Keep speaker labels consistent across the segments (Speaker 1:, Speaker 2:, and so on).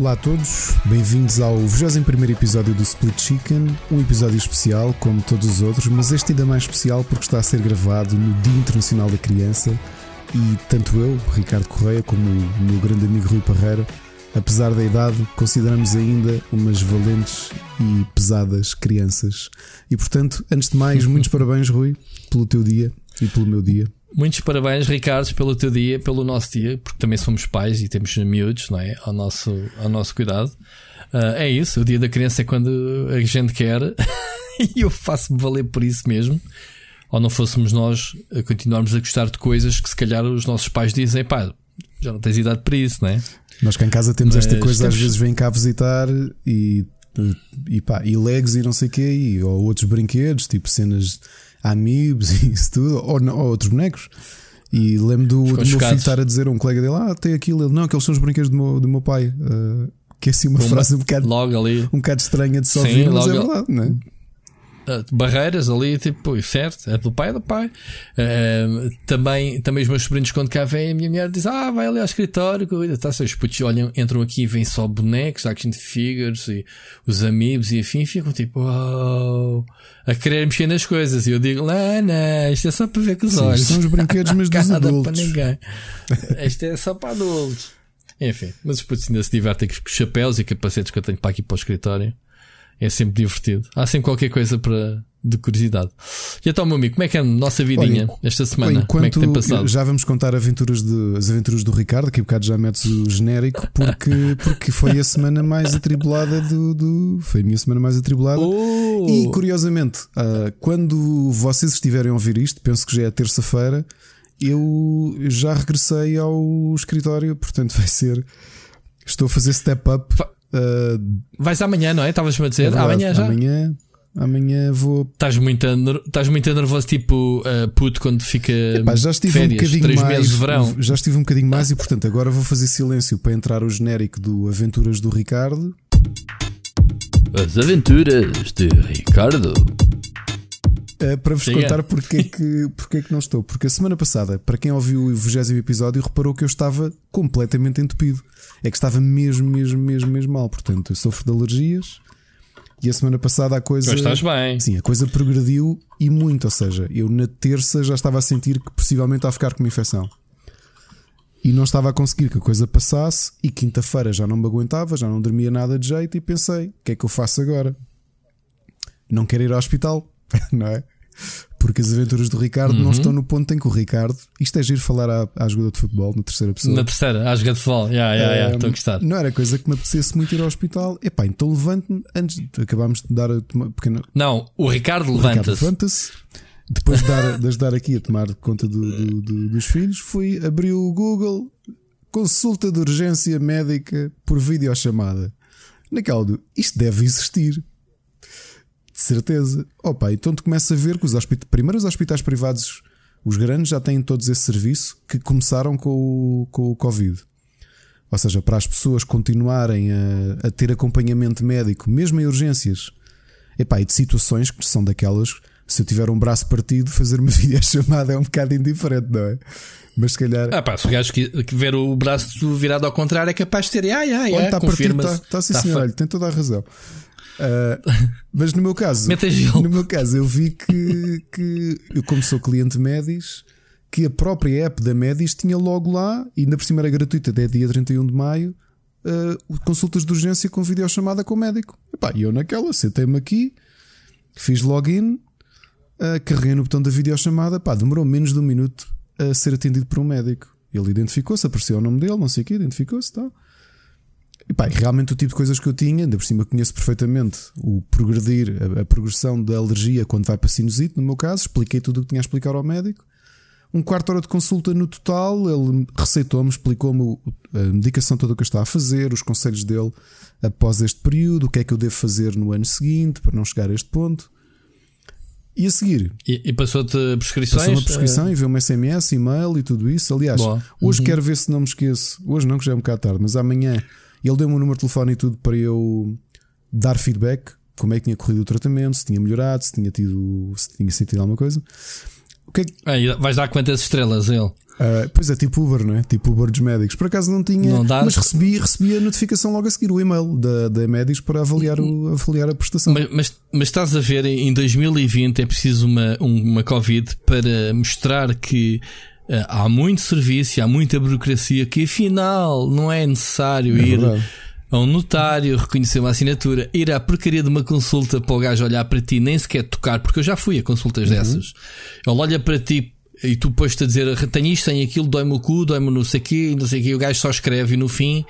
Speaker 1: Olá a todos, bem-vindos ao 21 episódio do Split Chicken. Um episódio especial, como todos os outros, mas este ainda mais especial porque está a ser gravado no Dia Internacional da Criança e tanto eu, Ricardo Correia, como o meu grande amigo Rui Parreira, apesar da idade, consideramos ainda umas valentes e pesadas crianças. E portanto, antes de mais, muitos parabéns, Rui, pelo teu dia e pelo meu dia.
Speaker 2: Muitos parabéns, Ricardo, pelo teu dia, pelo nosso dia, porque também somos pais e temos miúdos, não é? Ao nosso, ao nosso cuidado. Uh, é isso, o dia da criança é quando a gente quer e eu faço-me valer por isso mesmo. Ou não fôssemos nós a continuarmos a gostar de coisas que se calhar os nossos pais dizem, pá, já não tens idade para isso, não é?
Speaker 1: Nós cá em casa temos Mas esta coisa, temos... às vezes vêm cá visitar e, e pá, e legs e não sei o quê, e, ou outros brinquedos, tipo cenas amigos e isso tudo, ou, ou outros bonecos. E lembro do, do meu filho estar a dizer a um colega dele: Ah, tem aquilo. Ele, não, aqueles são os brinquedos do meu, do meu pai. Uh, que é assim uma, uma frase um bocado,
Speaker 2: logo ali.
Speaker 1: um bocado estranha de só ouvir, mas é verdade, não é?
Speaker 2: Ah, barreiras ali, tipo, certo, é do pai, é do pai. Uh, também, também os meus sobrinhos, quando cá vêm, a minha mulher diz: Ah, vai ali ao escritório, cuida, tá, os putos olham, entram aqui e vêm só bonecos, action figures e os amigos e afim, ficam tipo, oh, a querer mexer nas coisas. E eu digo: Não, não, isto é só para ver com os Sim, olhos.
Speaker 1: São os brinquedos, mas dos adultos.
Speaker 2: para ninguém. Isto é só para adultos. Enfim, mas os putos ainda se divertem com os chapéus e capacetes que eu tenho para aqui para o escritório. É sempre divertido. Há sempre qualquer coisa para de curiosidade. E então, meu amigo, como é que é a nossa vidinha Olha, esta semana? como é que tem passado?
Speaker 1: Já vamos contar aventuras de, as aventuras do Ricardo, que um bocado já metes o genérico, porque, porque foi a semana mais atribulada do, do Foi a minha semana mais atribulada.
Speaker 2: Oh.
Speaker 1: E curiosamente, uh, quando vocês estiverem a ouvir isto, penso que já é terça-feira, eu já regressei ao escritório, portanto vai ser. Estou a fazer step up. Uh,
Speaker 2: Vais amanhã, não é? Estavas-me a dizer? É
Speaker 1: verdade,
Speaker 2: amanhã já?
Speaker 1: Amanhã. Amanhã vou.
Speaker 2: Estás muito, estás muito nervoso, tipo uh, puto, quando fica.
Speaker 1: Epá, já estive
Speaker 2: férias,
Speaker 1: um bocadinho
Speaker 2: três
Speaker 1: mais.
Speaker 2: Meses de verão.
Speaker 1: Já estive um bocadinho mais e, portanto, agora vou fazer silêncio para entrar o genérico do Aventuras do Ricardo.
Speaker 2: As Aventuras de Ricardo.
Speaker 1: Uh, para vos contar porque é, que, porque é que não estou. Porque a semana passada, para quem ouviu o 20 episódio, reparou que eu estava completamente entupido é que estava mesmo, mesmo, mesmo, mesmo mal. Portanto, eu sofro de alergias. E a semana passada a coisa.
Speaker 2: Mas estás bem.
Speaker 1: Sim, a coisa progrediu e muito. Ou seja, eu na terça já estava a sentir que possivelmente estava a ficar com uma infecção. E não estava a conseguir que a coisa passasse. E quinta-feira já não me aguentava, já não dormia nada de jeito. E pensei: o que é que eu faço agora? Não quero ir ao hospital, não é? Porque as aventuras do Ricardo uhum. não estão no ponto em que o Ricardo. Isto é giro falar à, à jogador de futebol, na terceira pessoa.
Speaker 2: Na terceira, à jogador de futebol, yeah, yeah, yeah, estou a gostar.
Speaker 1: Não era coisa que me apetecesse muito ir ao hospital. Epá, então levante-me antes. De, acabámos de dar uma pequena.
Speaker 2: Não, o Ricardo levanta-se.
Speaker 1: Levanta-se. Depois de, dar, de ajudar aqui a tomar conta do, do, do, dos filhos, fui abrir o Google, consulta de urgência médica por videochamada. Naquela do isto deve existir. De certeza. Opa, então tu começas a ver que os hospitais, primeiro os hospitais privados, os grandes, já têm todos esse serviço que começaram com o, com o Covid. Ou seja, para as pessoas continuarem a, a ter acompanhamento médico, mesmo em urgências. Epá, e de situações que são daquelas, se eu tiver um braço partido, fazer uma videochamada é um bocado indiferente, não é? Mas se calhar.
Speaker 2: Ah, pá, se o gajo que, ver o braço virado ao contrário é capaz de ter. Ai, ai, ai,
Speaker 1: está partido, está, está sim, tá senhor, olha, tem toda a razão. Uh, mas no meu caso, no meu caso, eu vi que, que eu, como sou cliente Medis, que a própria app da Medis tinha logo lá, e na primeira era gratuita até dia 31 de maio, uh, consultas de urgência com videochamada com o médico. E eu naquela, sentei-me aqui, fiz login, uh, carreguei no botão da videochamada, pá, demorou menos de um minuto a ser atendido por um médico. Ele identificou-se, apareceu o nome dele, não sei o que, identificou-se, tal. E pá, realmente o tipo de coisas que eu tinha, ainda por cima conheço perfeitamente o progredir, a, a, progressão da alergia quando vai para sinusite, no meu caso, expliquei tudo o que tinha a explicar ao médico. Um quarto hora de consulta no total, ele receitou-me, explicou-me a medicação toda que eu estava a fazer, os conselhos dele após este período, o que é que eu devo fazer no ano seguinte para não chegar a este ponto. E a seguir.
Speaker 2: E, e passou-te prescrições?
Speaker 1: Passou uma prescrição uh... e veio um SMS, e-mail e tudo isso. Aliás, Boa. hoje uhum. quero ver se não me esqueço. Hoje não, que já é um bocado tarde, mas amanhã ele deu-me o número de telefone e tudo para eu dar feedback, como é que tinha corrido o tratamento, se tinha melhorado, se tinha tido, se tinha sentido alguma coisa.
Speaker 2: O que é que... Aí, vais dar quantas estrelas ele?
Speaker 1: Uh, pois é, tipo Uber, não é? Tipo Uber dos médicos. Por acaso não tinha, não mas recebi, recebi a notificação logo a seguir, o e-mail da, da médicos para avaliar, o, avaliar a prestação.
Speaker 2: Mas, mas, mas, estás a ver, em 2020 é preciso uma, uma Covid para mostrar que há muito serviço, há muita burocracia, que afinal não é necessário é ir. Verdade a um notário, reconhecer uma assinatura, ir à porcaria de uma consulta para o gajo olhar para ti, nem sequer tocar, porque eu já fui a consultas uhum. dessas. Ele olha para ti e tu depois-te a dizer tenho isto, tenho aquilo, dói-me o cu, dói-me não sei o quê, não sei o quê, e o gajo só escreve e no fim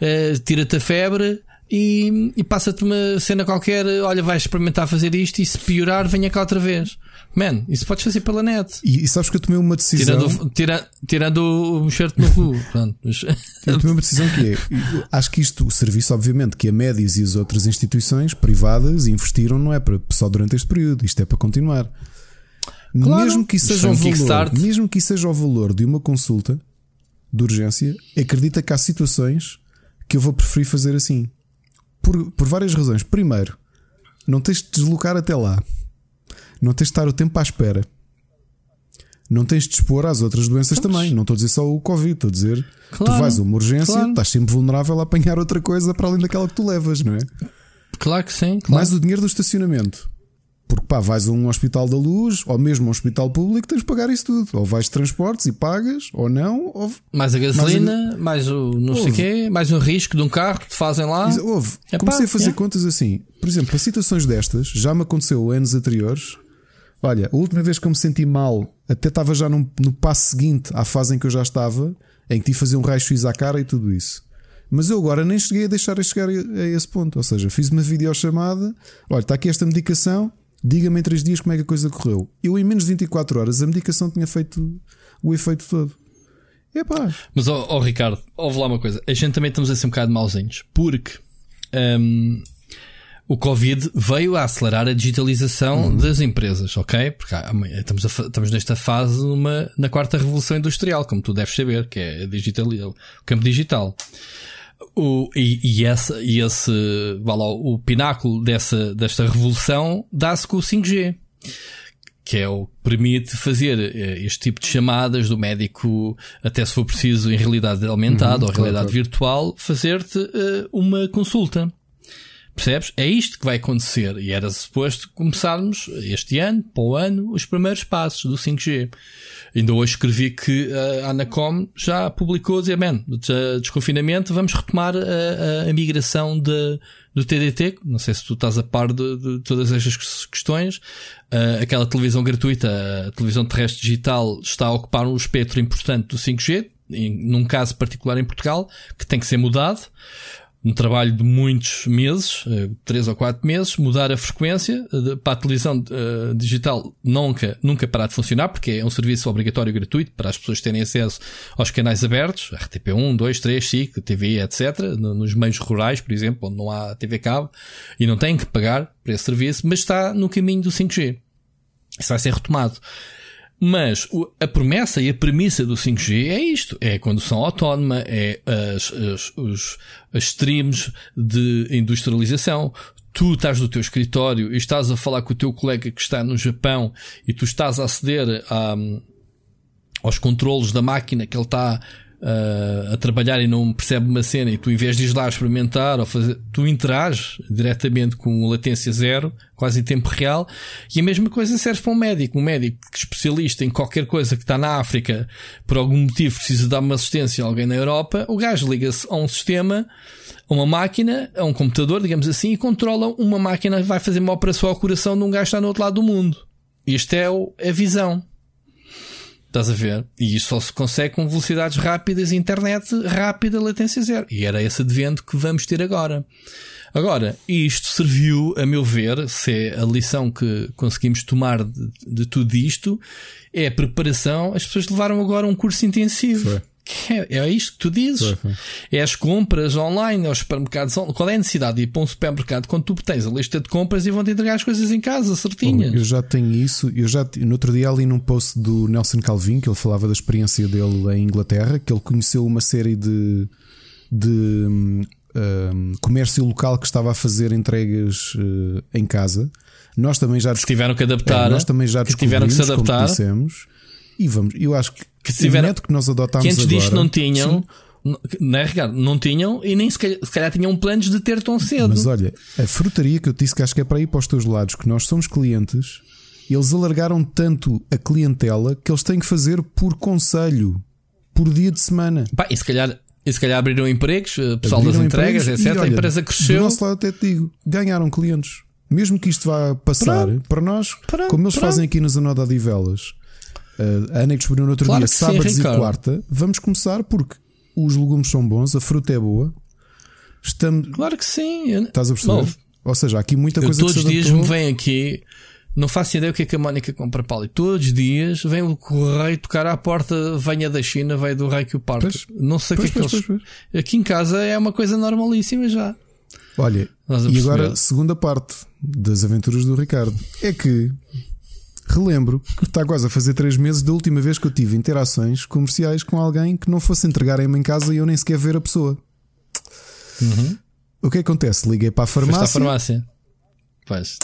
Speaker 2: uh, tira-te a febre e, e passa-te uma cena qualquer, olha, vais experimentar fazer isto e se piorar, venha cá outra vez. Man, isso podes fazer pela net.
Speaker 1: E, e sabes que eu tomei uma decisão.
Speaker 2: Tirando, tira, tirando o mexer-te no cu.
Speaker 1: eu tomei uma decisão que é. Acho que isto, o serviço, obviamente, que a Médias e as outras instituições privadas investiram, não é para só durante este período. Isto é para continuar. Claro, mesmo que isso seja o valor, mesmo que isso seja o valor de uma consulta de urgência, acredita que há situações que eu vou preferir fazer assim. Por, por várias razões. Primeiro, não tens de deslocar até lá. Não tens de estar o tempo à espera. Não tens de expor às outras doenças também. Não estou a dizer só o Covid, estou a dizer claro, tu vais a uma urgência, claro. estás sempre vulnerável a apanhar outra coisa para além daquela que tu levas, não é?
Speaker 2: Claro que sim.
Speaker 1: Claro. Mais o dinheiro do estacionamento. Porque pá, vais a um hospital da luz ou mesmo a um hospital público, tens de pagar isso tudo. Ou vais de transportes e pagas, ou não. Ou...
Speaker 2: Mais a gasolina, mais, a... mais o não sei quê, mais o risco de um carro que te fazem lá.
Speaker 1: Houve. É Comecei pá, a fazer é. contas assim. Por exemplo, para situações destas, já me aconteceu anos anteriores. Olha, a última vez que eu me senti mal, até estava já num, no passo seguinte à fase em que eu já estava, em que tive fazer um raio-x à cara e tudo isso. Mas eu agora nem cheguei a deixar a chegar a esse ponto. Ou seja, fiz uma videochamada. Olha, está aqui esta medicação Diga-me em 3 dias como é que a coisa correu. Eu, em menos de 24 horas, a medicação tinha feito o efeito todo. Epá.
Speaker 2: Mas, ó Ricardo, ouve lá uma coisa. A gente também estamos a ser um bocado mauzinhos. Porque um, o Covid veio a acelerar a digitalização uhum. das empresas, ok? Porque estamos, a, estamos nesta fase numa, na quarta revolução industrial, como tu deves saber, que é digital, o campo digital. O, e, e, essa, e esse, lá, o pináculo dessa, desta revolução dá-se com o 5G, que é o que permite fazer eh, este tipo de chamadas do médico, até se for preciso, em realidade aumentada uhum, ou realidade claro. virtual, fazer-te uh, uma consulta. Percebes? É isto que vai acontecer. E era suposto começarmos este ano, para o ano, os primeiros passos do 5G. Ainda hoje escrevi que a Anacom já publicou, dizer, man, desconfinamento, vamos retomar a, a, a migração de, do TDT. Não sei se tu estás a par de, de todas estas questões. Uh, aquela televisão gratuita, a televisão terrestre digital, está a ocupar um espectro importante do 5G, em, num caso particular em Portugal, que tem que ser mudado um trabalho de muitos meses, eh, três ou quatro meses, mudar a frequência eh, para a televisão uh, digital nunca, nunca parar de funcionar, porque é um serviço obrigatório gratuito para as pessoas terem acesso aos canais abertos, RTP1, 2, 3, 5, TV, etc. Nos meios rurais, por exemplo, onde não há TV cabo, e não têm que pagar para esse serviço, mas está no caminho do 5G. Isso vai ser retomado. Mas a promessa e a premissa do 5G é isto: é a condução autónoma, é as, as, os, as streams de industrialização. Tu estás no teu escritório e estás a falar com o teu colega que está no Japão e tu estás a aceder a, aos controlos da máquina que ele está uh, a trabalhar e não percebe uma cena e tu em vez de ir lá experimentar ou fazer, tu interages diretamente com latência zero, quase em tempo real, e a mesma coisa serve para um médico. Um médico especialista em qualquer coisa que está na África, por algum motivo precisa dar uma assistência a alguém na Europa, o gajo liga-se a um sistema, a uma máquina, a um computador, digamos assim, e controla uma máquina que vai fazer uma operação ao coração de um gajo que está no outro lado do mundo. Isto é a visão. Estás a ver? E isto só se consegue com velocidades rápidas, internet rápida, latência zero. E era esse advento que vamos ter agora. Agora, isto serviu, a meu ver, se é a lição que conseguimos tomar de, de tudo isto, é a preparação. As pessoas levaram agora um curso intensivo. Foi. É, é isto que tu dizes. É as compras online, aos supermercados. Qual é a necessidade de ir para um supermercado quando tu tens a lista de compras e vão-te entregar as coisas em casa, certinhas?
Speaker 1: Eu já tenho isso. Eu já, no outro dia ali num post do Nelson Calvin, que ele falava da experiência dele em Inglaterra, que ele conheceu uma série de, de um, hum, comércio local que estava a fazer entregas uh, em casa. Nós também já
Speaker 2: tiveram que adaptar.
Speaker 1: É, nós também já
Speaker 2: que tiveram que se adaptar.
Speaker 1: Dissemos, e vamos, eu acho que
Speaker 2: tiveram, que nós adotámos que antes agora, disto não tinham. Sim. Não é, Ricardo? Não tinham e nem se calhar, se calhar, tinham planos de ter tão cedo.
Speaker 1: Mas olha, a frutaria que eu disse que acho que é para ir para os teus lados, que nós somos clientes, eles alargaram tanto a clientela que eles têm que fazer por conselho, por dia de semana.
Speaker 2: Pá, e se calhar e se calhar abriram empregos, eh, pessoal abriram das entregas, empregos, etc. E, olha, a empresa cresceu. Do
Speaker 1: nosso lado até te digo, ganharam clientes. Mesmo que isto vá passar, pronto, para nós, pronto, como eles pronto. fazem aqui nos Anoda de Velas, uh, a Ana descobriu no outro claro dia, sábados sim, e quarta, vamos começar porque os legumes são bons, a fruta é boa. Estamos...
Speaker 2: Claro que sim.
Speaker 1: Estás a perceber? Ou seja, há aqui muita coisa
Speaker 2: eu, todos os dias me vem aqui não faço ideia o que é que a Mónica compra para ali. Todos os dias vem o correio tocar à porta, venha da China, vai do rei que o parte. Não sei o que é que eles. Pois, Aqui em casa é uma coisa normalíssima já.
Speaker 1: Olha, e agora, segunda parte das aventuras do Ricardo é que relembro que está quase a fazer três meses da última vez que eu tive interações comerciais com alguém que não fosse entregarem-me em casa e eu nem sequer ver a pessoa. Uhum. O que acontece? Liguei para a farmácia. Foste
Speaker 2: à farmácia. Pois,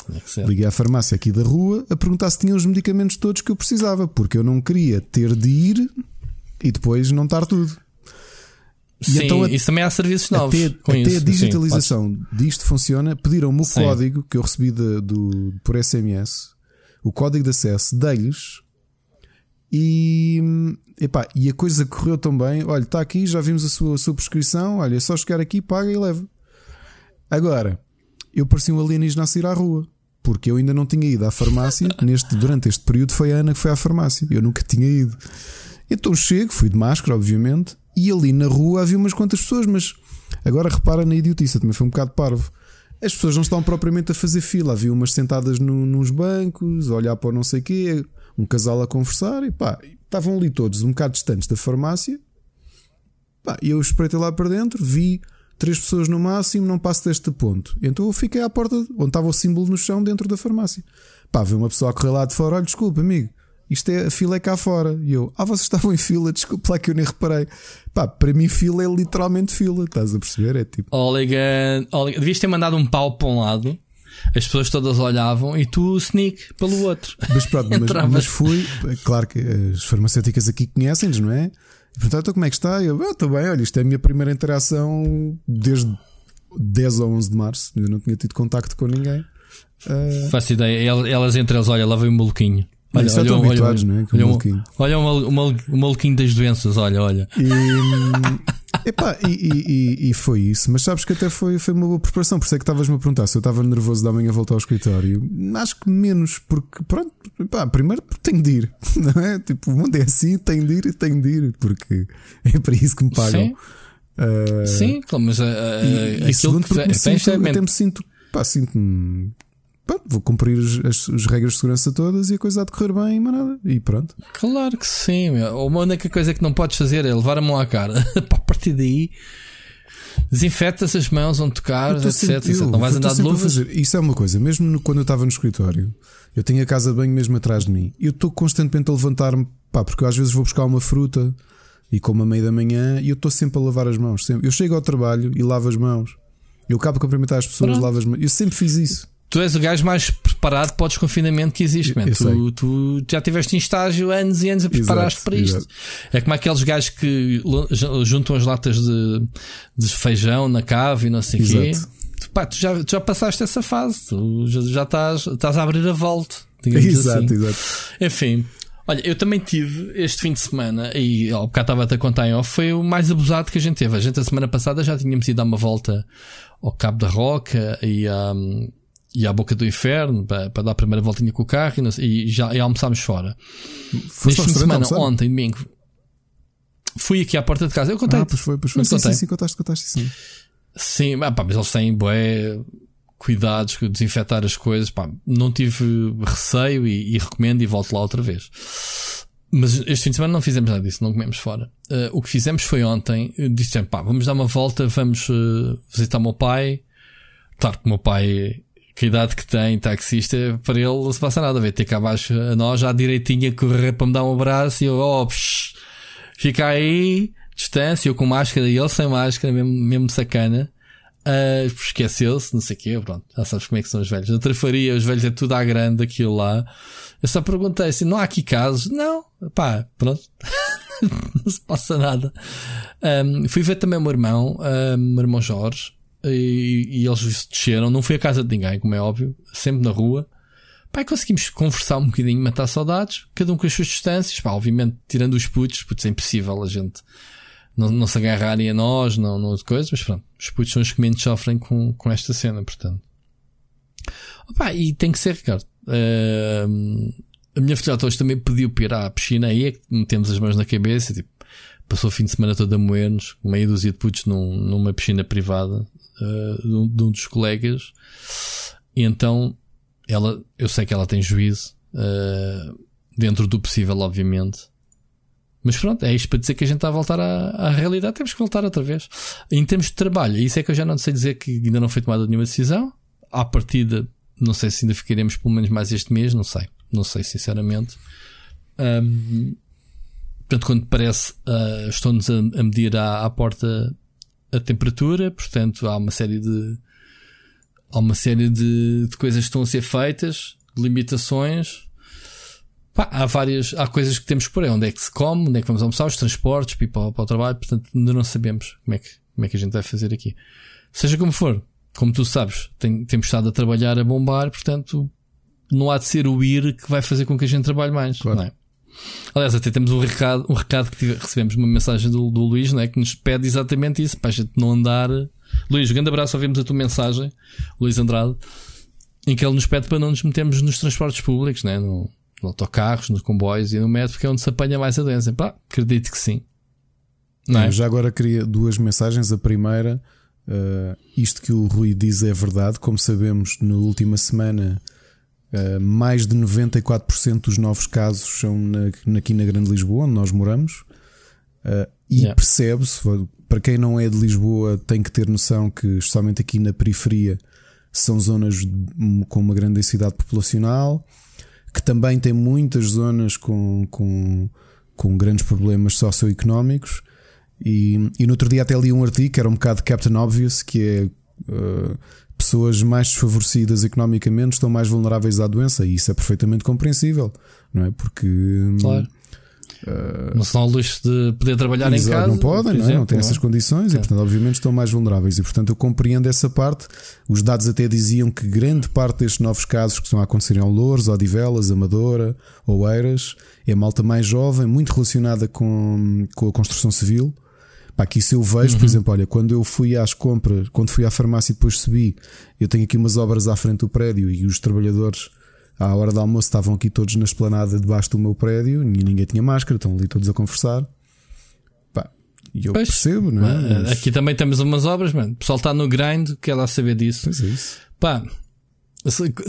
Speaker 1: Liguei à farmácia aqui da rua a perguntar se tinham os medicamentos todos que eu precisava, porque eu não queria ter de ir e depois não estar tudo.
Speaker 2: Sim, então, isso também há serviços novos.
Speaker 1: Até, até isso. a digitalização Sim, disto funciona. Pediram-me o Sim. código que eu recebi de, do, por SMS, o código de acesso, dei-lhes e, epá, e a coisa correu tão bem. Olha, está aqui, já vimos a sua, a sua prescrição. Olha, é só chegar aqui, paga e leva. Agora, eu parecia um alienígena a sair à rua. Porque eu ainda não tinha ido à farmácia. neste, durante este período foi a Ana que foi à farmácia. Eu nunca tinha ido. Então chego, fui de máscara, obviamente. E ali na rua havia umas quantas pessoas, mas agora repara na idiotice, também foi um bocado parvo. As pessoas não estão propriamente a fazer fila. Havia umas sentadas no, nos bancos, a olhar para não sei quê, um casal a conversar e pá, estavam ali todos um bocado distantes da farmácia. Pá, eu espreitei lá para dentro, vi três pessoas no máximo, não passo deste ponto. Então eu fiquei à porta onde estava o símbolo no chão dentro da farmácia. Pá, vi uma pessoa a correr lá de fora, olha, desculpa, amigo, isto é a fila é cá fora. E eu, ah, vocês estavam em fila, desculpa lá que eu nem reparei. Pá, para mim fila é literalmente fila, estás a perceber? É tipo.
Speaker 2: Oligan, Oligan, devias ter mandado um pau para um lado. As pessoas todas olhavam e tu sneak pelo outro.
Speaker 1: Mas pronto, mas, mas fui. Claro que as farmacêuticas aqui conhecem-nos, não é? E perguntaram como é que está? E eu, ah, estou bem, olha, isto é a minha primeira interação desde 10 ou 11 de março. Eu não tinha tido contacto com ninguém.
Speaker 2: Uh... Faço ideia, elas entre olha, lá vem um maluquinho.
Speaker 1: Olha, olha, olha, habituados, olha, não é?
Speaker 2: olha, um, olha o, o, maluquinho das doenças, olha, olha.
Speaker 1: E, epá, e, e, e, foi isso, mas sabes que até foi, foi uma boa preparação. Por isso é que estavas-me a perguntar se eu estava nervoso da manhã voltar ao escritório. Acho que menos, porque pronto, epá, primeiro tenho de ir, não é? Tipo, o mundo é assim, tenho de ir e tenho de ir, porque é para isso que me pagam.
Speaker 2: Sim, uh, Sim mas uh, e,
Speaker 1: e segundo, que me sinto, até me sinto, pá, sinto-me pronto, vou cumprir as, as, regras de segurança todas e a coisa há de correr bem e nada. E pronto.
Speaker 2: Claro que sim. Meu. Uma única coisa que não podes fazer é levar a mão à cara. a partir daí. Desinfetas as mãos onde tocares, etc. Eu, não vais andar de luvas.
Speaker 1: Isso é uma coisa, mesmo no, quando eu estava no escritório, eu tenho a casa de banho mesmo atrás de mim. Eu estou constantemente a levantar-me, pá, porque eu às vezes vou buscar uma fruta e como a meio da manhã e eu estou sempre a lavar as mãos. Sempre. Eu chego ao trabalho e lavo as mãos. Eu acabo de cumprimentar as pessoas, Pronto. lavo as mãos. Eu sempre fiz isso
Speaker 2: tu és o gajo mais preparado para o desconfinamento que existe, man. Tu, tu, já tiveste em estágio anos e anos a preparar-te para isto. Exato. É como aqueles gajos que juntam as latas de, de feijão na cave e não sei o quê. Pá, tu já, tu já passaste essa fase, tu já, já estás, estás a abrir a volta.
Speaker 1: Exato,
Speaker 2: assim.
Speaker 1: exato.
Speaker 2: Enfim. Olha, eu também tive este fim de semana, e ao bocado estava a contar em off, foi o mais abusado que a gente teve. A gente, a semana passada, já tínhamos ido dar uma volta ao Cabo da Roca e um, e à boca do inferno para, para dar a primeira voltinha com o carro e, e já e almoçámos fora. Foste Neste fim de semana, ontem, domingo, fui aqui à porta de casa. Eu contei.
Speaker 1: Ah, pois foi, pois foi. Sim, sim, sim, contaste, contaste, sim.
Speaker 2: Sim, ah, pá, mas eles têm bué cuidados, desinfetar as coisas. Pá, não tive receio e, e, recomendo e volto lá outra vez. Mas este fim de semana não fizemos nada disso, não comemos fora. Uh, o que fizemos foi ontem, dissemos, pá, vamos dar uma volta, vamos uh, visitar o meu pai. Claro que o meu pai que idade que tem, taxista, para ele não se passa nada. Vem ter cá abaixo a nós já direitinho a correr para me dar um abraço e eu, oh, psh, fica aí, distância, eu com máscara e ele sem máscara, mesmo, mesmo sacana. Uh, esqueceu-se, não sei o quê, pronto, já sabes como é que são os velhos. Na trafaria, os velhos é tudo à grande aquilo lá. Eu só perguntei assim: não há aqui casos? Não, pá, pronto. não se passa nada. Um, fui ver também o meu irmão, um, meu irmão Jorge, e, e, eles desceram. Não fui à casa de ninguém, como é óbvio, sempre na rua. Pá, conseguimos conversar um bocadinho, matar saudades, cada um com as suas distâncias. Pá, obviamente, tirando os putos, porque é impossível a gente não, não se agarrarem a nós, não, não coisas, mas pronto, os putos são os que menos sofrem com, com esta cena, portanto. Opa, e tem que ser, Ricardo. Uh, a minha filhota hoje também pediu para ir à piscina, aí é que metemos as mãos na cabeça, tipo, passou o fim de semana todo a moer-nos, meia dúzia de putos num, numa piscina privada uh, de, um, de, um, dos colegas, e então ela, eu sei que ela tem juízo, uh, dentro do possível, obviamente. Mas pronto, é isto para dizer que a gente está a voltar à, à, realidade. Temos que voltar outra vez. Em termos de trabalho, isso é que eu já não sei dizer que ainda não foi tomada nenhuma decisão. À partida, não sei se ainda ficaremos pelo menos mais este mês, não sei. Não sei, sinceramente. Um, portanto, quando parece, uh, estão-nos a, a, medir à, à porta a temperatura, portanto, há uma série de. Há uma série de, de coisas que estão a ser feitas, limitações. Pá, há várias, há coisas que temos por aí. Onde é que se come, onde é que vamos almoçar, os transportes, para, para, o trabalho, portanto, ainda não sabemos como é, que, como é que a gente vai fazer aqui. Seja como for, como tu sabes, tem, temos estado a trabalhar a bombar, portanto, não há de ser o ir que vai fazer com que a gente trabalhe mais. Claro. Não é? Aliás, até temos um recado, um recado que recebemos uma mensagem do, do Luís, não é? que nos pede exatamente isso, para a gente não andar. Luís, um grande abraço, ouvimos a tua mensagem, Luís Andrade, em que ele nos pede para não nos metermos nos transportes públicos, né? no, no autocarros, nos comboios e no metro, porque é onde se apanha mais a doença. Pá, acredito que sim.
Speaker 1: Não é? Eu já agora queria duas mensagens. A primeira, uh, isto que o Rui diz é verdade. Como sabemos, na última semana, uh, mais de 94% dos novos casos são na, aqui na Grande Lisboa, onde nós moramos. Uh, e yeah. percebe-se, para quem não é de Lisboa, tem que ter noção que, especialmente aqui na periferia, são zonas com uma grande densidade populacional que também tem muitas zonas com, com, com grandes problemas socioeconómicos. E, e no outro dia até li um artigo que era um bocado Captain Obvious, que é uh, pessoas mais desfavorecidas economicamente estão mais vulneráveis à doença, e isso é perfeitamente compreensível, não é? Porque
Speaker 2: claro. Uh, não são ao luxo de poder trabalhar em casa.
Speaker 1: Não podem, não, é? não têm essas condições é. e, portanto, obviamente estão mais vulneráveis. E, portanto, eu compreendo essa parte. Os dados até diziam que grande parte destes novos casos que estão a acontecer em Louros, Odivelas, Amadora, Oeiras, é malta mais jovem, muito relacionada com, com a construção civil. Pá, que isso eu vejo, uhum. por exemplo, olha, quando eu fui às compras, quando fui à farmácia e depois subi, eu tenho aqui umas obras à frente do prédio e os trabalhadores à hora do almoço estavam aqui todos na esplanada debaixo do meu prédio e ninguém tinha máscara, estão ali todos a conversar. Pá, e eu pois, percebo, não é?
Speaker 2: Mas... Aqui também temos umas obras, mano. O pessoal está no grind, quer lá saber disso.
Speaker 1: Pois é isso.
Speaker 2: Pá,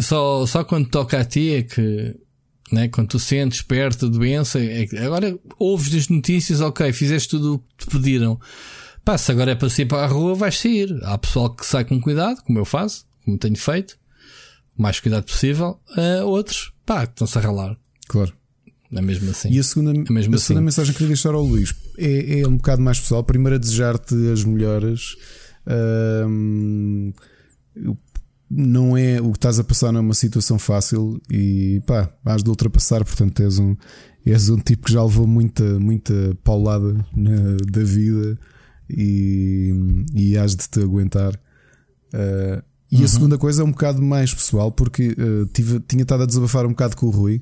Speaker 2: só, só quando toca a ti é que, né, quando tu sentes perto da doença, é agora ouves as notícias, ok, fizeste tudo o que te pediram. Pá, se agora é para sair para a rua, vais sair. Há pessoal que sai com cuidado, como eu faço, como tenho feito o mais cuidado possível, uh, outros, pá, estão-se a ralar.
Speaker 1: Claro.
Speaker 2: É mesmo assim.
Speaker 1: E a segunda, é a segunda assim. mensagem que queria deixar ao Luís é, é um bocado mais pessoal. Primeiro, a desejar-te as melhoras. Um, não é o que estás a passar, não é uma situação fácil e pá, has de ultrapassar. Portanto, és um, és um tipo que já levou muita, muita paulada na, da vida e, e has de te aguentar. Uh, e uhum. a segunda coisa é um bocado mais pessoal, porque uh, tive, tinha estado a desabafar um bocado com o Rui.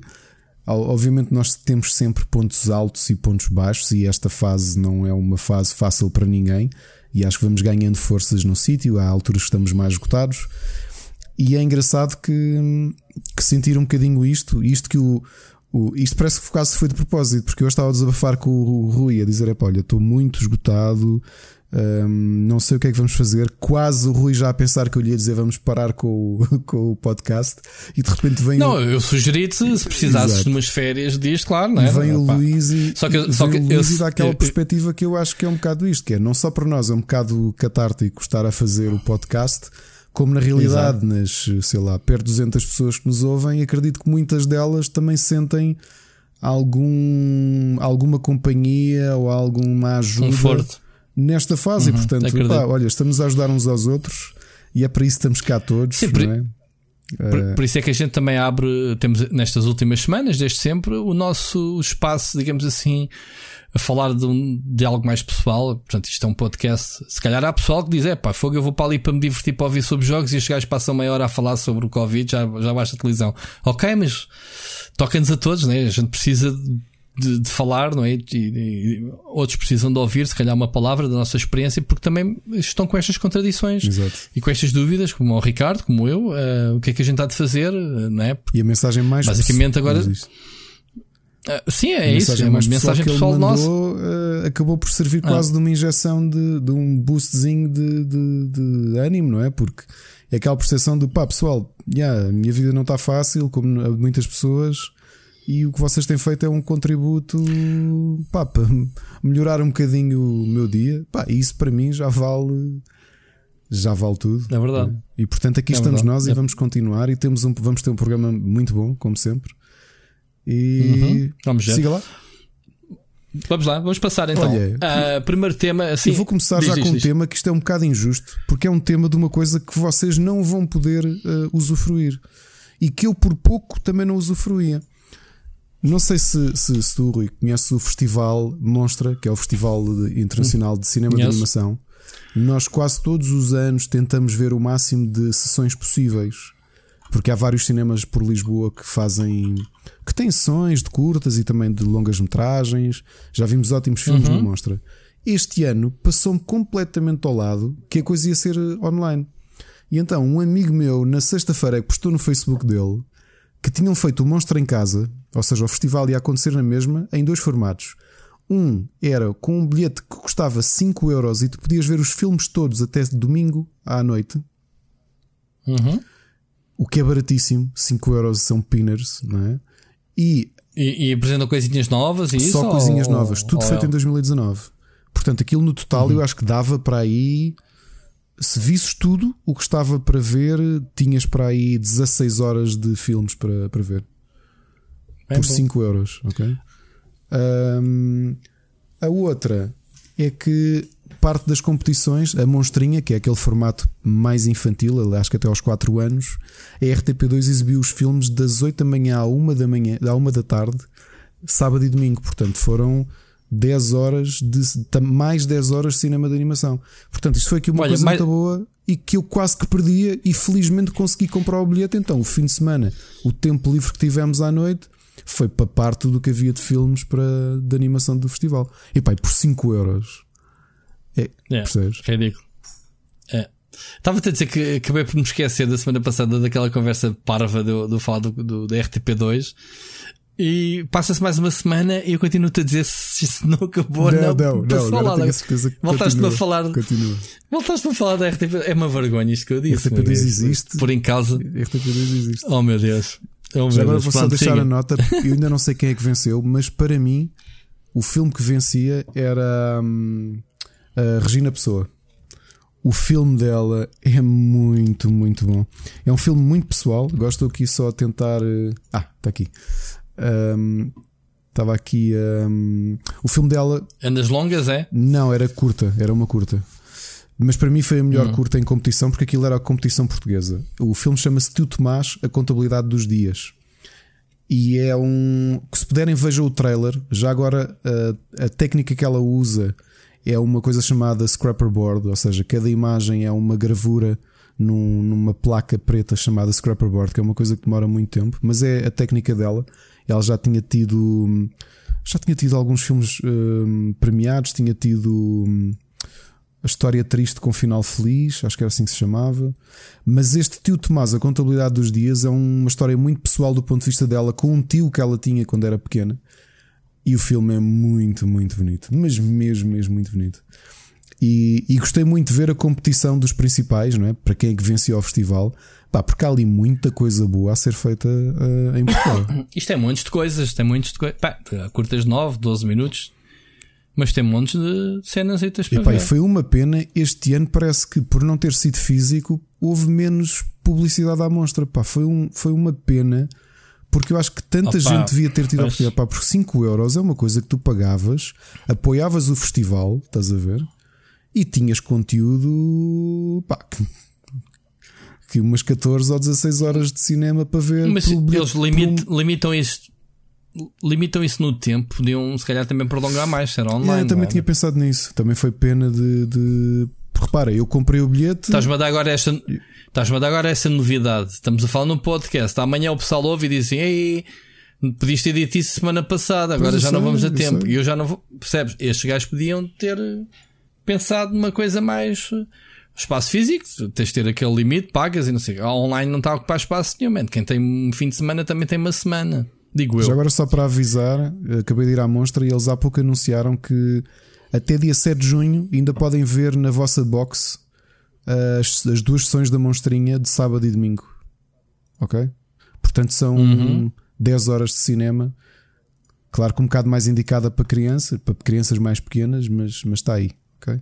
Speaker 1: Obviamente, nós temos sempre pontos altos e pontos baixos, e esta fase não é uma fase fácil para ninguém. E acho que vamos ganhando forças no sítio, há alturas que estamos mais esgotados. E é engraçado que, que sentir um bocadinho isto, isto que o, o, isto parece que quase foi de propósito, porque eu estava a desabafar com o Rui a dizer: olha, estou muito esgotado, um, não sei o que é que vamos fazer. Quase o Rui já a pensar que eu lhe ia dizer vamos parar com o, com o podcast e de repente vem.
Speaker 2: Não, o... eu sugeri-te se precisasses Exato. de umas férias disto, claro, não é?
Speaker 1: Vem o Luís e só que, só que o Luís eu, aquela eu, perspectiva que eu acho que é um bocado isto, que é não só para nós, é um bocado catártico estar a fazer o podcast. Como na realidade, Exato. nas, sei lá, perto de 200 pessoas que nos ouvem, acredito que muitas delas também sentem algum, alguma companhia ou alguma ajuda
Speaker 2: Conforto
Speaker 1: nesta fase. Uhum, e portanto, pá, olha, estamos a ajudar uns aos outros e é para isso que estamos cá todos. Sim, por, é?
Speaker 2: Por, por, isso é que a gente também abre, temos nestas últimas semanas, desde sempre, o nosso espaço, digamos assim, a falar de, um, de algo mais pessoal. Portanto, isto é um podcast. Se calhar há pessoal que diz: é pá, fogo, eu vou para ali para me divertir para ouvir sobre jogos e os gajos passam meia hora a falar sobre o Covid, já, já baixa a televisão. Ok, mas toca-nos a todos, né? A gente precisa de, de falar, não é? E, e, outros precisam de ouvir, se calhar, uma palavra da nossa experiência, porque também estão com estas contradições
Speaker 1: Exato.
Speaker 2: e com estas dúvidas, como o Ricardo, como eu, uh, o que é que a gente há de fazer, não é?
Speaker 1: E a mensagem mais
Speaker 2: basicamente agora. Uh, sim, é isso. É uma mensagem pessoal nossa.
Speaker 1: Uh, acabou por servir ah. quase de uma injeção de, de um boostzinho de, de, de, ânimo, não é? Porque é aquela percepção de pá, pessoal, yeah, a minha vida não está fácil, como muitas pessoas, e o que vocês têm feito é um contributo pá, para melhorar um bocadinho o meu dia. Pá, isso para mim já vale. Já vale tudo.
Speaker 2: É verdade. Né?
Speaker 1: E portanto aqui é estamos verdade. nós e é. vamos continuar e temos um, vamos ter um programa muito bom, como sempre. E
Speaker 2: uhum. vamos
Speaker 1: siga lá.
Speaker 2: Vamos lá, vamos passar então. Olha, uh, primeiro tema, assim.
Speaker 1: Eu vou começar diz, já diz, com diz. um tema que isto é um bocado injusto, porque é um tema de uma coisa que vocês não vão poder uh, usufruir e que eu por pouco também não usufruía. Não sei se, se, se tu, Rui, conheces o Festival Monstra, que é o Festival Internacional de Cinema Conheço. de Animação. Nós quase todos os anos tentamos ver o máximo de sessões possíveis, porque há vários cinemas por Lisboa que fazem que têm sessões de curtas e também de longas metragens. Já vimos ótimos filmes uhum. no Mostra. Este ano passou-me completamente ao lado que a coisa ia ser online. E então, um amigo meu, na sexta-feira, que postou no Facebook dele que tinham feito o Monstro em Casa, ou seja, o festival ia acontecer na mesma, em dois formatos. Um era com um bilhete que custava 5 euros e tu podias ver os filmes todos até domingo à noite.
Speaker 2: Uhum.
Speaker 1: O que é baratíssimo, 5 euros são pinners, não é?
Speaker 2: E, e, e apresentam coisinhas novas e
Speaker 1: Só
Speaker 2: isso,
Speaker 1: coisinhas ou, novas, tudo feito é? em 2019. Portanto, aquilo no total uhum. eu acho que dava para aí. Se visses tudo o que estava para ver, tinhas para aí 16 horas de filmes para, para ver. Bem por bom. 5 euros, ok? Um, a outra é que parte das competições, a Monstrinha, que é aquele formato mais infantil, acho que até aos 4 anos, a RTP2 exibiu os filmes das 8 da manhã à 1 da manhã, à 1 da tarde, sábado e domingo. Portanto, foram 10 horas de mais 10 horas de cinema de animação. Portanto, isto foi aqui uma Olha, coisa muito boa e que eu quase que perdia e felizmente consegui comprar o bilhete. Então, o fim de semana, o tempo livre que tivemos à noite, foi para parte do que havia de filmes para, de animação do festival. E pai, por 5 euros. É, é percebes?
Speaker 2: Ridículo. É. Estava-te a dizer que acabei por me esquecer da semana passada daquela conversa parva do, do falar do, da RTP2 e passa-se mais uma semana e eu continuo-te a dizer se isso não acabou
Speaker 1: não. Não, não, não tenho a certeza que
Speaker 2: Voltaste-me a falar.
Speaker 1: Continua.
Speaker 2: Voltaste-me a falar da RTP. É uma vergonha isto que eu disse.
Speaker 1: RTP2 existe.
Speaker 2: Por em causa.
Speaker 1: RTP2 existe.
Speaker 2: Oh meu Deus.
Speaker 1: Oh, Já agora vou só deixar siga. a nota. Eu ainda não sei quem é que venceu, mas para mim o filme que vencia era. Hum, a Regina Pessoa. O filme dela é muito, muito bom. É um filme muito pessoal. Gosto aqui só a tentar. Eh, ah, está aqui. Um, estava aqui. Um, o filme dela.
Speaker 2: Andas longas, é?
Speaker 1: Não, era curta. Era uma curta. Mas para mim foi a melhor uhum. curta em competição porque aquilo era a competição portuguesa. O filme chama-se Tio Tomás, A Contabilidade dos Dias. E é um. Que se puderem, vejam o trailer. Já agora, a, a técnica que ela usa é uma coisa chamada scrapperboard, ou seja, cada imagem é uma gravura num, numa placa preta chamada scrapperboard, que é uma coisa que demora muito tempo, mas é a técnica dela. Ela já tinha tido já tinha tido alguns filmes hum, premiados, tinha tido hum, a história triste com final feliz, acho que era assim que se chamava. Mas este tio Tomás, a contabilidade dos dias, é uma história muito pessoal do ponto de vista dela, com um tio que ela tinha quando era pequena. E o filme é muito, muito bonito. Mas mesmo, mesmo muito bonito. E, e, gostei muito de ver a competição dos principais, não é? Para quem é que venceu o festival. Pá, porque há ali muita coisa boa a ser feita uh, em Portugal.
Speaker 2: Isto é montes de coisas, tem muitos de coisas. Curtas 9, 12 minutos. Mas tem montes de cenas e para
Speaker 1: e, pá, e foi uma pena. Este ano parece que, por não ter sido físico, houve menos publicidade à mostra. Pá, foi, um, foi uma pena porque eu acho que tanta Opa, gente devia ter tido a oportunidade. Pá, por 5 euros é uma coisa que tu pagavas, apoiavas o festival, estás a ver? E tinhas conteúdo pá, que, que umas 14 ou 16 horas de cinema para ver.
Speaker 2: Mas eles limit, limitam isso. Limitam isso no tempo, podiam se calhar também prolongar mais, será online. Yeah,
Speaker 1: eu também tinha pensado nisso. Também foi pena de, de... Repara, eu comprei o bilhete.
Speaker 2: Estás-me a dar agora esta. Estás-me a dar agora essa novidade. Estamos a falar num podcast. Amanhã o pessoal ouve e diz assim: Ei, ter dito isso semana passada, agora já sei, não vamos a tempo. E eu já não vou. Percebes? Estes gajos podiam ter pensado numa coisa mais espaço físico, tens de ter aquele limite, pagas e não sei. Online não está a ocupar espaço nenhum. Quem tem um fim de semana também tem uma semana. Digo eu.
Speaker 1: Já agora, só para avisar, acabei de ir à monstra e eles há pouco anunciaram que até dia 7 de junho ainda podem ver na vossa box as, as duas sessões da monstrinha de sábado e domingo. Ok? Portanto, são uhum. 10 horas de cinema. Claro que um bocado mais indicada para criança, para crianças mais pequenas, mas, mas está aí. Ok?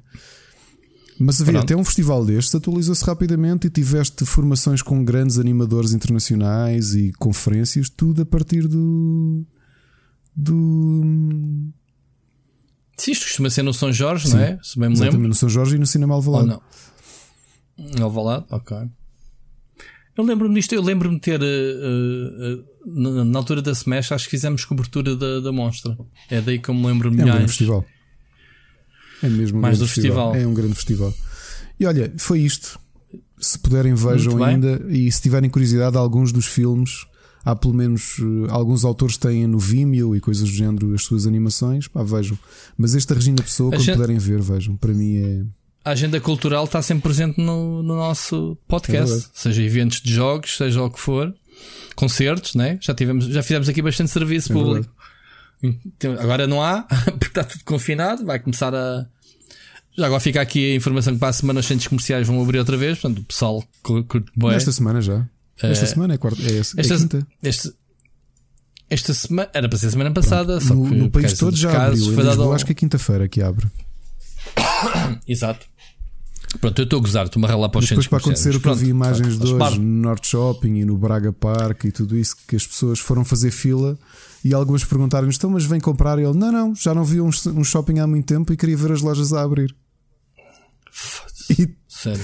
Speaker 1: Mas havia até um festival destes, atualizou-se rapidamente e tiveste formações com grandes animadores internacionais e conferências, tudo a partir do. do.
Speaker 2: Sim, isto costuma ser no São Jorge, Sim, não é? Se bem me lembro.
Speaker 1: no São Jorge e no Cinema Alvalade.
Speaker 2: Oh, não. Alvalade, ok. Eu lembro-me disto, eu lembro-me de ter uh, uh, na, altura da Smash, acho que fizemos cobertura da, da Monstra. É daí que eu me lembro
Speaker 1: é um festival. É mesmo um
Speaker 2: mais do festival.
Speaker 1: festival. É um grande festival. E olha, foi isto. Se puderem, vejam ainda. E se tiverem curiosidade, alguns dos filmes. Há pelo menos alguns autores têm no Vimeo e coisas do género as suas animações. Pá, vejam. Mas esta Regina Pessoa, quando gente... puderem ver, vejam. Para mim é.
Speaker 2: A agenda cultural está sempre presente no, no nosso podcast, é seja eventos de jogos, seja o que for, concertos, né? já, tivemos, já fizemos aqui bastante serviço é público. Então, agora não há, porque está tudo confinado, vai começar a. Já agora fica aqui a informação que para a semana os centros comerciais vão abrir outra vez, portanto o pessoal curte
Speaker 1: bem. Esta semana já. Esta uh, semana é, quarta, é, esta, é quinta.
Speaker 2: Esta, esta semana era para ser semana passada,
Speaker 1: Pronto. só no,
Speaker 2: que
Speaker 1: no país todo já casos, abriu. Foi dado... Acho que é quinta-feira que abre.
Speaker 2: Exato. Pronto, eu estou a gozar, estou-me a ralar para os
Speaker 1: Depois para acontecer o que eu vi imagens de hoje no Norte Shopping e no Braga Park e tudo isso, que as pessoas foram fazer fila e algumas perguntaram-nos: então, mas vem comprar? E ele: não, não, já não vi um, um shopping há muito tempo e queria ver as lojas a abrir.
Speaker 2: E... Sério,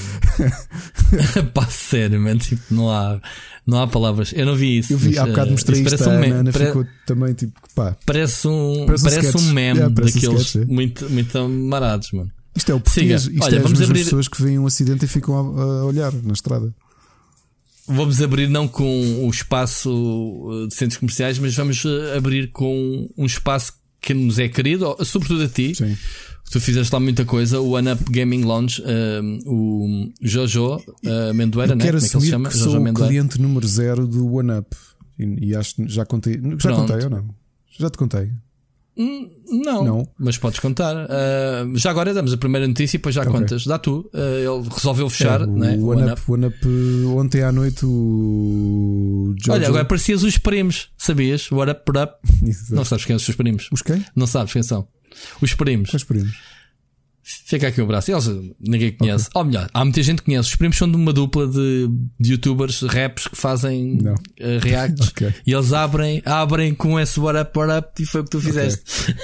Speaker 2: pá, sério, man. Tipo, não há, não há palavras. Eu não vi isso.
Speaker 1: Eu vi, há bocado mostrei isto. Parece um meme. Ana ficou também tipo, pá.
Speaker 2: Parece um, parece, parece um, meme yeah, parece daqueles um sketch, é. muito, muito marados, mano.
Speaker 1: Isto é o português. Isto Olha, é vamos abrir... pessoas que veem um acidente e ficam a, a olhar na estrada.
Speaker 2: Vamos abrir não com o espaço uh, de centros comerciais, mas vamos uh, abrir com um espaço que nos é querido, sobretudo a ti.
Speaker 1: Sim.
Speaker 2: Tu fizeste lá muita coisa, o One Up Gaming Lounge, um, o Jojo uh, Amendoeira,
Speaker 1: né? Como é que ele se chama? Que sou Jojo o cliente número zero do One Up. E, e acho já contei. Já Pronto. contei ou não? Já te contei.
Speaker 2: Hum, não, não, mas podes contar. Uh, já agora damos a primeira notícia e depois já okay. contas. Dá tu. Uh, ele resolveu fechar. É, o, né?
Speaker 1: o One, Up, One Up, ontem à noite o
Speaker 2: Jojo... Olha, agora parecias os primos, sabias? What Up, What Up. Não sabes quem são os seus primos?
Speaker 1: Os quem?
Speaker 2: Não sabes quem são. Os primos.
Speaker 1: Quais primos?
Speaker 2: Fica aqui o braço. Eles ninguém conhece. Okay. Ou melhor, há muita gente que conhece. Os primos são de uma dupla de, de youtubers raps que fazem uh, reacts okay. e eles abrem, abrem com esse what up, what up e foi o que tu fizeste. Okay.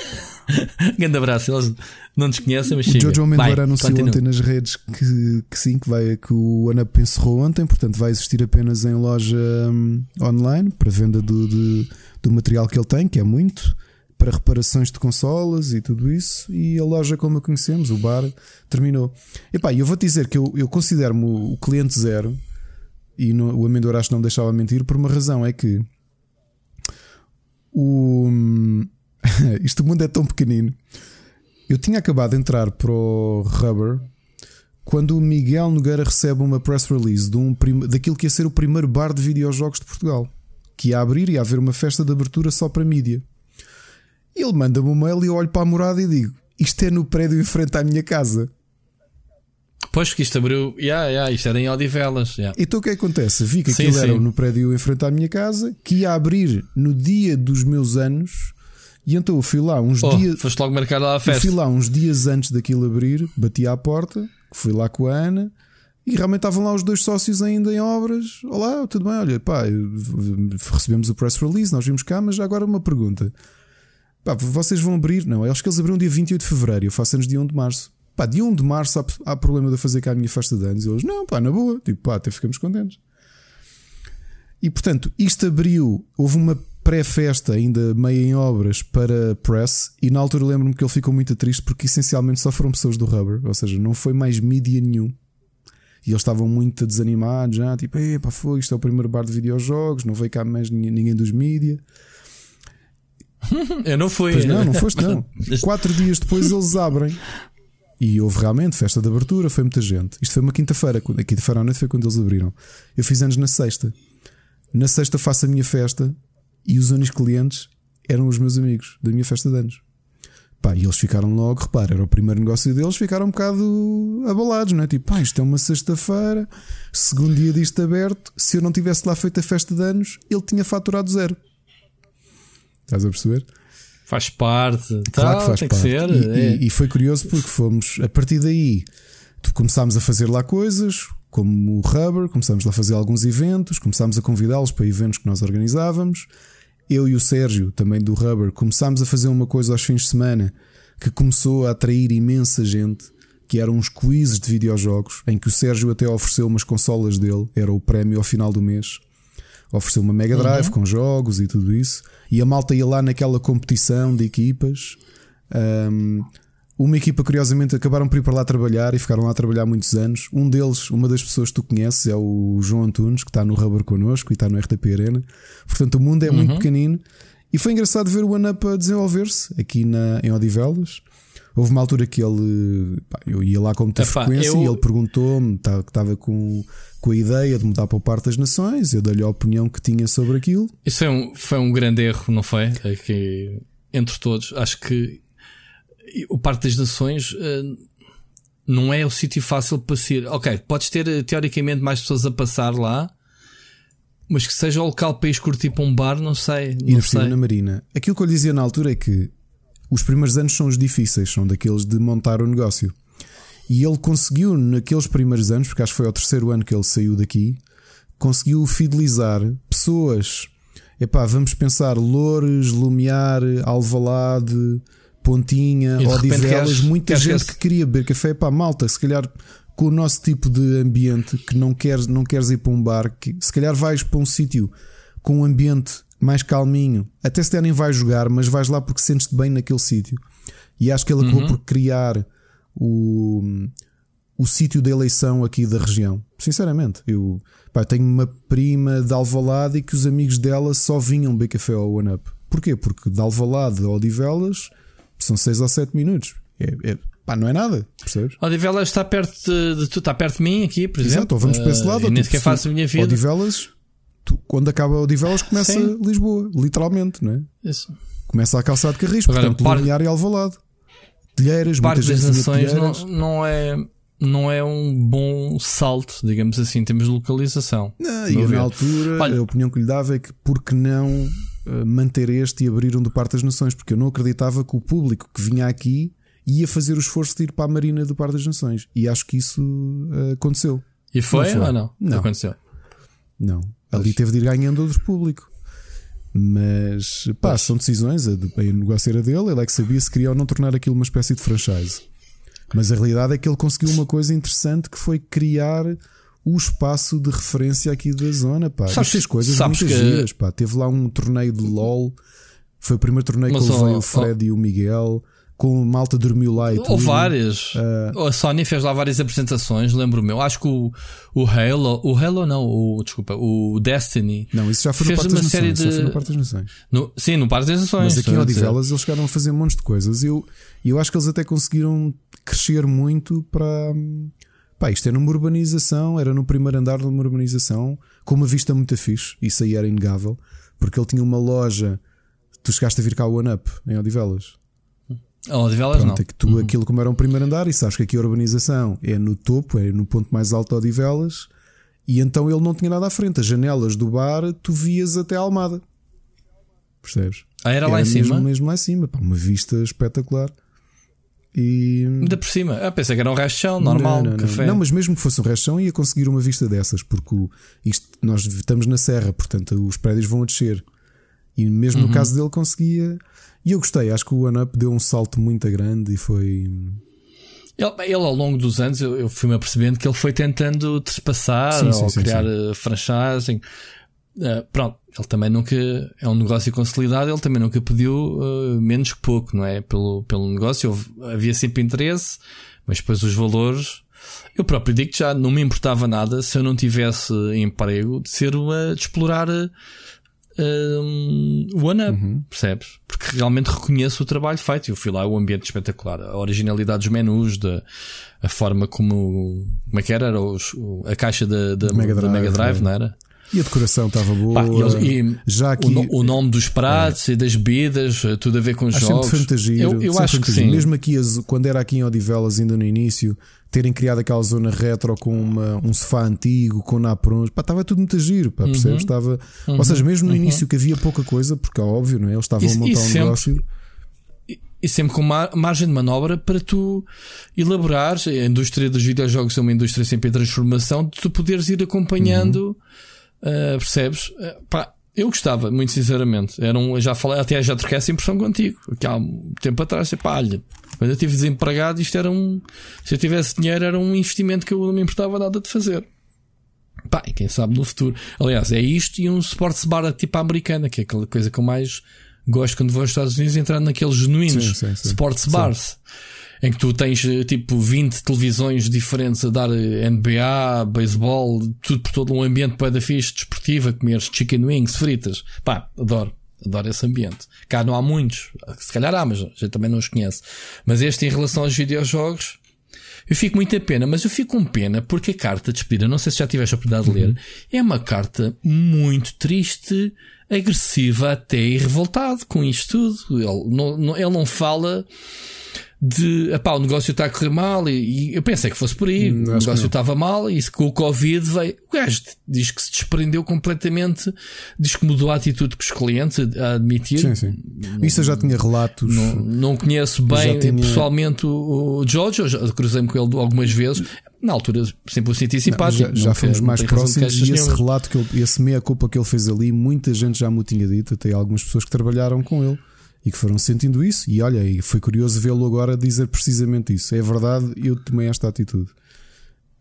Speaker 2: Grande abraço. Eles não nos conhecem, mas
Speaker 1: O Jojo Amendoeira anunciou continua. ontem nas redes que, que sim, que, vai, que o OneUp encerrou ontem, portanto vai existir apenas em loja um, online para venda do, do, do material que ele tem, que é muito para reparações de consolas e tudo isso. E a loja, como a conhecemos, o bar, terminou. Epá, eu vou te dizer que eu, eu considero-me o cliente zero, e no, o Amendoeira acho que não deixava mentir, por uma razão: é que o. isto o mundo é tão pequenino. Eu tinha acabado de entrar para o Rubber quando o Miguel Nogueira recebe uma press release de um daquilo que ia ser o primeiro bar de videojogos de Portugal, que ia abrir e ia haver uma festa de abertura só para mídia. E ele manda-me um mail e eu olho para a morada e digo: Isto é no prédio em frente à minha casa.
Speaker 2: Pois que isto abriu, yeah, yeah, isto era em Odivelas. Yeah.
Speaker 1: Então o que, é que acontece? Vi que sim, aquilo sim. era no prédio em frente à minha casa, que ia abrir no dia dos meus anos, e então eu fui lá uns oh, dias.
Speaker 2: Foste logo marcar lá a festa.
Speaker 1: Eu fui lá uns dias antes daquilo abrir, bati à porta, fui lá com a Ana. E realmente estavam lá os dois sócios ainda em obras. Olá, tudo bem? Olha, pá, recebemos o press release, nós vimos cá, mas agora uma pergunta. Pá, vocês vão abrir? Não, acho que eles abriram dia 28 de fevereiro. Eu faço anos dia 1 de março. Pá, de 1 de março há, há problema de fazer cá a minha festa de anos. E eles, não, pá, na boa. Tipo, pá, até ficamos contentes. E portanto, isto abriu. Houve uma pré-festa, ainda meio em obras, para Press. E na altura lembro-me que ele ficou muito triste porque essencialmente só foram pessoas do Rubber. Ou seja, não foi mais mídia nenhum. E eles estavam muito desanimados já, tipo, pá, foi, isto é o primeiro bar de videojogos, não veio cá mais ninguém dos mídia.
Speaker 2: Eu não fui.
Speaker 1: Pois não, não foste não. Quatro dias depois eles abrem. E houve realmente festa de abertura, foi muita gente. Isto foi uma quinta-feira, a quinta-feira à noite foi quando eles abriram. Eu fiz anos na sexta. Na sexta faço a minha festa e os únicos clientes eram os meus amigos da minha festa de anos. Pá, e eles ficaram logo, repara, era o primeiro negócio deles, ficaram um bocado abalados, não é? Tipo, pá, isto é uma sexta-feira, segundo dia disto aberto, se eu não tivesse lá feito a festa de anos, ele tinha faturado zero. Estás a perceber?
Speaker 2: Faz parte,
Speaker 1: claro que faz tem parte. Que ser, e, é. e, e, foi curioso porque fomos, a partir daí, começámos a fazer lá coisas, como o Rubber, começámos lá a fazer alguns eventos, começámos a convidá-los para eventos que nós organizávamos eu e o Sérgio, também do Rubber, começámos a fazer uma coisa aos fins de semana que começou a atrair imensa gente, que eram uns quizzes de videojogos, em que o Sérgio até ofereceu umas consolas dele, era o prémio ao final do mês. Ofereceu uma Mega Drive uhum. com jogos e tudo isso. E a malta ia lá naquela competição de equipas. Um, uma equipa, curiosamente, acabaram por ir para lá trabalhar e ficaram lá a trabalhar muitos anos. Um deles, uma das pessoas que tu conheces, é o João Antunes, que está no Rubber connosco e está no RTP Arena. Portanto, o mundo é uhum. muito pequenino. E foi engraçado ver o OneUp a desenvolver-se aqui na, em Odivelas. Houve uma altura que ele. Pá, eu ia lá com muita Epá, frequência eu... e ele perguntou-me que estava com, com a ideia de mudar para o Parque das Nações. Eu dei-lhe a opinião que tinha sobre aquilo.
Speaker 2: Isso foi um, foi um grande erro, não foi? É que, entre todos, acho que o Parque das Nações uh, não é o sítio fácil para ser. Ok, podes ter eh, teoricamente mais pessoas a passar lá, mas que seja o local para ir curtir para um bar, não sei.
Speaker 1: E
Speaker 2: não sei.
Speaker 1: na Marina. Aquilo que eu lhe dizia na altura é que os primeiros anos são os difíceis, são daqueles de montar o negócio. E ele conseguiu, naqueles primeiros anos, porque acho que foi ao terceiro ano que ele saiu daqui, conseguiu fidelizar pessoas. Epá, vamos pensar Loures, Lumiar, Alvalade, Pontinha, Odivelas, muita gente que queria beber café. Pá, malta, se calhar com o nosso tipo de ambiente que não queres, não queres ir para um bar, que se calhar vais para um sítio com um ambiente mais calminho, até se der nem vais jogar, mas vais lá porque sentes-te bem naquele sítio. E acho que ele acabou uhum. por criar o, o sítio de eleição aqui da região. Sinceramente, eu pá, tenho uma prima de Alvalade e que os amigos dela só vinham beber café ao One Up. Porquê? Porque de Alvalade a Odivelas são 6 ou 7 minutos. É, é, pá, não é nada, percebes?
Speaker 2: Odivelas está perto de, de, tu, está perto de mim aqui, por exemplo.
Speaker 1: Exato, vamos para esse lado. Uh,
Speaker 2: nem sequer faço a minha vida.
Speaker 1: Odivelas, tu, quando acaba Odivelas, começa Sim. Lisboa, literalmente, não é? Isso. Começa a calçar de Carris, Agora, portanto, par... Lumiar e Alvalade. Telheiras,
Speaker 2: Parte das Nações não, não é não é um bom salto, digamos assim, em termos de localização.
Speaker 1: Não, e na altura Olha, a opinião que lhe dava é que porque não eh, manter este e abrir um do Parque das Nações, porque eu não acreditava que o público que vinha aqui ia fazer o esforço de ir para a Marina do Parque das Nações. E acho que isso uh, aconteceu.
Speaker 2: E foi, não foi, ou não? Não. Aconteceu.
Speaker 1: Não. Ali teve de ir ganhando outro público. Mas pá, pois. são decisões. A, a negócio era dele, ele é que sabia se queria ou não tornar aquilo uma espécie de franchise. Mas a realidade é que ele conseguiu uma coisa interessante que foi criar o espaço de referência aqui da zona, pá. Sabes, Estas coisas sabes muitas que... giras, pá. Teve lá um torneio de LOL. Foi o primeiro torneio Mas, que levei oh, o Fred oh. e o Miguel. Com malta dormiu lá e
Speaker 2: tudo. Ou várias. Uh... A Sony fez lá várias apresentações, lembro-me. Acho que o, o Halo, o Halo não, o, desculpa, o Destiny.
Speaker 1: Não, isso já foi fez no Parque uma série Nações, de. Foi no Parque das Nações.
Speaker 2: No, sim, no Parque das Nações.
Speaker 1: Mas aqui em Odivelas eles chegaram a fazer um monte de coisas. E eu, eu acho que eles até conseguiram crescer muito para Pá, isto é numa urbanização, era no primeiro andar de uma urbanização, com uma vista muito fixe, isso aí era inegável, porque ele tinha uma loja. Tu chegaste a vir cá o One Up em Odivelas.
Speaker 2: A Odivelas Pronto, não.
Speaker 1: É que tu, uhum. aquilo como era um primeiro andar, e sabes que aqui a urbanização é no topo, é no ponto mais alto de Odivelas, e então ele não tinha nada à frente. As janelas do bar tu vias até a Almada. Percebes?
Speaker 2: Ah, era, era lá em
Speaker 1: mesmo,
Speaker 2: cima?
Speaker 1: Mesmo lá em cima, pá, uma vista espetacular. E...
Speaker 2: Ainda por cima, eu pensei que era um resto de chão, normal,
Speaker 1: não, não,
Speaker 2: café.
Speaker 1: Não, não, mas mesmo que fosse um resto de chão, ia conseguir uma vista dessas, porque isto, nós estamos na serra, portanto os prédios vão a descer. E mesmo uhum. no caso dele, conseguia. E eu gostei, acho que o One Up deu um salto muito grande e foi.
Speaker 2: Ele, ele, ao longo dos anos, eu, eu fui-me apercebendo que ele foi tentando despassar sim, ou sim, criar sim, eh, franchising. Uh, pronto, ele também nunca é um negócio consolidado, ele também nunca pediu uh, menos que pouco, não é? Pelo, pelo negócio, houve, havia sempre interesse, mas depois os valores. Eu próprio digo que já não me importava nada se eu não tivesse emprego de ser uma, de explorar um, One Up, uhum. percebes? Porque realmente reconheço o trabalho feito. Eu fui lá, o ambiente espetacular, a originalidade dos menus, da, a forma como, como é que era, os, a caixa da, da, Mega Drive, da Mega Drive, é. não era?
Speaker 1: E a decoração estava boa. Pá, e, e
Speaker 2: já aqui, o, o, nome dos pratos é. e das bebidas, eh, tudo a ver com os jogos.
Speaker 1: Sempre fantasia. Eu, eu acho que sim. Mesmo aqui, quando era aqui em Odivelas, ainda no início, terem criado aquela zona retro com uma, um sofá antigo, com naprons, pá, estava tudo muito giro, pá, percebes? Uhum. Estava, uhum. Ou seja, mesmo no uhum. início que havia pouca coisa, porque é óbvio, não é? Eles estavam a montar um sempre, negócio.
Speaker 2: E sempre com margem de manobra para tu elaborar. A indústria dos videojogos é uma indústria sempre em transformação, de tu poderes ir acompanhando. Uhum Uh, percebes? Uh, pá, eu gostava, muito sinceramente. Era um, já falei, até já troquei essa impressão contigo. Que há um tempo atrás, pá, olha, quando eu estive desempregado, isto era um. Se eu tivesse dinheiro, era um investimento que eu não me importava nada de fazer. Pá, e quem sabe no futuro. Aliás, é isto e um sports bar tipo americana, que é aquela coisa que eu mais gosto quando vou aos Estados Unidos, entrar naqueles genuínos sim, sim, sim. sports bars. Sim em que tu tens eh, tipo 20 televisões diferentes a dar eh, NBA, beisebol, tudo por todo um ambiente para fixe, desportiva, comer chicken wings, fritas. Pá, adoro. Adoro esse ambiente. Cá não há muitos. Se calhar há, mas a gente também não os conhece. Mas este em relação aos videojogos, eu fico muito a pena, mas eu fico com pena porque a carta de despedida, não sei se já tiveste a oportunidade de ler, uhum. é uma carta muito triste, agressiva até e revoltado com isto tudo. Ele não, não, ele não fala de epá, o negócio está a correr mal e, e eu pensei que fosse por aí, hum, o negócio estava mal e com o Covid veio. O gajo diz que se desprendeu completamente, diz que mudou a atitude com os clientes a admitir.
Speaker 1: Sim, sim. Isso eu já tinha relatos.
Speaker 2: Não, não conheço bem tinha... pessoalmente o, o George, eu já cruzei-me com ele algumas vezes. Na altura sempre o senti simpático.
Speaker 1: Não, já, já fomos mais próximos e esse relato, que ele, esse meia-culpa que ele fez ali, muita gente já me tinha dito, até algumas pessoas que trabalharam com ele e que foram sentindo isso. E olha, e foi curioso vê-lo agora dizer precisamente isso. É verdade, eu tomei esta atitude.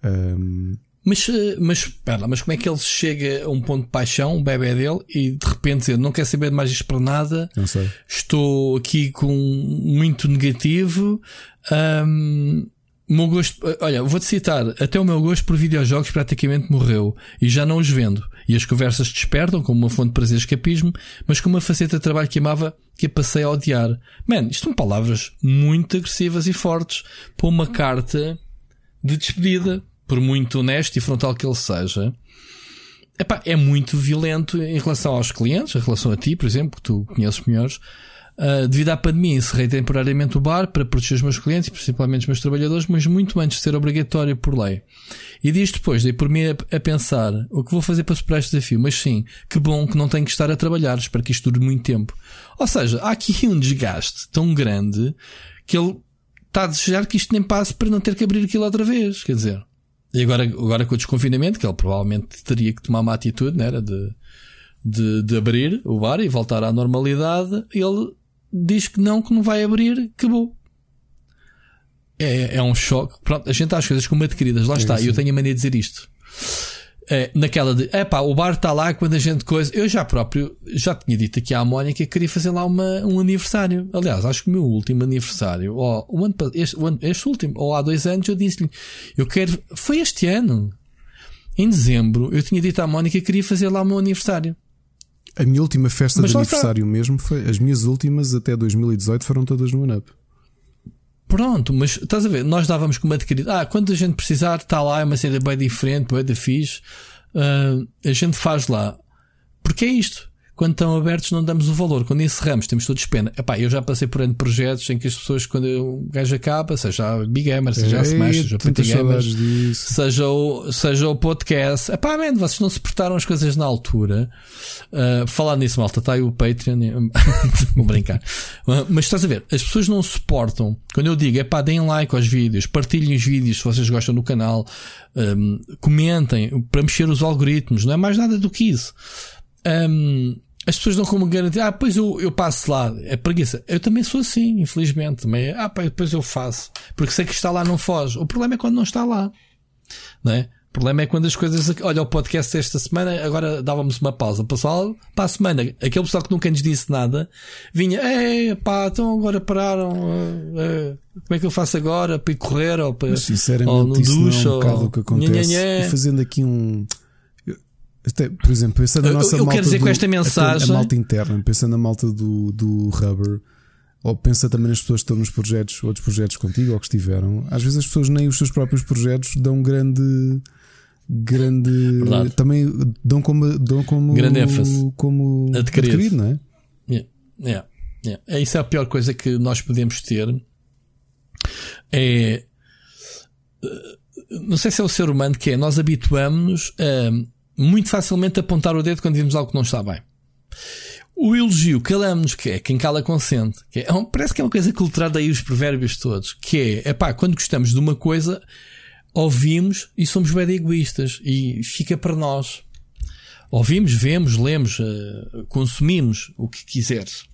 Speaker 1: Um...
Speaker 2: Mas, eh, mas, pera, mas como é que ele chega a um ponto de paixão, o bebê dele, e de repente dizer, não quer saber mais isto para nada, estou aqui com muito negativo. Um, meu gosto, olha, vou-te citar, até o meu gosto por videojogos praticamente morreu e já não os vendo. E as conversas despertam como uma fonte de prazer e escapismo, mas com uma faceta de trabalho que amava que passei a odiar. Man, isto são palavras muito agressivas e fortes para uma carta de despedida, por muito honesto e frontal que ele seja. Epá, é muito violento em relação aos clientes, em relação a ti, por exemplo, que tu conheces melhores. Uh, devido à pandemia, encerrei temporariamente o bar para proteger os meus clientes, principalmente os meus trabalhadores, mas muito antes de ser obrigatório por lei. E dias depois, dei por mim a, a, pensar o que vou fazer para superar este desafio. Mas sim, que bom que não tenho que estar a trabalhar, espero que isto dure muito tempo. Ou seja, há aqui um desgaste tão grande que ele está a desejar que isto nem passe para não ter que abrir aquilo outra vez. Quer dizer, e agora, agora com o desconfinamento, que ele provavelmente teria que tomar uma atitude, né, era de, de, de abrir o bar e voltar à normalidade, ele diz que não, que não vai abrir, acabou. É, é um choque. Pronto, a gente às coisas como adquiridas, lá está. E eu tenho a mania de dizer isto. É, naquela de, é pá, o bar está lá quando a gente coisa. Eu já próprio, já tinha dito aqui à Mónica que queria fazer lá uma, um aniversário. Aliás, acho que o meu último aniversário, ou o ano, este, o ano, este último, ou há dois anos, eu disse-lhe, eu quero, foi este ano, em dezembro, eu tinha dito à Mónica que queria fazer lá o meu aniversário.
Speaker 1: A minha última festa Mas de aniversário está. mesmo foi. As minhas últimas até 2018 foram todas no OneUp.
Speaker 2: Pronto, mas estás a ver, nós dávamos como adquirido. Ah, quando a gente precisar, está lá, é uma cena bem diferente, bem da fixe. Uh, a gente faz lá. Porque é isto quando estão abertos não damos o valor. Quando encerramos, temos todos pena. Epá, eu já passei por N projetos em que as pessoas, quando o gajo acaba, seja a Big Gamer, seja a Smash, seja a PT Gamer, seja o, seja o podcast, epá, man, vocês não suportaram as coisas na altura. Uh, falar nisso, malta, está aí o Patreon. Vou brincar. Uh, mas estás a ver, as pessoas não suportam. Quando eu digo, epá, deem like aos vídeos, partilhem os vídeos se vocês gostam do canal, um, comentem para mexer os algoritmos, não é mais nada do que isso. Um, as pessoas dão como garantia, ah, depois eu, eu passo lá, é preguiça. Eu também sou assim, infelizmente. Também, ah, depois eu faço, porque sei que está lá não foge. O problema é quando não está lá, não é? O problema é quando as coisas. Olha, o podcast esta semana, agora dávamos uma pausa. Pessoal, para a semana, aquele pessoal que nunca nos disse nada vinha, é pá, então agora pararam. É, como é que eu faço agora? Para ir correr ou para. Mas,
Speaker 1: sinceramente, ou no isso duche, não é um bocado ou... o que acontece. Nha, fazendo aqui um. Até, por exemplo, pensando na nossa
Speaker 2: eu, eu
Speaker 1: malta.
Speaker 2: quero dizer
Speaker 1: do,
Speaker 2: com esta mensagem.
Speaker 1: A malta interna, pensando na malta do, do Rubber, ou pensa também nas pessoas que estão nos projetos, outros projetos contigo ou que estiveram. Às vezes as pessoas nem os seus próprios projetos dão grande grande. Verdade. Também dão como, dão como.
Speaker 2: Grande ênfase.
Speaker 1: Como adquirido, adquirido não é?
Speaker 2: Yeah. Yeah. Yeah. É, isso é a pior coisa que nós podemos ter. É. Eh, não sei se é o ser humano que é. Nós habituamos-nos a muito facilmente apontar o dedo quando vimos algo que não está bem. O elogio calamos-nos, que é quem cala consente. Que é, parece que é uma coisa cultural, daí os provérbios todos. Que é, epá, quando gostamos de uma coisa, ouvimos e somos bem egoístas e fica para nós. Ouvimos, vemos, lemos, uh, consumimos o que quiseres.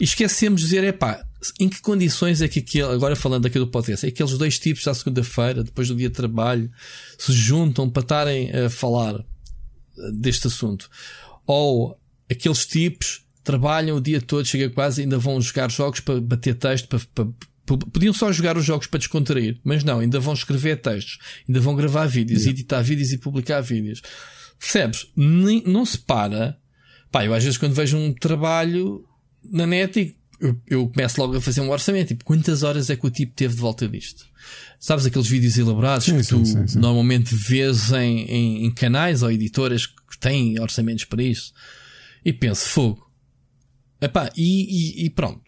Speaker 2: E esquecemos de dizer, é pá, em que condições é que aquele, agora falando aqui do podcast, é que aqueles dois tipos à segunda-feira, depois do dia de trabalho, se juntam para estarem a falar eh, deste assunto. Ou aqueles tipos trabalham o dia todo, chega quase, ainda vão jogar jogos para bater texto, para, para Podiam só jogar os jogos para descontrair, mas não, ainda vão escrever textos, ainda vão gravar vídeos, yeah. editar vídeos e publicar vídeos. Percebes? Nem, não se para. Pá, eu às vezes quando vejo um trabalho na net eu, eu começo logo a fazer um orçamento. Tipo, quantas horas é que o tipo teve de volta disto? Sabes aqueles vídeos elaborados sim, que tu sim, sim, normalmente vês em, em, em, canais ou editoras que têm orçamentos para isso? E penso, fogo. Epá, e, e, e pronto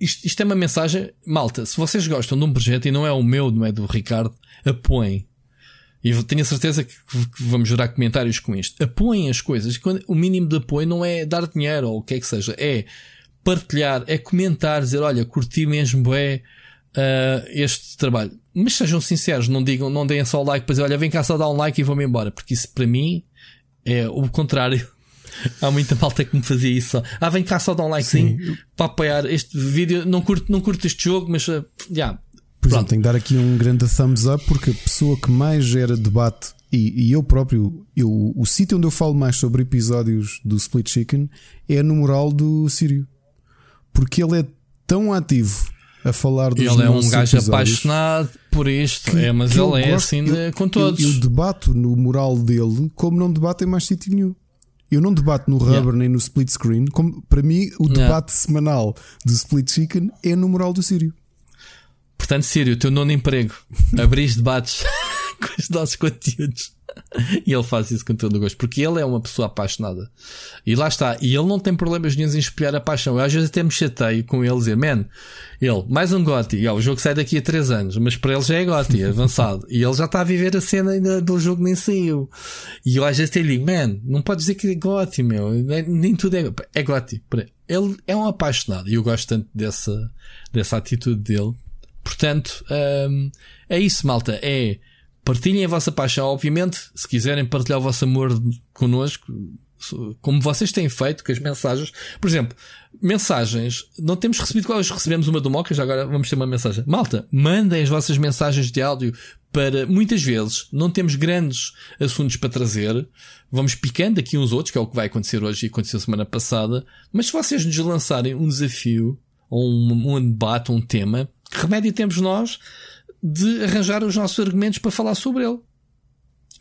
Speaker 2: isto, isto é uma mensagem, malta. Se vocês gostam de um projeto e não é o meu, não é do Ricardo, apoiem. E tenho a certeza que, que vamos gerar comentários com isto. Apoiem as coisas. Quando, o mínimo de apoio não é dar dinheiro ou o que é que seja, é partilhar, é comentar, dizer: olha, curti mesmo é uh, este trabalho. Mas sejam sinceros, não digam, não deem só o like, depois olha, vem cá só dar um like e vou-me embora, porque isso para mim é o contrário Há muita malta que me fazia isso. Ah, vem cá só dar um likezinho para apoiar este vídeo. Não curto, não curto este jogo, mas uh, yeah,
Speaker 1: por exemplo, tenho que dar aqui um grande thumbs up porque a pessoa que mais gera debate e, e eu próprio, eu, o sítio onde eu falo mais sobre episódios do Split Chicken é no mural do Sírio. Porque ele é tão ativo a falar dos
Speaker 2: Ele é um gajo apaixonado por isto, que, é, mas ele é gosto, assim eu, com todos.
Speaker 1: Eu, eu debato no mural dele como não debato em mais sítio nenhum. Eu não debato no rubber yeah. nem no split screen. Como, para mim, o yeah. debate semanal do split chicken é no moral do Sírio.
Speaker 2: Portanto, Sírio, o teu nono emprego, abrir debates com os nossos conteúdos. E ele faz isso com todo o gosto, porque ele é uma pessoa apaixonada. E lá está. E ele não tem problemas nenhum em espelhar a paixão. Eu às vezes até me chateio com ele dizer, man, ele, mais um Gotti. o jogo sai daqui a 3 anos, mas para ele já é Gotti, avançado. e ele já está a viver a cena ainda do jogo nem saiu. E eu às vezes até lhe digo, man, não pode dizer que é Gotti, meu. Nem tudo é, é Gotti. Ele é um apaixonado e eu gosto tanto dessa, dessa atitude dele. Portanto, hum, é isso, malta. É Partilhem a vossa paixão, obviamente, se quiserem partilhar o vosso amor connosco, como vocês têm feito com as mensagens. Por exemplo, mensagens. Não temos recebido quais recebemos uma do Moca, já agora vamos ter uma mensagem. Malta, mandem as vossas mensagens de áudio para muitas vezes não temos grandes assuntos para trazer. Vamos picando aqui uns outros, que é o que vai acontecer hoje e aconteceu semana passada. Mas se vocês nos lançarem um desafio, ou um, um debate, um tema, que remédio temos nós? De arranjar os nossos argumentos para falar sobre ele.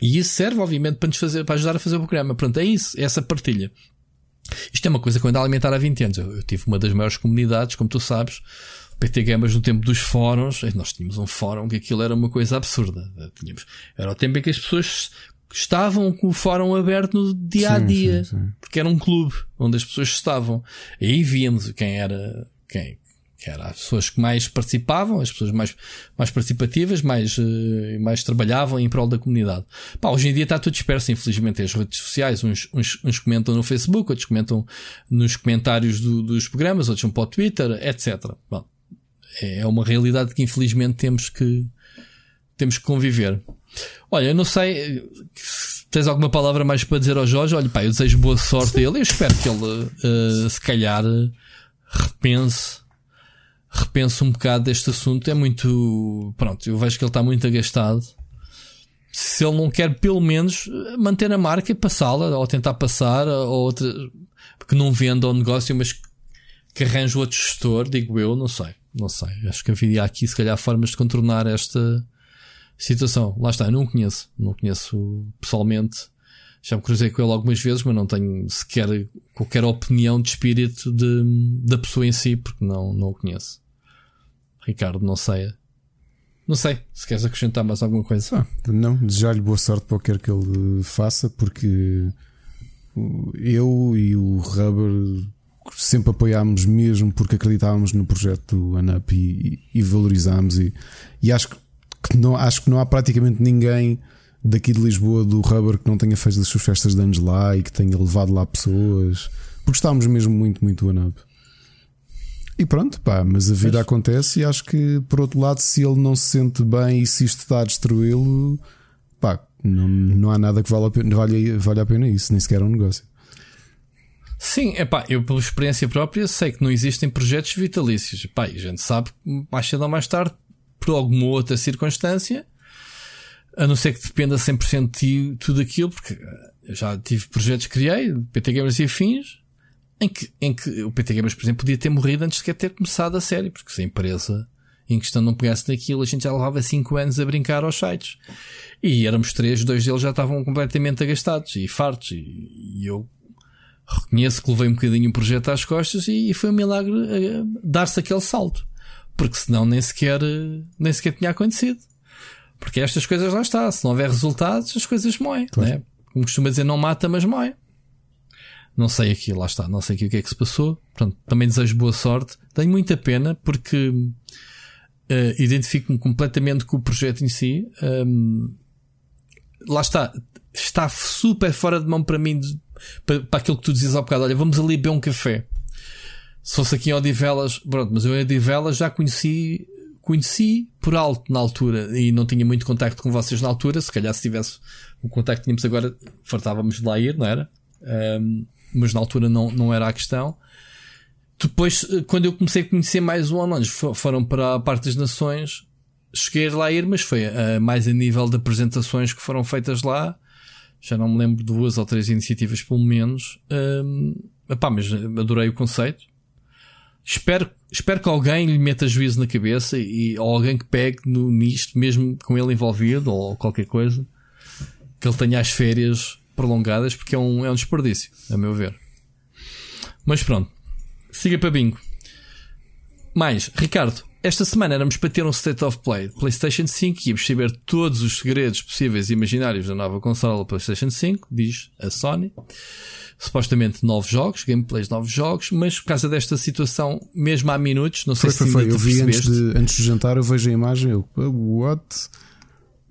Speaker 2: E isso serve, obviamente, para nos fazer, para ajudar a fazer o programa. Pronto, é isso, é essa partilha. Isto é uma coisa que eu ando a alimentar há 20 anos. Eu, eu tive uma das maiores comunidades, como tu sabes, PT Gamas no tempo dos fóruns. Nós tínhamos um fórum que aquilo era uma coisa absurda. Tínhamos, era o tempo em que as pessoas estavam com o fórum aberto no dia a dia. Sim, sim, sim. Porque era um clube onde as pessoas estavam. E aí víamos quem era, quem, que era as pessoas que mais participavam, as pessoas mais, mais participativas, mais, uh, mais trabalhavam em prol da comunidade. Pá, hoje em dia está tudo disperso, infelizmente, as redes sociais. Uns, uns, uns comentam no Facebook, outros comentam nos comentários do, dos programas, outros vão para o Twitter, etc. Bom, é uma realidade que infelizmente temos que, temos que conviver. Olha, eu não sei se tens alguma palavra mais para dizer ao Jorge. Olha, pá, eu desejo boa sorte a ele. Eu espero que ele, uh, se calhar, repense, repense um bocado deste assunto. É muito. Pronto, eu vejo que ele está muito agastado. Se ele não quer, pelo menos, manter a marca e passá-la, ou tentar passar, ou outra. Que não venda o negócio, mas que arranje outro gestor, digo eu, não sei. Não sei. Acho que haveria aqui, se calhar, formas de contornar esta situação. Lá está, eu não conheço. Não conheço pessoalmente. Já me cruzei com ele algumas vezes, mas não tenho sequer qualquer opinião de espírito de, da pessoa em si, porque não, não o conheço. Ricardo, não sei. Não sei se queres acrescentar mais alguma coisa.
Speaker 1: Ah, não, desejar-lhe boa sorte para o que quer que ele faça, porque eu e o Rubber sempre apoiámos mesmo porque acreditávamos no projeto do ANAP e, e valorizámos e, e acho que não, acho que não há praticamente ninguém daqui de Lisboa do Rubber que não tenha feito as suas festas de anos lá e que tenha levado lá pessoas porque estávamos mesmo muito, muito do ANAP. E pronto, pá, mas a vida acontece e acho que por outro lado, se ele não se sente bem e se isto está a destruí-lo, pá, não, não há nada que vale a pena, vale, vale a pena isso, nem sequer é um negócio.
Speaker 2: Sim, é pá, eu pela experiência própria sei que não existem projetos vitalícios. Pá, a gente sabe que mais cedo ou mais tarde, por alguma outra circunstância, a não ser que dependa 100% de ti tudo aquilo, porque eu já tive projetos que criei, PT Gamers e afins, em que, em que o PT Gamers, por exemplo, podia ter morrido antes de ter começado a série, porque se a empresa em questão não pegasse naquilo, a gente já levava 5 anos a brincar aos sites. E éramos três, dois deles já estavam completamente agastados e fartos. E, e eu reconheço que levei um bocadinho o projeto às costas e, foi um milagre eh, dar-se aquele salto. Porque senão nem sequer, nem sequer tinha acontecido. Porque estas coisas lá está. Se não houver resultados, as coisas moem. Claro. Né? Como costuma dizer, não mata, mas moe. Não sei aqui, lá está. Não sei aqui o que é que se passou. Pronto, também desejo boa sorte. Tenho muita pena porque uh, identifico-me completamente com o projeto em si. Um, lá está. Está super fora de mão para mim de, para, para aquilo que tu dizias há bocado, olha, vamos ali beber um café. Se fosse aqui em Odivelas, pronto, mas eu em Odivelas já conheci, conheci por alto na altura e não tinha muito contacto com vocês na altura. Se calhar se tivesse o contacto que tínhamos agora, fartávamos de lá ir, não era? Um, mas na altura não, não era a questão. Depois, quando eu comecei a conhecer mais o online, foram para a parte das nações, cheguei lá a ir, mas foi uh, mais a nível de apresentações que foram feitas lá já não me lembro de duas ou três iniciativas pelo menos. Um, epá, mas adorei o conceito. Espero, espero que alguém lhe meta juízo na cabeça e ou alguém que pegue no, nisto, mesmo com ele envolvido ou qualquer coisa, que ele tenha as férias prolongadas, porque é um, é um desperdício, a meu ver. Mas pronto, siga para bingo. Mais, Ricardo, esta semana éramos para ter um State of Play de PlayStation 5 e íamos saber todos os segredos possíveis e imaginários da nova consola PlayStation 5, diz a Sony. Supostamente novos jogos, gameplays de novos jogos, mas por causa desta situação, mesmo há minutos, não sei
Speaker 1: foi,
Speaker 2: se
Speaker 1: foi, foi. Eu vi antes de, antes de jantar, eu vejo a imagem, eu, what?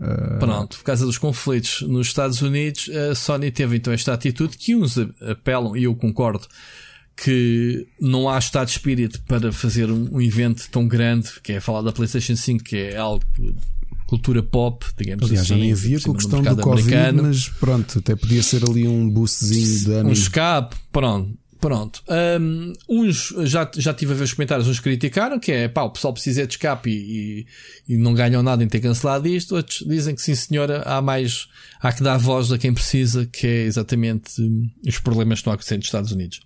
Speaker 2: Uh... Pronto, por causa dos conflitos nos Estados Unidos, a Sony teve então esta atitude que uns apelam, e eu concordo, que não há estado de espírito para fazer um, um, evento tão grande, que é falar da PlayStation 5, que é algo cultura pop, digamos
Speaker 1: Aliás,
Speaker 2: assim.
Speaker 1: já nem havia com a questão do Covid, americano. mas pronto, até podia ser ali um boostzinho de ânimo.
Speaker 2: Um escape, pronto. Pronto, um, uns já, já tive a ver os comentários, uns criticaram que é pá, o pessoal precisa de escape e, e, e, não ganham nada em ter cancelado isto. Outros dizem que sim, senhora, há mais, há que dar voz a quem precisa, que é exatamente um, os problemas que estão a acontecer nos Estados Unidos.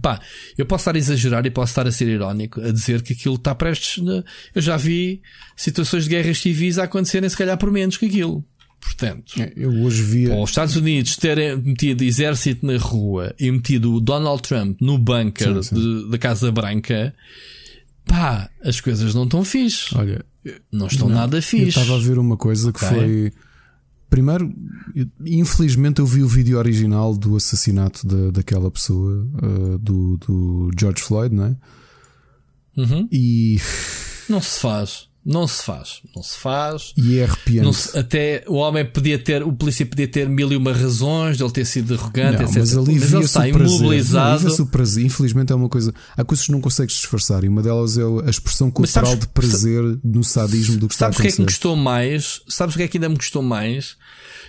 Speaker 2: Pá, eu posso estar a exagerar e posso estar a ser irónico a dizer que aquilo está prestes. Na... Eu já vi situações de guerras civis a acontecerem, se calhar, por menos que aquilo. Portanto,
Speaker 1: é, eu hoje vi.
Speaker 2: Os Estados Unidos terem metido exército na rua e metido o Donald Trump no bunker da Casa Branca, pá, as coisas não estão fixe.
Speaker 1: Olha,
Speaker 2: não estão não, nada fixe.
Speaker 1: Eu estava a ver uma coisa que okay. foi Primeiro, infelizmente eu vi o vídeo original do assassinato da, daquela pessoa, uh, do, do George Floyd, não é?
Speaker 2: Uhum.
Speaker 1: E.
Speaker 2: Não se faz. Não se faz. Não se faz.
Speaker 1: E é arrepiante. Se,
Speaker 2: até o homem podia ter, o polícia podia ter mil e uma razões de ele ter sido arrogante, não, etc.
Speaker 1: Mas ali mas ele está imobilizado. Não, prazer. Infelizmente é uma coisa. Há coisas que não consegues disfarçar e uma delas é a expressão cultural sabes, de prazer no sadismo do que
Speaker 2: sabes
Speaker 1: está a acontecer.
Speaker 2: Sabes o que é que me gostou mais? Sabes o que é que ainda me gostou mais?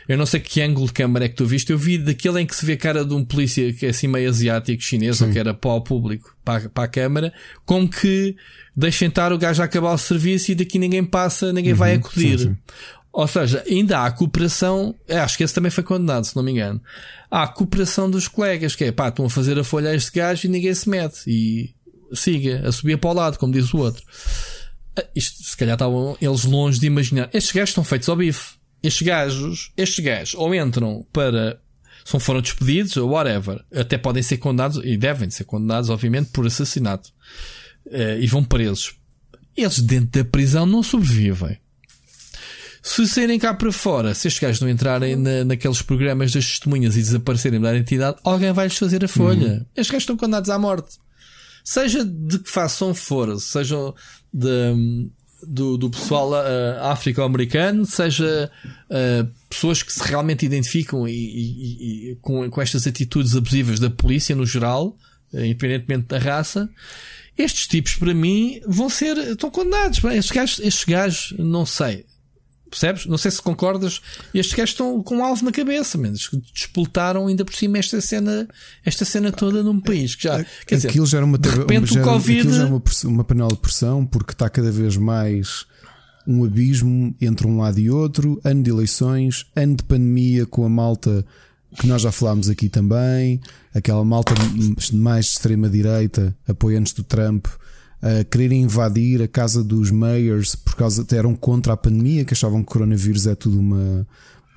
Speaker 2: Eu não sei que ângulo de câmara é que tu viste. Eu vi daquele em que se vê a cara de um polícia que é assim meio asiático, chinês, Sim. ou que era para o público, para, para a câmara, como que deixem estar o gajo a acabar o serviço e daqui ninguém passa, ninguém uhum, vai acudir. Sim, sim. Ou seja, ainda há cooperação, acho que esse também foi condenado, se não me engano. Há a cooperação dos colegas, que é pá, estão a fazer a folha a este gajo e ninguém se mete. E siga, a subir para o lado, como diz o outro. Ah, isto, se calhar estavam eles longe de imaginar. Estes gajos estão feitos ao bife estes gajos, estes gajos ou entram para são foram despedidos ou whatever, até podem ser condenados e devem ser condenados, obviamente, por assassinato uh, e vão presos. Eles dentro da prisão não sobrevivem. Se saírem cá para fora, se estes gajos não entrarem na, naqueles programas das testemunhas e desaparecerem da identidade, alguém vai-lhes fazer a folha. Uhum. Estes gajos estão condenados à morte. Seja de que façam for, sejam de, do, do pessoal uh, afro-americano, seja uh, pessoas que se realmente identificam e, e, e, com, com estas atitudes abusivas da polícia no geral, uh, independentemente da raça. Estes tipos, para mim, vão ser. estão condenados. Estes gajos, estes gajos não sei. Percebes? Não sei se concordas. Estes gajos estão com um alvo na cabeça, menos despoltaram ainda por cima esta cena, esta cena toda num país que já. Quer dizer,
Speaker 1: aquilo já era uma, de repente, já, o COVID... já era uma, uma panela de pressão porque está cada vez mais um abismo entre um lado e outro, ano de eleições, ano de pandemia com a malta que nós já falámos aqui também, aquela malta mais de extrema direita, apoiantes do Trump, a quererem invadir a casa dos mayors por causa eram contra a pandemia, que achavam que o coronavírus é tudo uma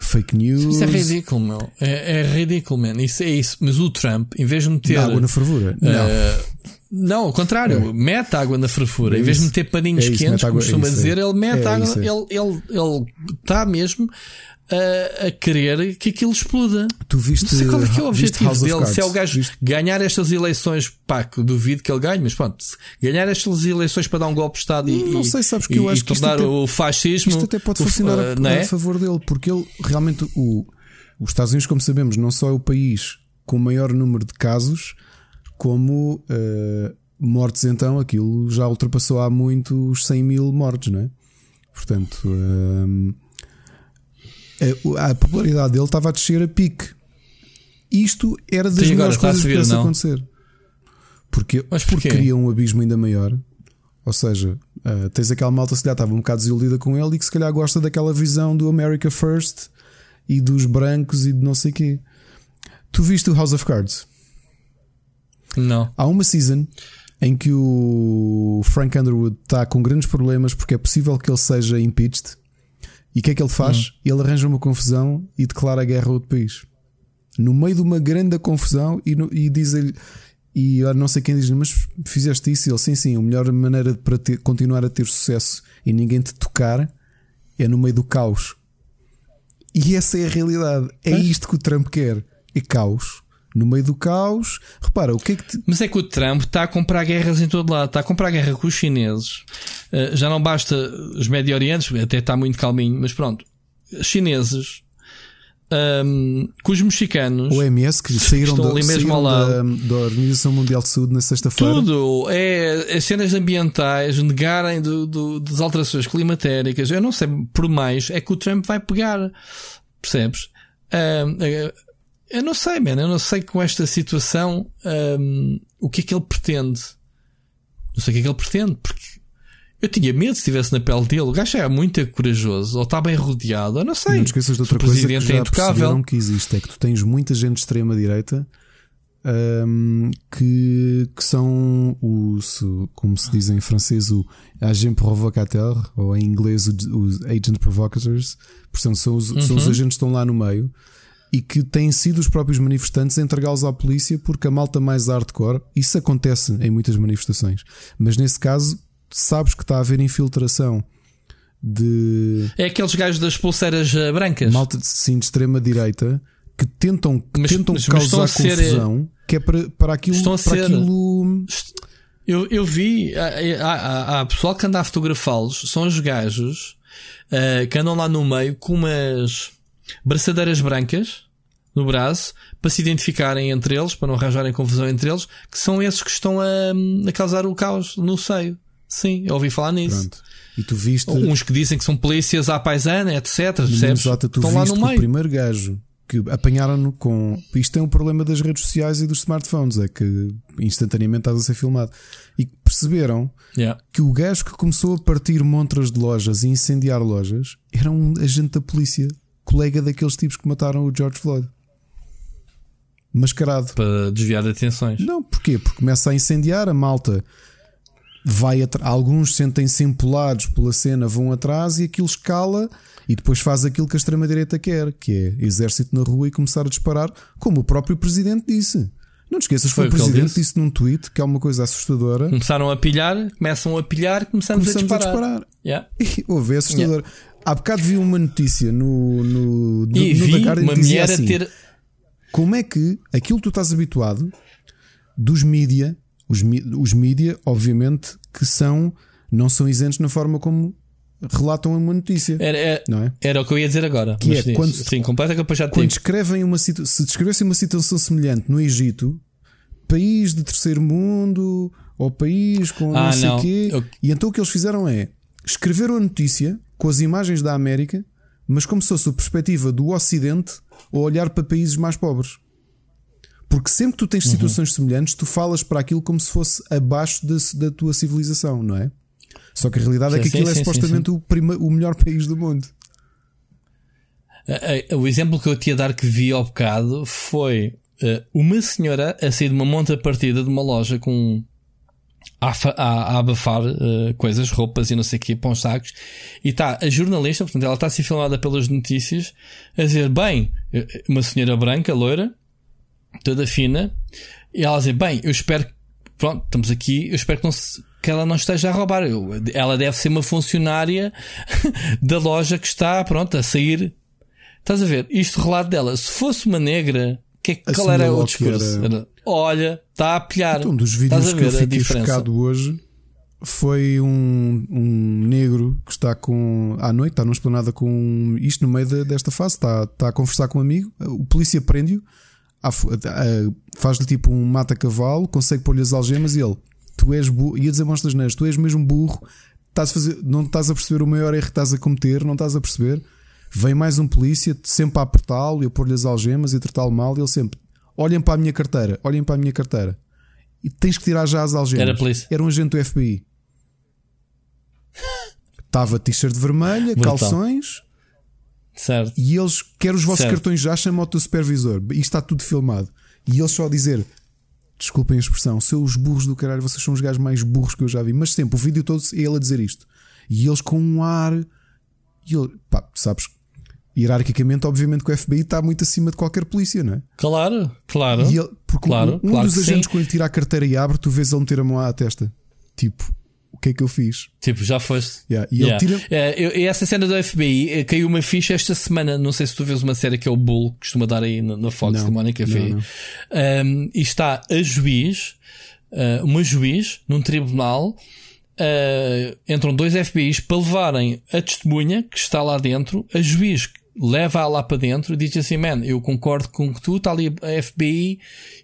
Speaker 1: fake news.
Speaker 2: Isso é ridículo, meu. É, é ridículo, man. Isso é isso. Mas o Trump, em vez de meter.
Speaker 1: água na fervura? Não. Uh,
Speaker 2: não, ao contrário, é. mete água na fervura. É em vez de meter paninhos é isso, quentes, como costuma é dizer, ele mete é água. Ele, ele, ele está mesmo a, a, querer que aquilo exploda.
Speaker 1: Tu viste,
Speaker 2: não sei qual é que é o objetivo dele. Se é o gajo viste? ganhar estas eleições, pá, que duvido que ele ganhe, mas pronto, ganhar estas eleições para dar um golpe de Estado e,
Speaker 1: não sei, sabes que e, eu acho
Speaker 2: e tornar
Speaker 1: até,
Speaker 2: o fascismo.
Speaker 1: Isto até pode funcionar a, a, é? a, favor dele, porque ele realmente, o, os Estados Unidos, como sabemos, não só é o país com o maior número de casos, como uh, mortes, então, aquilo já ultrapassou há muito os 100 mil mortes, não é? Portanto. Uh, a, a popularidade dele estava a descer a pique. Isto era das Sim, melhores coisas que pudesse acontecer. Porque, Mas porque cria um abismo ainda maior. Ou seja, uh, tens aquela malta se calhar estava um bocado desiludida com ele e que se calhar gosta daquela visão do America First e dos brancos e de não sei quê. Tu viste o House of Cards?
Speaker 2: Não.
Speaker 1: Há uma season em que o Frank Underwood está com grandes problemas porque é possível que ele seja impeached e o que é que ele faz? Hum. Ele arranja uma confusão e declara a guerra a outro país. No meio de uma grande confusão e, e diz-lhe. E não sei quem diz, mas fizeste isso? E ele, sim, sim, a melhor maneira para ter, continuar a ter sucesso e ninguém te tocar é no meio do caos. E essa é a realidade. É isto que o Trump quer: é caos no meio do caos. Repara, o que é que. Te...
Speaker 2: Mas é que o Trump está a comprar guerras em todo lado, está a comprar guerra com os chineses. Uh, já não basta os Médio Orientes, até está muito calminho, mas pronto. Chineses. Um, com os mexicanos,
Speaker 1: o OMS que saíram, estão ali mesmo ao lado da, da Organização Mundial de Saúde na sexta-feira.
Speaker 2: Tudo é as cenas ambientais, negarem do, do, das alterações climatéricas. Eu não sei por mais, é que o Trump vai pegar, percebes? Um, eu não sei, man. Eu não sei com esta situação um, o que é que ele pretende. Não sei o que é que ele pretende, porque eu tinha medo se estivesse na pele dele. O gajo é muito corajoso, ou está bem rodeado, eu não sei.
Speaker 1: Não te esqueças de outra coisa que é já é que existe, é que tu tens muita gente de extrema-direita um, que, que são os, como se diz em francês, o agent provocateur, ou em inglês os agent provocators. Portanto, são os, uhum. são os uhum. agentes que estão lá no meio e que têm sido os próprios manifestantes a entregá-los à polícia porque a malta mais hardcore, isso acontece em muitas manifestações, mas nesse caso sabes que está a haver infiltração de.
Speaker 2: É aqueles gajos das pulseiras eh, brancas.
Speaker 1: Malta sim, de extrema direita que tentam, que mas, tentam mas, causar mas confusão ser... que é para, para aquilo. Estão a para ser... aquilo
Speaker 2: Eu, eu vi, há, há, pessoal que anda a fotografá-los, são os gajos uh, que andam lá no meio com umas braçadeiras brancas no braço para se identificarem entre eles, para não arranjarem confusão entre eles, que são esses que estão a, a causar o caos no seio. Sim, eu ouvi falar nisso. Pronto.
Speaker 1: E tu viste.
Speaker 2: Uns que dizem que são polícias à paisana, etc. Percebes?
Speaker 1: Exato, tu Estão lá no meio. O primeiro gajo que apanharam-no com. Isto é um problema das redes sociais e dos smartphones, é que instantaneamente estás a ser filmado. E perceberam
Speaker 2: yeah.
Speaker 1: que o gajo que começou a partir montras de lojas e incendiar lojas era um agente da polícia, colega daqueles tipos que mataram o George Floyd. Mascarado.
Speaker 2: Para desviar de atenções.
Speaker 1: Não, porquê? Porque começa a incendiar, a malta vai alguns sentem-se empolados pela cena, vão atrás e aquilo escala e depois faz aquilo que a extrema-direita quer, que é exército na rua e começar a disparar, como o próprio presidente disse. Não te esqueças, foi, foi o presidente disse. disse num tweet que é uma coisa assustadora.
Speaker 2: Começaram a pilhar, começam a pilhar, começamos, começamos a disparar. A disparar. Yeah.
Speaker 1: E houve é assustador. Yeah. Há bocado vi uma notícia no, no,
Speaker 2: e no, vi no uma mulher assim, a ter.
Speaker 1: Como é que aquilo que tu estás habituado dos mídia os, os mídia, obviamente, que são, não são isentos na forma como relatam uma notícia.
Speaker 2: Era, era, não é? era o que eu ia dizer agora.
Speaker 1: Que é quando,
Speaker 2: sim, completa que já
Speaker 1: quando descrevem uma se descrevessem uma situação semelhante no Egito, país de terceiro mundo ou país com ah, não sei o quê, eu... e então o que eles fizeram é escreveram a notícia com as imagens da América, mas como se fosse a perspectiva do Ocidente ou olhar para países mais pobres. Porque sempre que tu tens uhum. situações semelhantes, tu falas para aquilo como se fosse abaixo de, da tua civilização, não é? Só que a realidade sim, é que aquilo é sim, é supostamente sim, o, prima, o melhor país do mundo.
Speaker 2: O exemplo que eu te ia dar que vi ao bocado foi uh, uma senhora a sair de uma monta partida de uma loja com a, a, a abafar uh, coisas, roupas e não sei o quê, para uns sacos, e está a jornalista, portanto, ela está a ser filmada pelas notícias, a dizer: Bem, uma senhora branca, loira, toda fina, e ela diz: Bem, eu espero que, pronto, estamos aqui, eu espero que, não se, que ela não esteja a roubar. Eu, ela deve ser uma funcionária da loja que está, pronto, a sair. Estás a ver? Isto relato dela. Se fosse uma negra, que, é qual era o discurso? Era... Olha, está a pilhar.
Speaker 1: Então, um dos vídeos que eu fiquei chocado hoje foi um, um negro que está com à noite, está numa esplanada com isto no meio de, desta fase, está, está a conversar com um amigo, o polícia prende-o faz-lhe tipo um mata-cavalo, consegue pôr-lhe as algemas e ele, tu és burro, ia dizer monstros neiras, tu és mesmo burro, estás a fazer, não estás a perceber o maior erro que estás a cometer, não estás a perceber. Vem mais um polícia, sempre a apertá-lo e a pôr-lhe as algemas e a tratá-lo mal, e ele sempre, olhem para a minha carteira, olhem para a minha carteira. E tens que tirar já as algemas.
Speaker 2: Era.
Speaker 1: Era um agente do FBI. Estava t-shirt vermelha, Brutal. calções,
Speaker 2: Certo.
Speaker 1: E eles, quer os vossos certo. cartões já, chamam o teu supervisor. Isto está tudo filmado. E eles só a dizer: desculpem a expressão, seus burros do caralho, vocês são os gajos mais burros que eu já vi. Mas sempre, o vídeo todo é ele a dizer isto. E eles com um ar. E ele, pá, sabes, hierarquicamente, obviamente que o FBI está muito acima de qualquer polícia, não é?
Speaker 2: Claro, claro.
Speaker 1: Ele, porque
Speaker 2: claro,
Speaker 1: um, um
Speaker 2: claro
Speaker 1: dos agentes, sim. quando lhe tira a carteira e abre, tu vês ele meter a mão à testa. Tipo, o que é que eu fiz?
Speaker 2: Tipo, já foste.
Speaker 1: Yeah. E yeah. ele tira.
Speaker 2: É, essa cena do FBI eh, caiu uma ficha esta semana. Não sei se tu vês uma série que é o Bull, que costuma dar aí na, na Fox, de Mónica Café. Um, e está a juiz, uh, uma juiz, num tribunal. Uh, entram dois FBIs para levarem a testemunha que está lá dentro, a juiz leva-a lá para dentro diz assim: Man, eu concordo com que tu, está ali a FBI,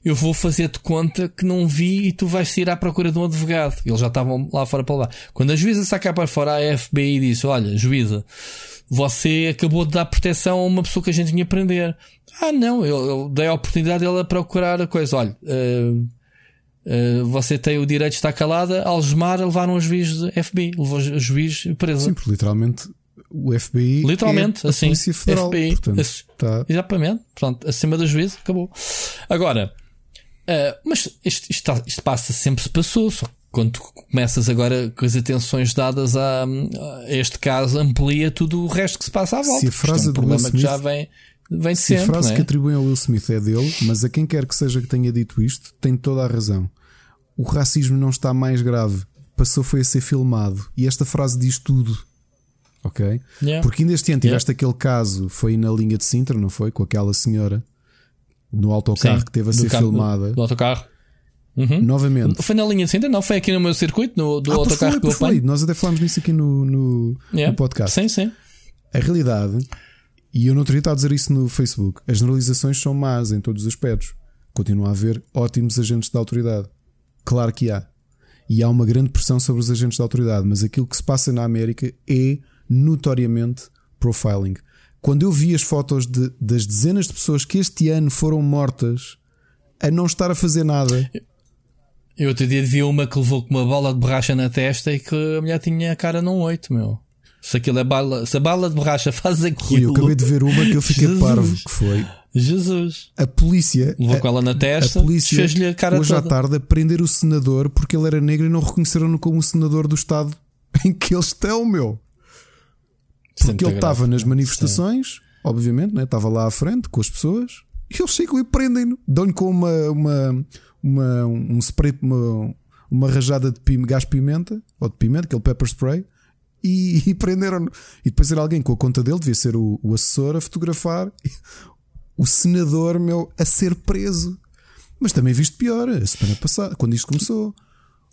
Speaker 2: eu vou fazer-te conta que não vi e tu vais ir à procura de um advogado. Eles já estavam lá fora para lá. Quando a juíza saca para fora, a FBI disse: Olha, juíza, você acabou de dar proteção a uma pessoa que a gente tinha a prender. Ah, não, eu, eu dei a oportunidade dela procurar a coisa. Olha, uh, uh, você tem o direito de estar calada, algemar, levaram o juiz de FBI, levou juiz preso.
Speaker 1: Sim, porque o FBI
Speaker 2: literalmente
Speaker 1: é
Speaker 2: assim
Speaker 1: Polícia Federal, FBI
Speaker 2: portanto, tá. exatamente. Pronto acima do juízo acabou. Agora uh, mas isto, isto, isto, passa sempre se passou só quando começas agora com as atenções dadas a, a, este caso amplia tudo o resto que se passa à volta
Speaker 1: se a frase é um
Speaker 2: problema
Speaker 1: Smith, que
Speaker 2: já vem vem
Speaker 1: se
Speaker 2: sempre,
Speaker 1: a frase
Speaker 2: é?
Speaker 1: que atribuem ao Will Smith é dele mas a quem quer que seja que tenha dito isto tem toda a razão. O racismo não está mais grave. Passou foi a ser filmado. E esta frase diz tudo ok?
Speaker 2: Yeah.
Speaker 1: Porque ainda este ano tiveste yeah. aquele caso, foi na linha de Sintra, não foi? Com aquela senhora no autocarro Sim, que teve a ser
Speaker 2: carro,
Speaker 1: filmada.
Speaker 2: Do autocarro.
Speaker 1: Uhum. Novamente.
Speaker 2: Foi na linha de centro? Não, foi aqui no meu circuito, no, do ah, autocarro
Speaker 1: que eu foi. Nós até falámos nisso aqui no, no, yeah. no, podcast.
Speaker 2: Sim, sim.
Speaker 1: A realidade, e eu não teria estado a dizer isso no Facebook, as generalizações são más em todos os aspectos. Continua a haver ótimos agentes da autoridade. Claro que há. E há uma grande pressão sobre os agentes da autoridade, mas aquilo que se passa na América é notoriamente profiling. Quando eu vi as fotos de, das dezenas de pessoas que este ano foram mortas a não estar a fazer nada.
Speaker 2: Eu outro dia vi uma que levou com uma bola de borracha na testa e que a mulher tinha a cara num 8, meu. Se aquilo é bala, se a bala de borracha faz aquilo. Rui,
Speaker 1: eu acabei de ver uma que eu fiquei Jesus. parvo, que foi.
Speaker 2: Jesus.
Speaker 1: A polícia.
Speaker 2: Levou com ela na testa, a polícia fez-lhe a cara
Speaker 1: hoje
Speaker 2: toda.
Speaker 1: à tarde a prender o senador porque ele era negro e não reconheceram-no como o senador do estado em que eles estão, meu. Porque ele estava nas manifestações, Sim. obviamente, né? estava lá à frente com as pessoas e eles chegam e prendem-no. Dão-lhe com uma, uma, uma, um spray, uma, uma rajada de pim, gás pimenta, ou de pimenta, aquele pepper spray, e, e prenderam-no. E depois era alguém com a conta dele, devia ser o, o assessor, a fotografar o senador, meu, a ser preso. Mas também viste pior, a semana passada, quando isto começou.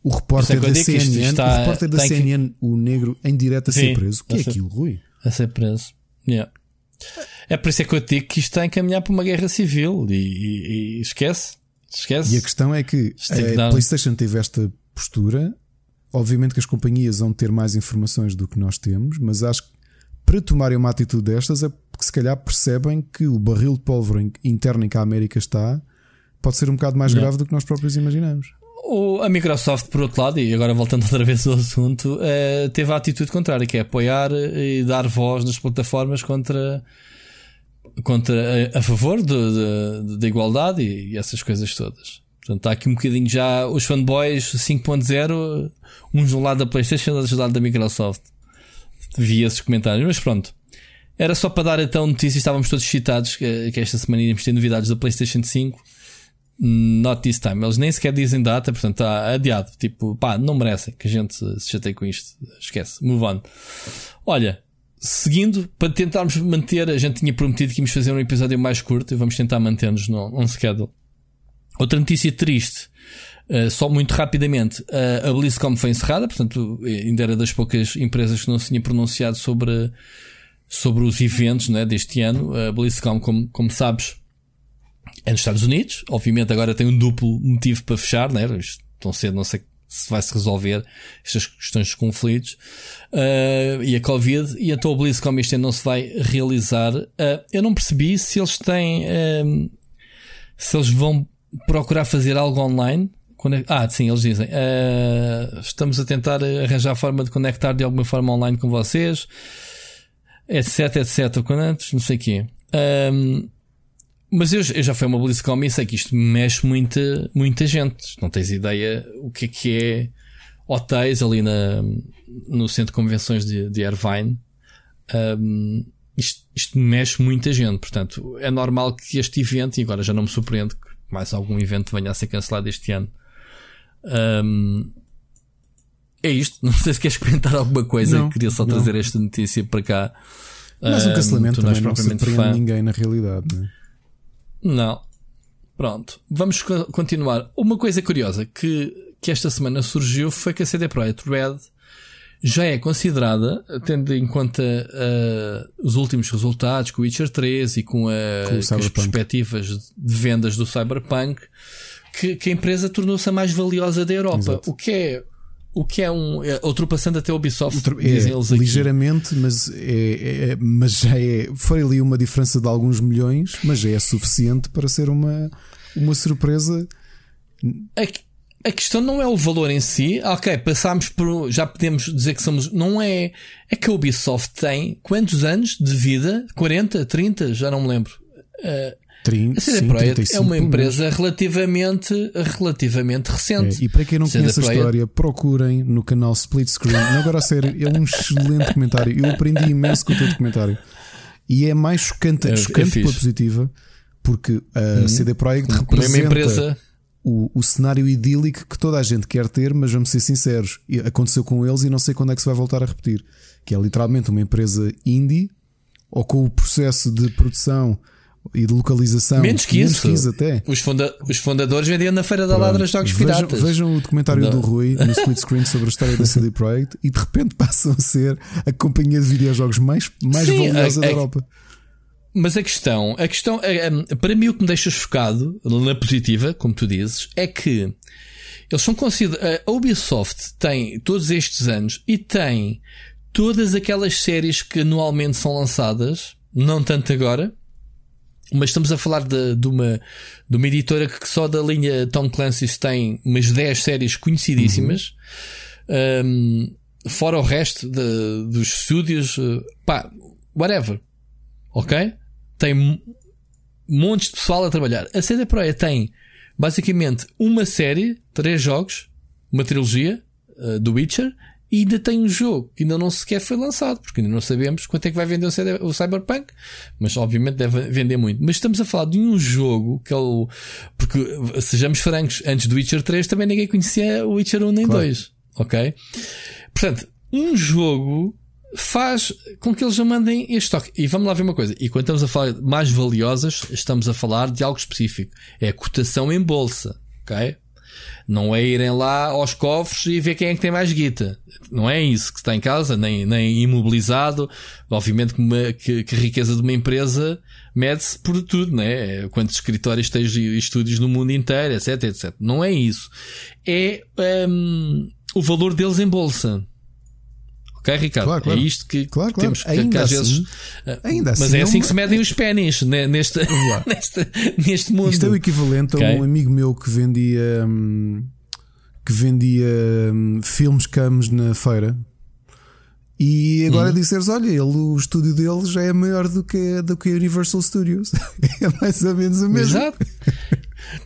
Speaker 1: O repórter é da CNN, está, o repórter da CNN, que... o negro, em direto a Sim, ser preso. O que é aquilo, Rui?
Speaker 2: A ser preso. Yeah. É por isso é que eu digo que isto está a encaminhar para uma guerra civil e, e, e esquece. Esquece.
Speaker 1: E a questão é que a dar... PlayStation teve esta postura. Obviamente que as companhias vão ter mais informações do que nós temos, mas acho que para tomarem uma atitude destas é porque se calhar percebem que o barril de pólvora interno em que a América está pode ser um bocado mais grave do que nós próprios imaginamos.
Speaker 2: O, a Microsoft, por outro lado, e agora voltando outra vez ao assunto, uh, teve a atitude contrária, que é apoiar e dar voz nas plataformas contra, contra a, a favor da igualdade e, e, essas coisas todas. Portanto, está aqui um bocadinho já os fanboys 5.0, uns do lado da PlayStation, outros do lado da Microsoft. Vi esses comentários, mas pronto. Era só para dar então notícias, estávamos todos excitados que, que esta semana íamos ter novidades da PlayStation 5 Not this time. Eles nem sequer dizem data, portanto está adiado. Tipo, pá, não merecem que a gente se chateie com isto. Esquece. Move on. Olha, seguindo, para tentarmos manter, a gente tinha prometido que íamos fazer um episódio mais curto e vamos tentar manter-nos no on schedule. Outra notícia triste, uh, só muito rapidamente, uh, a BlizzCon foi encerrada, portanto, ainda era das poucas empresas que não se tinha pronunciado sobre, sobre os eventos né, deste ano. A BlizzCon, como, como sabes, é nos Estados Unidos. Obviamente agora tem um duplo motivo para fechar, né? Tão cedo não sei se vai se resolver estas questões dos conflitos uh, e a Covid e então o BlizzCon este ano não se vai realizar. Uh, eu não percebi se eles têm uh, se eles vão procurar fazer algo online. É, ah, sim, eles dizem estamos a tentar arranjar a forma de conectar de alguma forma online com vocês, etc, etc, não sei o quê. Mas eu, eu, já fui uma BlizzCon e sei que isto mexe muita, muita gente. Não tens ideia o que é que é hotéis ali na, no centro de convenções de, de Irvine. Um, isto, isto, mexe muita gente. Portanto, é normal que este evento, e agora já não me surpreende que mais algum evento venha a ser cancelado este ano. Um, é isto. Não sei se queres comentar alguma coisa. Não, Queria só não. trazer esta notícia para cá.
Speaker 1: Mas o cancelamento um, também não surpreende ninguém na realidade. Não é?
Speaker 2: Não. Pronto. Vamos continuar. Uma coisa curiosa que, que esta semana surgiu foi que a CD Projekt Red já é considerada, tendo em conta uh, os últimos resultados com o Witcher 3 e com, a, com, as perspectivas de vendas do Cyberpunk, que, que a empresa tornou-se a mais valiosa da Europa. Exato. O que é o que é um. É, ultrapassando até o Ubisoft, Outro, é, dizem eles aqui.
Speaker 1: Ligeiramente, mas, é, é, mas já é. Foi ali uma diferença de alguns milhões, mas já é suficiente para ser uma, uma surpresa.
Speaker 2: A, a questão não é o valor em si. Ok, passámos por. Já podemos dizer que somos. Não é. É que a Ubisoft tem quantos anos de vida? 40, 30? Já não me lembro. Uh,
Speaker 1: 30, a CD Projekt
Speaker 2: é uma empresa relativamente, relativamente recente.
Speaker 1: É, e para quem não CD conhece Projekt... a história, procurem no canal Split Screen. agora a sério, é um excelente comentário. Eu aprendi imenso com o teu documentário. E é mais chocante, é, chocante é pela positiva, porque a uhum. CD Projekt representa uma empresa... o, o cenário idílico que toda a gente quer ter, mas vamos ser sinceros, aconteceu com eles e não sei quando é que se vai voltar a repetir. Que é literalmente uma empresa indie, ou com o processo de produção e de localização.
Speaker 2: Menos que Menos isso. Que isso até. Os, funda os fundadores vendiam na Feira da Ladra jogos vejam, piratas.
Speaker 1: Vejam o documentário Não. do Rui no split screen sobre a história da CD Projekt e de repente passam a ser a companhia de videojogos mais, mais Sim, valiosa a, a, da Europa.
Speaker 2: Mas a questão, a questão, é, é, para mim o que me deixa chocado, na positiva, como tu dizes, é que eles são considerados. A Ubisoft tem todos estes anos e tem todas aquelas séries que anualmente são lançadas, não tanto agora, mas estamos a falar de, de, uma, de uma editora que só da linha Tom Clancy's tem umas 10 séries conhecidíssimas. Uhum. Um, fora o resto de, dos estúdios, uh, pá, whatever. Ok? Tem montes de pessoal a trabalhar. A CD Projekt tem basicamente uma série, três jogos, uma trilogia uh, do Witcher e ainda tem um jogo que ainda não sequer foi lançado, porque ainda não sabemos quanto é que vai vender o, Cyberpunk, mas obviamente deve vender muito. Mas estamos a falar de um jogo que é o. Porque, sejamos francos, antes do Witcher 3 também ninguém conhecia o Witcher 1 nem claro. 2. Ok? Portanto, um jogo faz com que eles já mandem este toque. E vamos lá ver uma coisa. E quando estamos a falar de mais valiosas, estamos a falar de algo específico. É a cotação em bolsa. Ok? Não é irem lá aos cofres e ver quem é que tem mais guita. Não é isso que está em casa, nem, nem imobilizado. Obviamente que, uma, que, que a riqueza de uma empresa mede-se por tudo, né? Quantos escritórios tens e estúdios no mundo inteiro, etc, etc. Não é isso. É um, o valor deles em bolsa. Ok, Ricardo? Claro, claro. É isto que claro, claro. temos que, ainda que às assim, vezes. Eh, ainda mas assim, é assim que se medem os pênis né, neste, neste, neste mundo.
Speaker 1: Isto é o equivalente okay. a um amigo meu que vendia. Hum, que vendia hum, filmes camos na feira. E agora uhum. disseres, olha, ele, o estúdio dele já é maior do que, do que a Universal Studios. é mais ou menos o mesmo.
Speaker 2: Exato.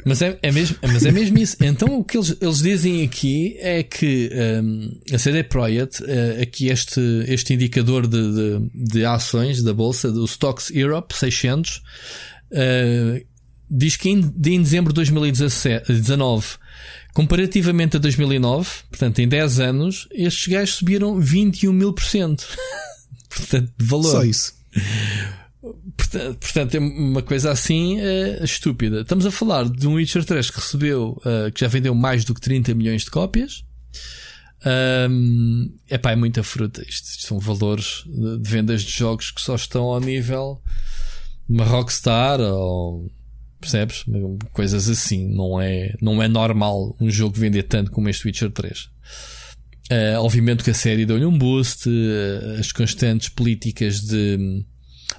Speaker 2: Mas é, é, mesmo, mas é mesmo isso. Então o que eles, eles dizem aqui é que um, a CD Projekt, uh, aqui este, este indicador de, de, de, ações da bolsa, do Stocks Europe 600, uh, diz que em, em dezembro de 2019, comparativamente a 2009, portanto em 10 anos, estes gajos subiram 21 mil por cento. Portanto, de valor.
Speaker 1: Só isso.
Speaker 2: Portanto, é uma coisa assim uh, estúpida. Estamos a falar de um Witcher 3 que recebeu, uh, que já vendeu mais do que 30 milhões de cópias. Um, epá, é muita fruta. Isto, isto, são valores de, de vendas de jogos que só estão ao nível de uma Rockstar ou percebes? Coisas assim. Não é, não é normal um jogo vender tanto como este Witcher 3. Uh, eh, obviamente que a série deu-lhe um boost, as constantes políticas de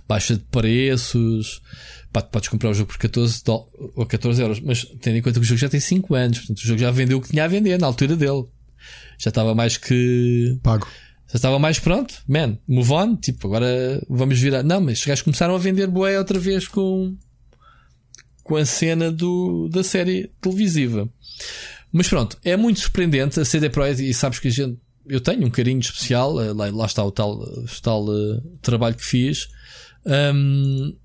Speaker 2: baixa de preços. Pá, podes comprar o jogo por 14 ou 14 euros, mas tendo em conta que o jogo já tem 5 anos, portanto o jogo já vendeu o que tinha a vender na altura dele. Já estava mais que.
Speaker 1: Pago.
Speaker 2: Já estava mais pronto, man, move on, tipo, agora vamos virar. Não, mas os gajos começaram a vender boé outra vez com, com a cena do, da série televisiva. Mas pronto, é muito surpreendente a CD Projekt e sabes que a gente, eu tenho um carinho especial, eh, lá, lá está o tal, o tal uh, trabalho que fiz um,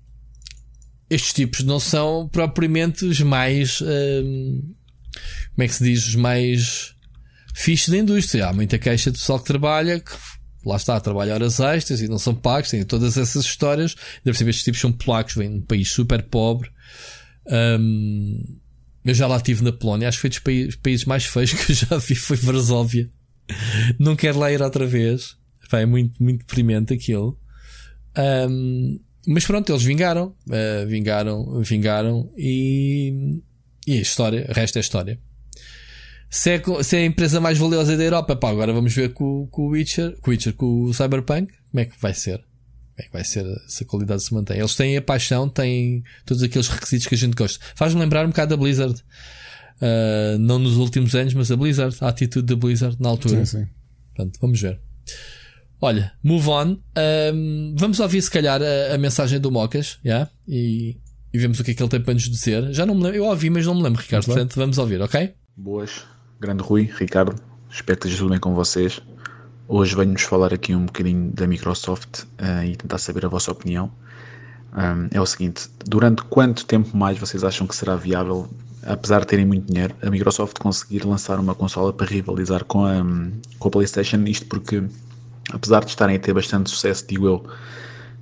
Speaker 2: estes tipos não são propriamente os mais. Um, como é que se diz? Os mais fixos da indústria. Há muita queixa de pessoal que trabalha que lá está, trabalha horas extras e não são pagos, têm todas essas histórias. Deve ser estes tipos são polacos, vêm de um país super pobre. Um, eu já lá estive na Polónia, acho que foi dos países, mais feios que eu já vi, foi Varsóvia. Não quero lá ir outra vez. é muito, muito deprimente aquilo. Um, mas pronto, eles vingaram, uh, vingaram, vingaram e, e a história, o resto é história. Se é, se é a empresa mais valiosa da Europa, pá, agora vamos ver com, com o Witcher, com o Witcher, com o Cyberpunk, como é que vai ser? Como é que vai ser se a qualidade se mantém? Eles têm a paixão, têm todos aqueles requisitos que a gente gosta. Faz-me lembrar um bocado da Blizzard. Uh, não nos últimos anos, mas a Blizzard, a atitude da Blizzard na altura.
Speaker 1: Sim, sim.
Speaker 2: Portanto, vamos ver. Olha, move on. Um, vamos ouvir se calhar a, a mensagem do Mocas, yeah? e, e vemos o que é que ele tem para nos dizer. Já não me lembro, eu ouvi, mas não me lembro, Ricardo. Portanto, vamos ouvir, ok?
Speaker 3: Boas, grande Rui, Ricardo. Espero que esteja tudo bem com vocês. Hoje venho-nos falar aqui um bocadinho da Microsoft uh, e tentar saber a vossa opinião. Um, é o seguinte: durante quanto tempo mais vocês acham que será viável, apesar de terem muito dinheiro, a Microsoft conseguir lançar uma consola para rivalizar com a, com a PlayStation? Isto porque apesar de estarem a ter bastante sucesso, digo eu,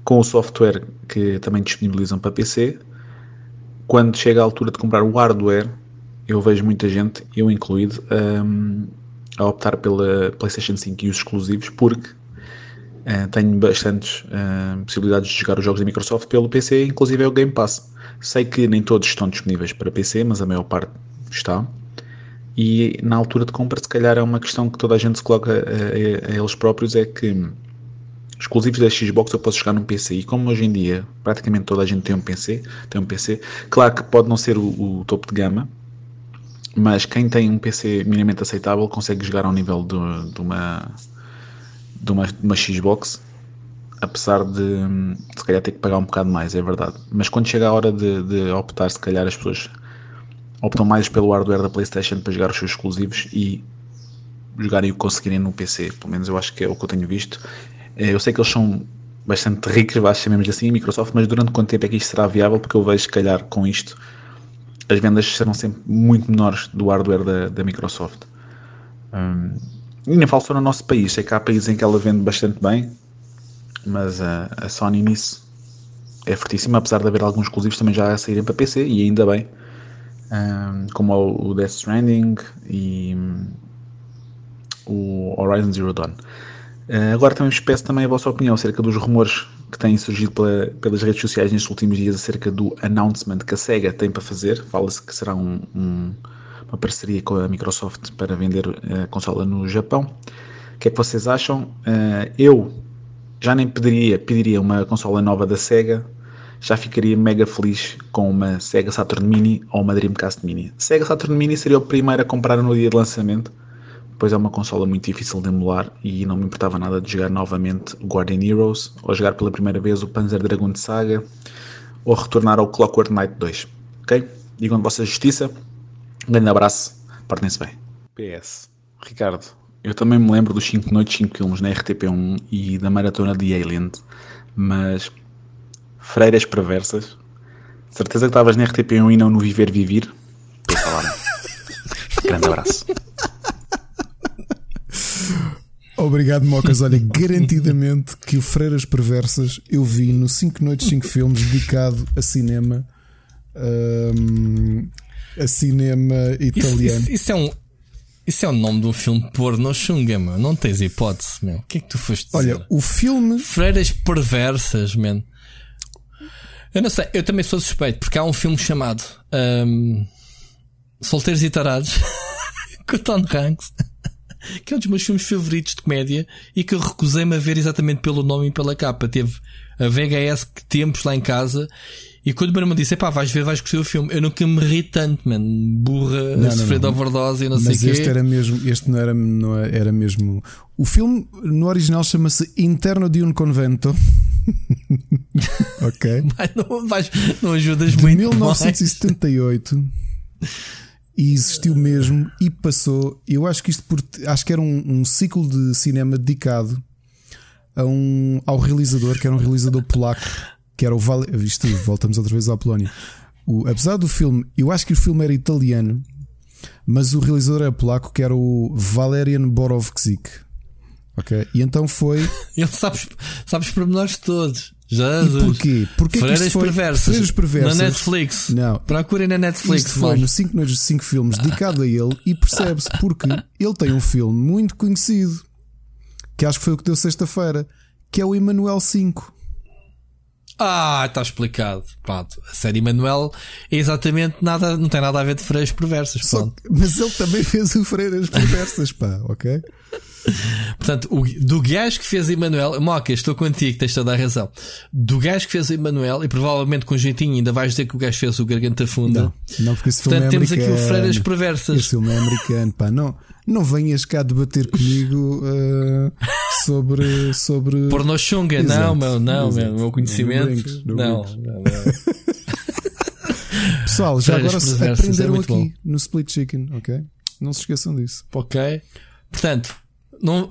Speaker 3: com o software que também disponibilizam para PC, quando chega a altura de comprar o hardware, eu vejo muita gente, eu incluído, um, a optar pela PlayStation 5 e os exclusivos, porque uh, tenho bastantes uh, possibilidades de jogar os jogos da Microsoft pelo PC, inclusive é o Game Pass. Sei que nem todos estão disponíveis para PC, mas a maior parte está. E na altura de compra, se calhar é uma questão que toda a gente se coloca a, a, a eles próprios: é que exclusivos da Xbox eu posso jogar num PC. E como hoje em dia praticamente toda a gente tem um PC, tem um PC, claro que pode não ser o, o topo de gama, mas quem tem um PC minimamente aceitável consegue jogar ao nível de, de uma, de uma, uma Xbox, apesar de se calhar ter que pagar um bocado mais, é verdade. Mas quando chega a hora de, de optar, se calhar as pessoas optam mais pelo hardware da PlayStation para jogar os seus exclusivos e jogarem o que conseguirem no PC. Pelo menos eu acho que é o que eu tenho visto. Eh, eu sei que eles são bastante ricos, chamemos assim, Microsoft, mas durante quanto tempo é que isto será viável? Porque eu vejo, se calhar, com isto, as vendas serão sempre muito menores do hardware da, da Microsoft. Um, e nem falo só no nosso país, sei que há países em que ela vende bastante bem, mas a, a Sony nisso é fortíssima, apesar de haver alguns exclusivos também já a saírem para PC, e ainda bem como o Death Stranding e um, o Horizon Zero Dawn. Uh, agora também vos peço também a vossa opinião acerca dos rumores que têm surgido pela, pelas redes sociais nestes últimos dias acerca do announcement que a SEGA tem para fazer. Fala-se que será um, um, uma parceria com a Microsoft para vender a consola no Japão. O que é que vocês acham? Uh, eu já nem pediria, pediria uma consola nova da SEGA já ficaria mega feliz com uma Sega Saturn Mini ou uma Dreamcast Mini. Sega Saturn Mini seria o primeiro a comprar no dia de lançamento, pois é uma consola muito difícil de emular e não me importava nada de jogar novamente o Guardian Heroes, ou jogar pela primeira vez o Panzer Dragoon de Saga, ou retornar ao Clockwork Knight 2. Ok? Digam de vossa justiça. Um grande abraço. Partem-se bem. PS. Ricardo, eu também me lembro dos 5 noites, 5 filmes na RTP1 e da maratona de Alien, mas Freiras Perversas. Certeza que estavas na RTP1 e não no Viver Vivir? Pensa lá. Grande abraço.
Speaker 1: Obrigado, Mocas. Olha, garantidamente que o Freiras Perversas eu vi no 5 Noites, 5 Filmes dedicado a cinema. Um, a cinema italiano.
Speaker 2: Isso, isso, isso, é um. Isso é o nome de um filme porno chunga, meu. Não tens hipótese, meu. O que é que tu foste
Speaker 1: dizer? Olha, o filme.
Speaker 2: Freiras Perversas, man. Eu não sei, eu também sou suspeito, porque há um filme chamado um, Solteiros e Tarados com o Tom Hanks, que é um dos meus filmes favoritos de comédia e que eu recusei-me a ver exatamente pelo nome e pela capa. Teve a VHS que tempos lá em casa e quando o meu irmão disse, pá, vais ver, vais curtir o filme, eu nunca me ri tanto, mano. Burra, não, a sofrer de overdose e não
Speaker 1: Mas
Speaker 2: sei
Speaker 1: o quê. Este era mesmo, este não era, não era mesmo. O filme no original chama-se Interno de um Convento. ok.
Speaker 2: Mas não, vais, não ajudas de muito.
Speaker 1: 1978. Mais. E existiu mesmo e passou. Eu acho que isto por, acho que era um, um ciclo de cinema dedicado a um, ao realizador, que era um realizador polaco que era o Val... Isto, voltamos outra vez à Polónia. O, apesar do filme, eu acho que o filme era italiano, mas o realizador era polaco, que era o Valerian Borowczyk. Ok? E então foi.
Speaker 2: Ele sabe, sabe os pormenores todos. Jesus.
Speaker 1: E porquê? Porque
Speaker 2: Freiras foi... Perversas. Freiras Perversas. Na Netflix.
Speaker 1: Não.
Speaker 2: Procurem na Netflix.
Speaker 1: Isto foi no 5 noites de 5 filmes dedicado a ele e percebe-se porque ele tem um filme muito conhecido que acho que foi o que deu sexta-feira, que é o Emanuel 5.
Speaker 2: Ah, está explicado. Pronto. A série Manuel é exatamente nada, não tem nada a ver de freiras perversas. Só,
Speaker 1: mas ele também fez o freiras perversas, pá, ok?
Speaker 2: Portanto, o, do gajo que fez Emanuel, Moca, estou contigo, tens toda a razão. Do gajo que fez Emanuel, e provavelmente com jeitinho ainda vais dizer que o gajo fez o Garganta Funda.
Speaker 1: Não, não porque esse
Speaker 2: Portanto,
Speaker 1: filme
Speaker 2: temos
Speaker 1: americano.
Speaker 2: aqui o Freiras Perversas.
Speaker 1: Esse filme é americano, pá, não, não venhas cá debater comigo uh, sobre. sobre...
Speaker 2: Porno Xunga, não, meu, não, meu, meu conhecimento. Não, não, não,
Speaker 1: Pessoal, já agora é aprenderam é aqui bom. no Split Chicken, ok? Não se esqueçam disso.
Speaker 2: Ok. Portanto, não,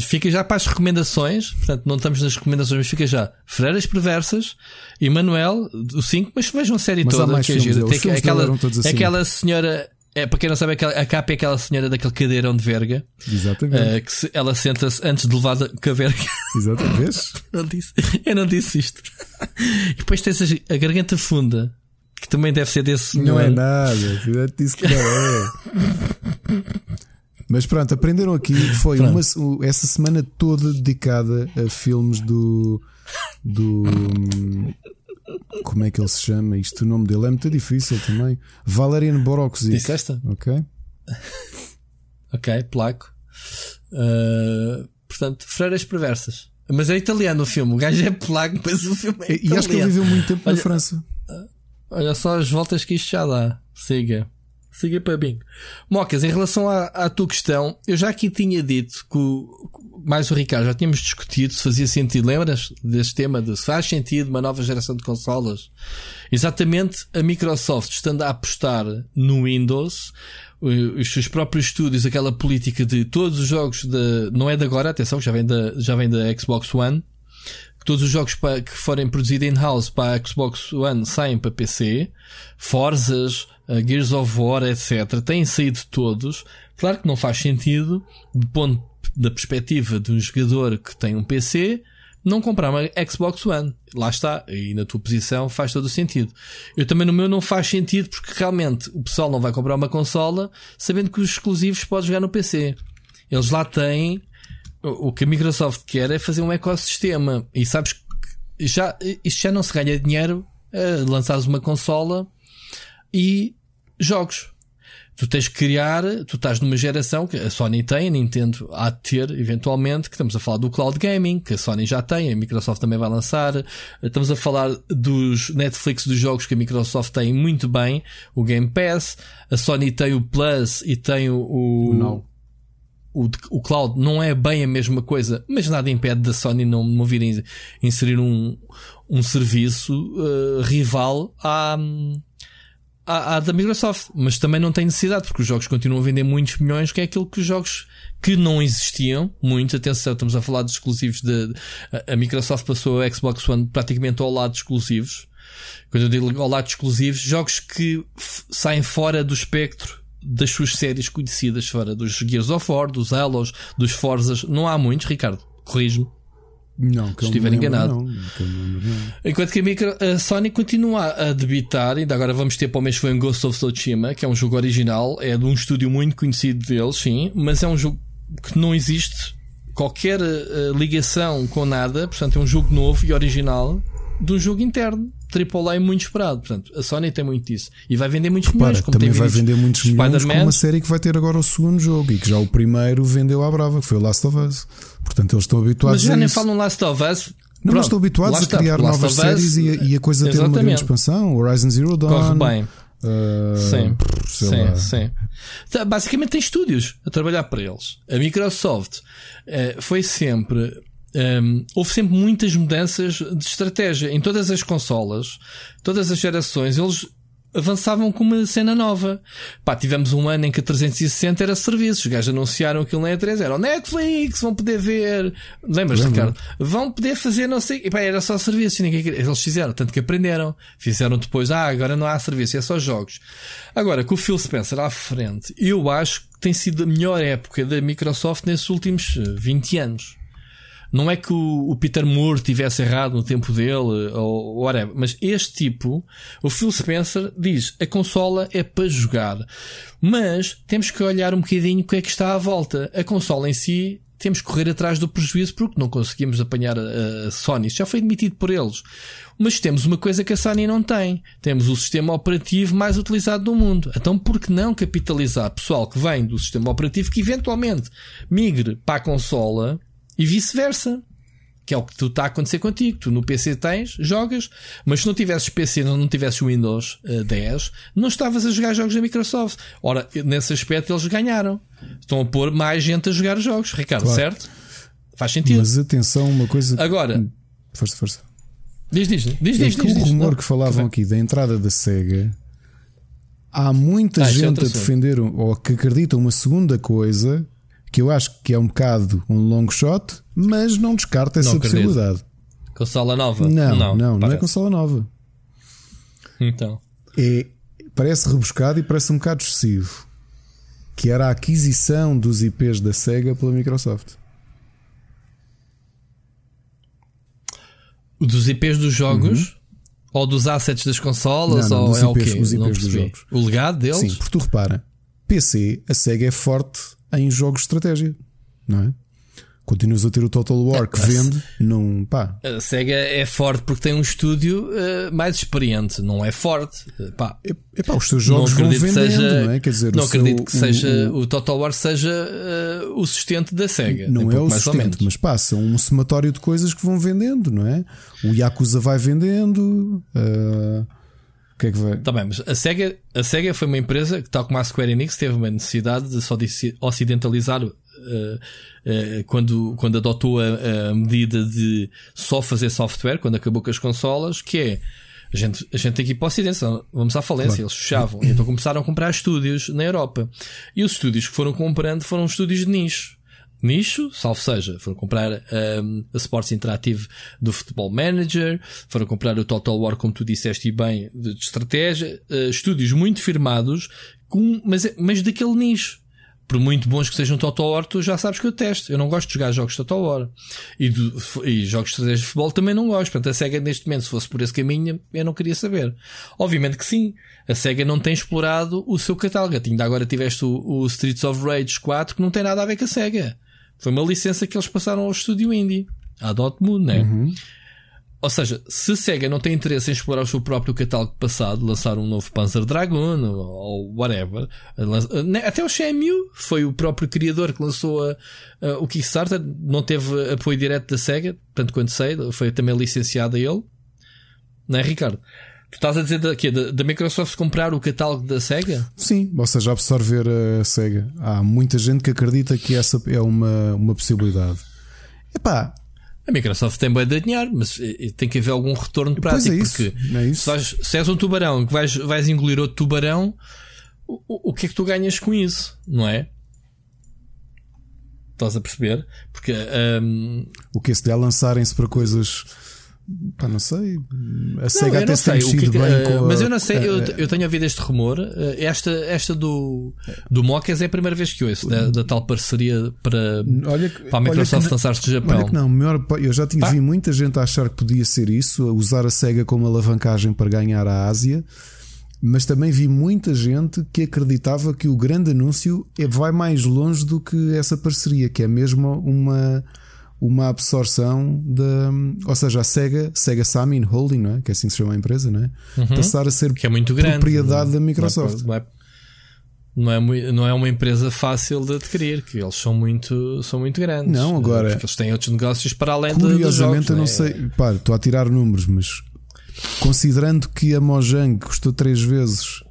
Speaker 2: fica já para as recomendações, portanto, não estamos nas recomendações, mas fica já Freiras Perversas, Emanuel, o 5, mas vejam a série mas toda, que é gira. Tem aquela, assim. aquela senhora É, para quem não sabe, a capa é aquela senhora daquele cadeirão de verga.
Speaker 1: Exatamente. Uh,
Speaker 2: que se, ela senta-se antes de levar com a verga.
Speaker 1: Exatamente.
Speaker 2: não disse, eu não disse isto. e depois tens a garganta funda, que também deve ser desse senhor.
Speaker 1: Não é nada, eu disse que não é. Mas pronto, aprenderam aqui. Foi uma, essa semana toda dedicada a filmes do. do como é que ele se chama? Isto, o nome dele é muito difícil também. Valerian Boroxic.
Speaker 2: Disseste?
Speaker 1: Ok.
Speaker 2: ok, placo. Uh, portanto, Freiras Perversas. Mas é italiano o filme. O gajo é placo, mas o filme é italiano.
Speaker 1: E acho que ele viveu muito tempo olha, na França.
Speaker 2: Olha só as voltas que isto já dá. Siga. Siga para bem. Mocas, em relação à, à, tua questão, eu já aqui tinha dito que, o, mais o Ricardo, já tínhamos discutido se fazia sentido, lembras deste tema de se faz sentido uma nova geração de consolas? Exatamente a Microsoft estando a apostar no Windows, os seus próprios estúdios, aquela política de todos os jogos de, não é de agora, atenção, já vem da, já vem da Xbox One, todos os jogos que forem produzidos in-house para a Xbox One saem para PC, Forzas, uh, Gears of War, etc., têm saído todos. Claro que não faz sentido, do ponto da perspectiva de um jogador que tem um PC, não comprar uma Xbox One. Lá está, e na tua posição faz todo o sentido. Eu também no meu não faz sentido porque realmente o pessoal não vai comprar uma consola sabendo que os exclusivos pode jogar no PC. Eles lá têm o que a Microsoft quer é fazer um ecossistema. E sabes que já, isto já não se ganha dinheiro a lançares uma consola e jogos. Tu tens que criar, tu estás numa geração que a Sony tem, a Nintendo há de ter, eventualmente, que estamos a falar do cloud gaming, que a Sony já tem, a Microsoft também vai lançar. Estamos a falar dos Netflix dos jogos que a Microsoft tem muito bem, o Game Pass, a Sony tem o Plus e tem o, o
Speaker 1: não
Speaker 2: o, o cloud. Não é bem a mesma coisa, mas nada impede da Sony não, não vir inserir um, um serviço uh, rival à, à, à, da Microsoft. Mas também não tem necessidade, porque os jogos continuam a vender muitos milhões, que é aquilo que os jogos que não existiam, muito, atenção, estamos a falar de exclusivos de, a, a Microsoft passou a Xbox One praticamente ao lado de exclusivos. Quando eu digo ao lado de exclusivos, jogos que saem fora do espectro das suas séries conhecidas fora dos Gears of War, dos Halos, dos Forzas. Não há muitos, Ricardo. Corrijo-me.
Speaker 1: Não, que
Speaker 2: se estiver enganado.
Speaker 1: Não, que.
Speaker 2: Enquanto que a, micro, a, Sony continua a debitar, ainda agora vamos ter para o mês foi um Ghost of Tsushima, que é um jogo original, é de um estúdio muito conhecido deles, sim, mas é um jogo que não existe qualquer uh, ligação com nada, portanto é um jogo novo e original de um jogo interno. AAA muito esperado. Portanto, a Sony tem muito disso. E vai vender muitos Repara, milhões. Como
Speaker 1: também vai vender muitos milhões com uma série que vai ter agora o segundo jogo e que já o primeiro vendeu à brava, que foi o Last of Us. Portanto, eles estão habituados
Speaker 2: Mas já
Speaker 1: a
Speaker 2: nem falam Last of Us.
Speaker 1: Não, mas estão habituados a criar novas séries e a, e a coisa ter uma grande expansão. Horizon Zero Dawn.
Speaker 2: Corre bem.
Speaker 1: Uh,
Speaker 2: sim, sim, lá. sim. Tá, basicamente tem estúdios a trabalhar para eles. A Microsoft uh, foi sempre um, houve sempre muitas mudanças de estratégia em todas as consolas, todas as gerações. Eles avançavam com uma cena nova. Pá, tivemos um ano em que a 360 era serviços. Os gajos anunciaram aquilo na E3. Era o Netflix, vão poder ver. Lembras, Lembra. Ricardo? Vão poder fazer não sei. E pá, era só serviços. Ninguém... Eles fizeram, tanto que aprenderam. Fizeram depois, ah, agora não há serviço, é só jogos. Agora, com o Phil Spencer à frente, eu acho que tem sido a melhor época da Microsoft nesses últimos 20 anos. Não é que o, o Peter Moore tivesse errado no tempo dele ou whatever, mas este tipo, o Phil Spencer, diz: a consola é para jogar, mas temos que olhar um bocadinho o que é que está à volta. A consola em si temos que correr atrás do prejuízo porque não conseguimos apanhar a, Sony. Isso já foi admitido por eles. Mas temos uma coisa que a Sony não tem. Temos o sistema operativo mais utilizado do mundo. Então, por que não capitalizar pessoal que vem do sistema operativo que eventualmente migre para a consola e vice-versa. Que é o que tu está a acontecer contigo. Tu no PC tens, jogas, mas se não tivesses PC, não, não tivesses Windows uh, eh, 10, não estavas a jogar jogos da Microsoft. Ora, nesse aspecto eles ganharam. Estão a pôr mais gente a jogar jogos, Ricardo, claro. certo? Faz sentido.
Speaker 1: Mas atenção, uma coisa.
Speaker 2: Agora.
Speaker 1: Força, força.
Speaker 2: Diz, diz, diz,
Speaker 1: é
Speaker 2: diz,
Speaker 1: que
Speaker 2: diz,
Speaker 1: o rumor que falavam aqui da entrada da SEGA há muita ah, é gente é a defender ou que acredita uma segunda coisa que eu acho que é um bocado um long shot, mas não descarta essa não possibilidade.
Speaker 2: Consola nova?
Speaker 1: Não, não, não, não é consola nova.
Speaker 2: Então.
Speaker 1: É, parece rebuscado e parece um bocado excessivo. que era a aquisição dos IPs da Sega pela Microsoft.
Speaker 2: Dos IPs dos jogos? Uhum. Ou dos assets das consolas?
Speaker 1: Não, não,
Speaker 2: ou
Speaker 1: é IPs, o quê? Os IPs dos jogos.
Speaker 2: O legado deles?
Speaker 1: Sim, porque tu repara, PC, a SEGA é forte em jogos de estratégia, não é? Continuas a ter o Total War que vende num pá.
Speaker 2: A SEGA é forte porque tem um estúdio uh, mais experiente, não é forte. Pá.
Speaker 1: É, pá, os seus jogos vão vendendo, seja, não é? Quer dizer,
Speaker 2: não acredito seu, que seja o, o, Total War seja uh, o sustento da SEGA.
Speaker 1: Não é o sustento, mas passa um somatório de coisas que vão vendendo, não é? O Yakuza vai vendendo. Uh, o que é que vai?
Speaker 2: Tá bem, mas a SEGA, a SEGA foi uma empresa que, tal como a Square Enix, teve uma necessidade de só de ocidentalizar uh, uh, quando, quando adotou a, a, medida de só fazer software, quando acabou com as consolas, que é a gente, a gente tem que ir para o Ocidente, vamos à falência, claro. eles fechavam. então começaram a comprar estúdios na Europa. E os estúdios que foram comprando foram estúdios de nicho. Nicho, salvo seja, foram comprar um, a Sports Interactive do Football Manager, foram comprar o Total War, como tu disseste bem, de, estratégia, uh, estúdios muito firmados, com, mas, mas daquele nicho por muito bons que sejam Total War, tu já sabes que eu testo. Eu não gosto de jogar jogos Total War. E, do, e jogos de estratégia de futebol também não gosto. Portanto, a SEGA neste momento, se fosse por esse caminho, eu não queria saber. Obviamente que sim. A SEGA não tem explorado o seu catálogo. Ainda agora tiveste o, o Streets of Rage 4 que não tem nada a ver com a SEGA. Foi uma licença que eles passaram ao estúdio indie. A Dotmoon, né? Uhum. Ou seja, se Sega não tem interesse em explorar o seu próprio catálogo passado, lançar um novo Panzer Dragoon ou whatever, até o Shenmue foi o próprio criador que lançou a, a, o Kickstarter, não teve apoio direto da Sega, tanto quanto sei, foi também licenciado a ele. Não é, Ricardo? Tu estás a dizer da, da, da, Microsoft comprar o catálogo da Sega?
Speaker 1: Sim, ou seja, absorver a Sega. Há muita gente que acredita que essa é uma, uma possibilidade. Epá,
Speaker 2: a Microsoft tem bem de dinheiro, mas eh, eh, tem que haver algum retorno prático.
Speaker 1: Pois é isso,
Speaker 2: porque
Speaker 1: é isso.
Speaker 2: Se, vais, se és um tubarão que vais, vais engolir outro tubarão, o, o que é que tu ganhas com isso? Não é? Estás a perceber? Porque um...
Speaker 1: o que é se der lançarem-se para coisas Pá, não sei. A SEGA até se mexido que, bem uh, com
Speaker 2: Mas eu não sei, eu, eu tenho ouvido este rumor. Uh, esta, esta do, do Mocas é a primeira vez que ouço, da, da tal parceria para, olha, para a Microsoft lançar-se no Japão.
Speaker 1: Olha que não, melhor, eu já tinha vi muita gente a achar que podia ser isso, usar a SEGA como alavancagem para ganhar a Ásia. Mas também vi muita gente que acreditava que o grande anúncio é, vai mais longe do que essa parceria, que é mesmo uma uma absorção da. Ou seja, a Sega, Sega Samin Holding, não é? que é assim que se chama a empresa, não é? Uhum. passar a ser
Speaker 2: que é muito grande,
Speaker 1: propriedade da Microsoft.
Speaker 2: Não é, não é, não é uma empresa fácil de adquirir, que eles são muito, são muito grandes.
Speaker 1: Não, agora.
Speaker 2: Porque eles têm outros negócios para além
Speaker 1: Curiosamente,
Speaker 2: de,
Speaker 1: eu não é? sei. Pá, estou a tirar números, mas considerando que a Mojang custou três vezes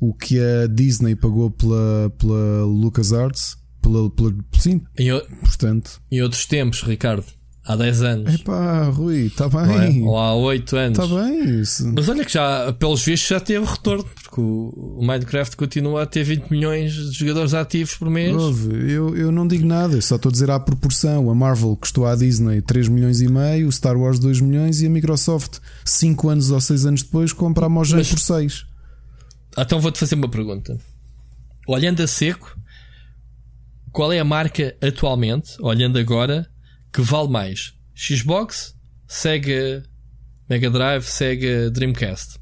Speaker 1: o que a Disney pagou pela, pela LucasArts pela, pela, sim,
Speaker 2: em,
Speaker 1: portanto.
Speaker 2: Em outros tempos, Ricardo, há 10 anos.
Speaker 1: Epá, Rui, está bem.
Speaker 2: É? Ou há 8 anos.
Speaker 1: Está bem. Isso.
Speaker 2: Mas olha que já, pelos vistos, já teve retorno, porque o, Minecraft continua a ter 20 milhões de jogadores ativos por mês.
Speaker 1: Ouve, eu, eu não digo nada, só estou a dizer à proporção. A Marvel custou à Disney 3 milhões e meio, o Star Wars 2 milhões e a Microsoft, 5 anos ou 6 anos depois, compra a Mojang por 6.
Speaker 2: Então vou-te fazer uma pergunta. Olhando a seco, qual é a marca atualmente, olhando agora, que vale mais? Xbox, Sega Mega Drive, Sega Dreamcast?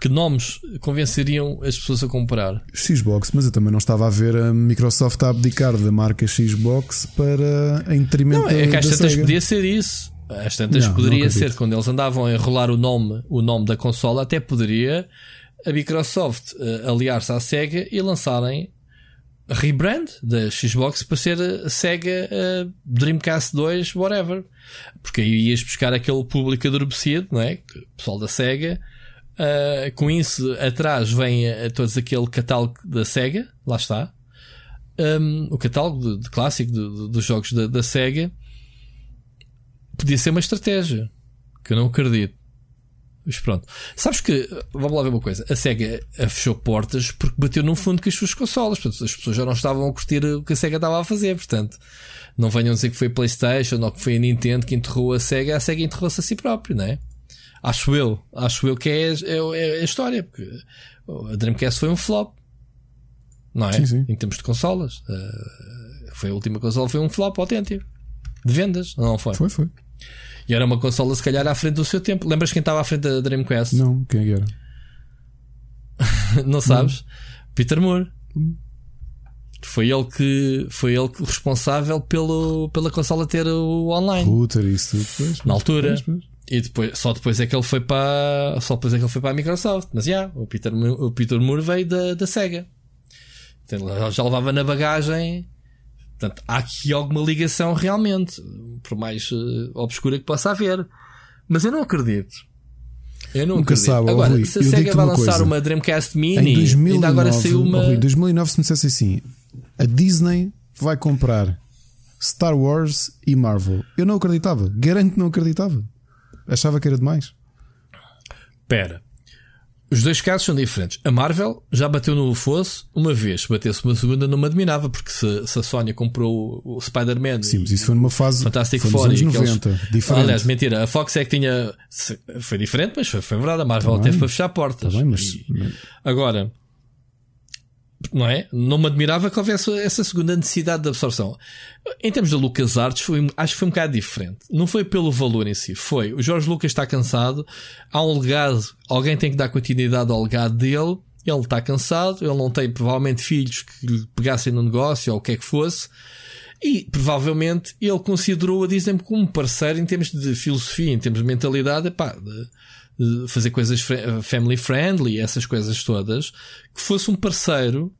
Speaker 2: Que nomes convenceriam as pessoas a comprar?
Speaker 1: Xbox, mas eu também não estava a ver a Microsoft a abdicar da marca Xbox para em detrimento
Speaker 2: não, é que às tantas podia ser isso. Às tantas não, poderia ser quando eles andavam a enrolar o nome, o nome da consola, até poderia a Microsoft uh, aliar-se à Sega e lançarem rebrand da Xbox para ser a Sega uh, Dreamcast 2, whatever. Porque aí ias buscar aquele público adormecido, não é? O pessoal da Sega. Uh, com isso atrás vem a, a todos aquele catálogo da Sega, lá está. Um, o catálogo de, de clássico de, de, dos jogos da, da Sega podia ser uma estratégia que eu não acredito. Mas pronto. Sabes que, vamos lá ver uma coisa, a SEGA fechou portas porque bateu no fundo com as suas consolas. Portanto, as pessoas já não estavam a curtir o que a SEGA estava a fazer. Portanto, não venham dizer que foi a PlayStation ou que foi a Nintendo que enterrou a SEGA. A SEGA enterrou-se a si próprio, não é? Acho eu, acho eu que é, é, é a história, porque a Dreamcast foi um flop, não é? Sim, sim. Em termos de consolas, uh, foi a última consola, foi um flop autêntico de vendas, não foi?
Speaker 1: Foi, foi.
Speaker 2: E era uma consola, se calhar, à frente do seu tempo. Lembras quem estava à frente da Dreamcast?
Speaker 1: Não, quem era?
Speaker 2: não sabes? Não. Peter Moore. Hum. Foi ele que foi ele que responsável pelo, pela consola ter o online.
Speaker 1: Router, isso
Speaker 2: depois. Na altura. Depois, depois. E depois, só depois é que ele foi para. Só depois é que ele foi para a Microsoft. Mas já, yeah, o, Peter, o Peter Moore veio da, da Sega. Então, já levava na bagagem. Portanto, há aqui alguma ligação realmente. Por mais uh, obscura que possa haver. Mas eu não acredito. Eu não Nunca acredito. sabe. Agora, Rui, se a Sega vai uma lançar coisa. uma Dreamcast Mini, em 2009, ainda agora saiu uma.
Speaker 1: Em 2009, se me dissesse assim, a Disney vai comprar Star Wars e Marvel. Eu não acreditava. Garanto que não acreditava. Achava que era demais.
Speaker 2: Espera. Os dois casos são diferentes. A Marvel já bateu no fosso uma vez. Se batesse uma segunda, não me admirava, porque se, se a Sony comprou o Spider-Man.
Speaker 1: Sim, mas isso foi numa fase. Fantástico nos anos 90. Aqueles... Diferente.
Speaker 2: Aliás, mentira. A Fox é que tinha. Foi diferente, mas foi, foi verdade. A Marvel tá teve para fechar portas.
Speaker 1: Tá bem, mas...
Speaker 2: Agora, não é? Não me admirava que houvesse essa segunda necessidade de absorção. Em termos da Lucas Arts, foi, acho que foi um bocado diferente. Não foi pelo valor em si, foi o Jorge Lucas está cansado, há um legado, alguém tem que dar continuidade ao legado dele, ele está cansado, ele não tem provavelmente filhos que lhe pegassem no negócio ou o que é que fosse. E provavelmente ele considerou a Disney como parceiro em termos de filosofia, em termos de mentalidade, epá, de, fazer coisas family friendly, essas coisas todas, que fosse um parceiro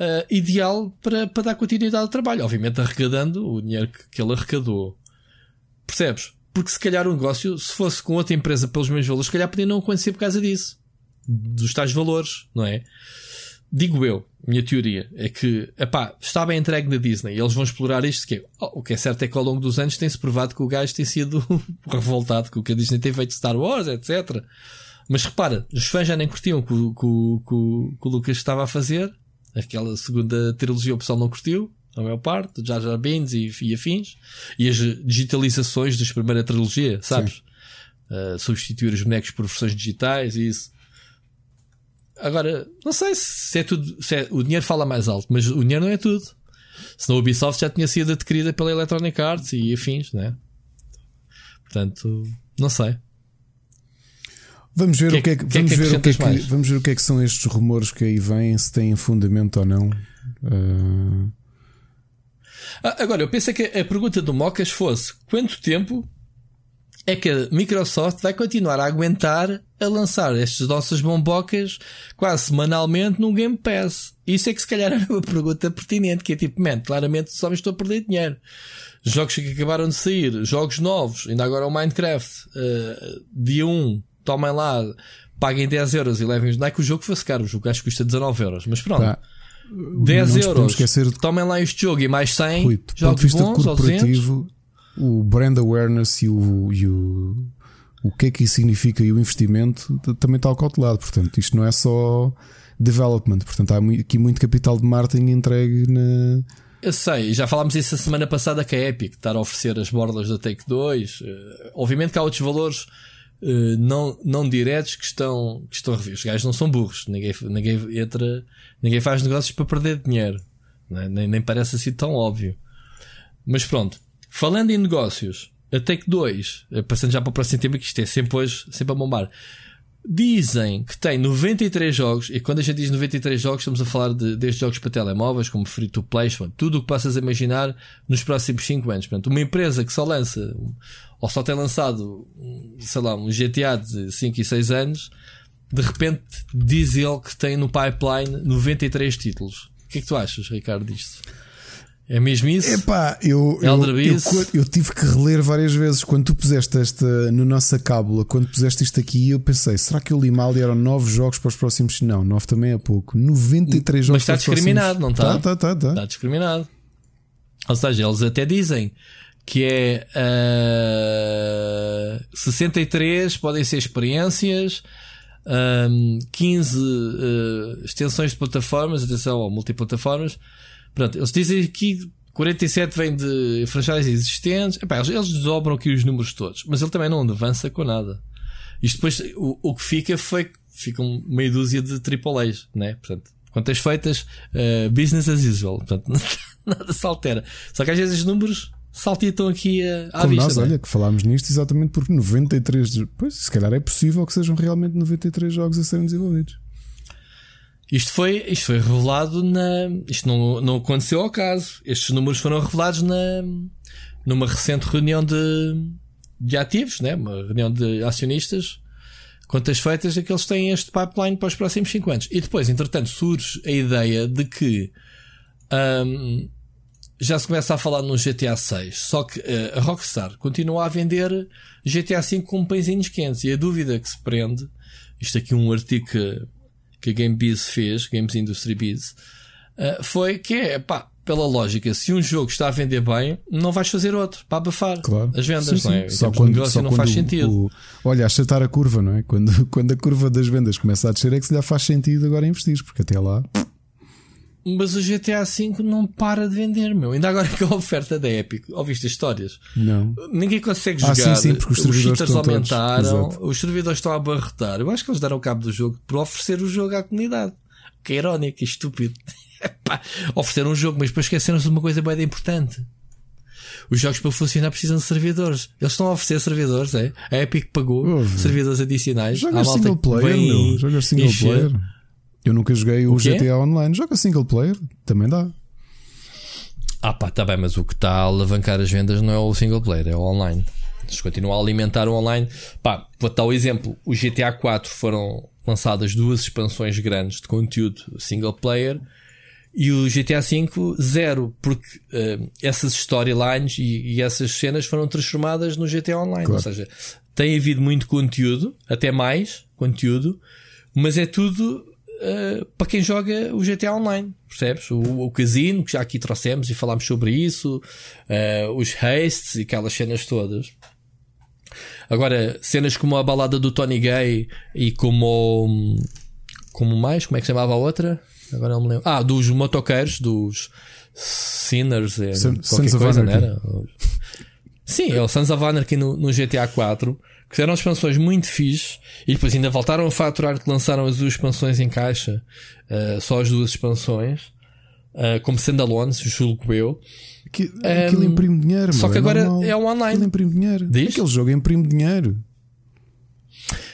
Speaker 2: uh, ideal para, para dar continuidade ao trabalho. Obviamente arrecadando o dinheiro que, que ele arrecadou. Percebes? Porque se calhar o negócio, se fosse com outra empresa pelos mesmos valores, se calhar podia não acontecer por causa disso. Dos tais valores, não é? Digo eu, minha teoria, é que, epá, está bem entregue na Disney e eles vão explorar isto. Que é, oh, o que é certo é que ao longo dos anos tem-se provado que o gajo tem sido revoltado com o que a Disney tem feito Star Wars, etc. Mas repara, os fãs já nem curtiam que o, que, que o Lucas estava a fazer. Aquela segunda trilogia o pessoal não curtiu, a maior parte, Jar Jar Binks e, e afins. E as digitalizações da primeira trilogia, sabes? Uh, substituir os bonecos por versões digitais e isso. Agora, não sei se é tudo. Se é, o dinheiro fala mais alto, mas o dinheiro não é tudo. Senão a Ubisoft já tinha sido adquirida pela Electronic Arts e afins, né? Portanto, não sei.
Speaker 1: Vamos ver que, o que que, que, vamos, que ver o que, que vamos ver o que é que são estes rumores que aí vêm, se têm fundamento ou não. Uh...
Speaker 2: Agora, eu pensei que a pergunta do Mocas fosse quanto tempo é que a Microsoft vai continuar a aguentar a lançar estas nossas bombocas quase semanalmente num Game Pass. Isso é que se calhar era uma pergunta pertinente, que é tipo, man, claramente só me estou a perder dinheiro. Jogos que acabaram de sair, jogos novos, ainda agora o Minecraft, uh, dia 1, tomem lá, paguem 10 euros e levem Não é que o jogo fosse caro, o jogo acho que custa 19 euros, mas pronto. Tá. 10 euros, esquecer... tomem lá este jogo e mais 100 Rui, jogos bons 200
Speaker 1: o brand awareness e o, e o, o que é que isso significa e o investimento também está cautelado. Portanto, isto não é só development. Portanto, há aqui muito capital de marketing entregue na.
Speaker 2: Eu sei, já falámos isso a semana passada que a Epic estar a oferecer as bordas da Take 2. Uh, eh, obviamente que há outros valores uh, não, não diretos que estão, que estão a rever. Os gajos não são burros. Ninguém, ninguém entra, ninguém faz negócios para perder dinheiro. É? Nem, nem parece assim tão óbvio. Mas pronto, Falando em negócios, a Take 2, eh, passando já para o próximo tema, que isto é sempre hoje, sempre a bombar. Dizem que tem 93 jogos, e quando a gente diz 93 jogos, estamos a falar de, desde jogos para telemóveis, como free to play, tudo o que passas a imaginar nos próximos 5 anos. Portanto, uma empresa que só lança, ou só tem lançado, sei lá, um GTA de 5 e 6 anos, de repente diz ele que tem no pipeline 93 títulos. O que é que tu achas, Ricardo, disto? É mesmo isso?
Speaker 1: Epá, eu, eu, eu, eu, tive que reler várias vezes. Quando tu puseste esta no nossa cábula, quando puseste isto aqui, eu pensei: será que eu li mal e eram 9 jogos para os próximos? Não, 9 também é pouco. 93 jogos
Speaker 2: Mas está discriminado,
Speaker 1: próximos...
Speaker 2: não está?
Speaker 1: Está, está, está.
Speaker 2: Está discriminado. Ou seja, eles até dizem que é uh, 63 podem ser experiências. Um, 15 uh, extensões de plataformas, atenção, ou multiplataformas, Pronto, eles dizem que 47 vem de franchises existentes. Epá, eles, eles desdobram aqui os números todos, mas ele também não avança com nada. Isto depois, o, o que fica foi ficam meia dúzia de AAAs, né? Portanto, quantas feitas, uh, business as usual. Portanto, nada se altera. Só que às vezes os números saltitam aqui uh, à
Speaker 1: Como
Speaker 2: vista.
Speaker 1: Nós,
Speaker 2: é?
Speaker 1: olha, que falámos nisto exatamente porque 93. Pois, se calhar é possível que sejam realmente 93 jogos a serem desenvolvidos.
Speaker 2: Isto foi, isto foi revelado na. Isto não, não aconteceu ao caso. Estes números foram revelados na, numa recente reunião de, de ativos, né? uma reunião de acionistas Quantas feitas é que eles têm este pipeline para os próximos 5 anos? E depois, entretanto, surge a ideia de que um, já se começa a falar no GTA 6, só que uh, a Rockstar continua a vender GTA 5 com pãezinhos quentes. E a dúvida que se prende, isto aqui é um artigo que, que a GameBiz fez, Games Industry Biz, uh, foi que é, pá, pela lógica, se um jogo está a vender bem, não vais fazer outro para abafar
Speaker 1: claro.
Speaker 2: as vendas,
Speaker 1: sim,
Speaker 2: não é?
Speaker 1: Só quando, negócio só não faz sentido. O, olha, achatar a curva, não é? Quando, quando a curva das vendas começa a descer, é que se lhe faz sentido agora investir, porque até lá.
Speaker 2: Mas o GTA V não para de vender, meu. Ainda agora que a oferta da Epic, ouviste as histórias?
Speaker 1: Não.
Speaker 2: Ninguém consegue jogar.
Speaker 1: Ah, sim, sim, porque os servidores
Speaker 2: os aumentaram, os servidores estão a abarrotar. Eu acho que eles deram cabo do jogo por oferecer o jogo à comunidade. Que é irónico, que estúpido. Epá, oferecer um jogo, mas depois esqueceram-se de uma coisa bem importante. Os jogos para funcionar precisam de servidores. Eles estão a oferecer servidores, é? A Epic pagou servidores adicionais.
Speaker 1: Jogas single player, meu. Jogas single player. Eu nunca joguei o, o GTA Online. Joga single player, também dá.
Speaker 2: Ah pá, tá bem, mas o que está a alavancar as vendas não é o single player, é o online. Eles continuam a alimentar o online. Pá, vou dar o exemplo. O GTA 4 foram lançadas duas expansões grandes de conteúdo single player e o GTA V, zero, porque uh, essas storylines e, e, essas cenas foram transformadas no GTA Online. Claro. Ou seja, tem havido muito conteúdo, até mais conteúdo, mas é tudo uh, para quem joga o GTA Online. Percebes? O, o, casino, que já aqui trouxemos e falámos sobre isso, uh, os hastes e aquelas cenas todas. Agora, cenas como a balada do Tony Gay e como. Como mais? Como é que se chamava a outra? Agora não me lembro. Ah, dos motoqueiros, dos Sinners, é, qualquer coisa, não era? Sim, é o Sons of Anarchy no, no GTA 4, que eram expansões muito fixe, e depois ainda voltaram a faturar que lançaram as duas expansões em caixa, uh, só as duas expansões, uh, como standalones, julgo eu.
Speaker 1: Que, aquilo um, imprime dinheiro,
Speaker 2: Só que
Speaker 1: é
Speaker 2: agora
Speaker 1: normal.
Speaker 2: é um online.
Speaker 1: Aquilo imprime dinheiro. Diz? Aquele jogo imprime dinheiro.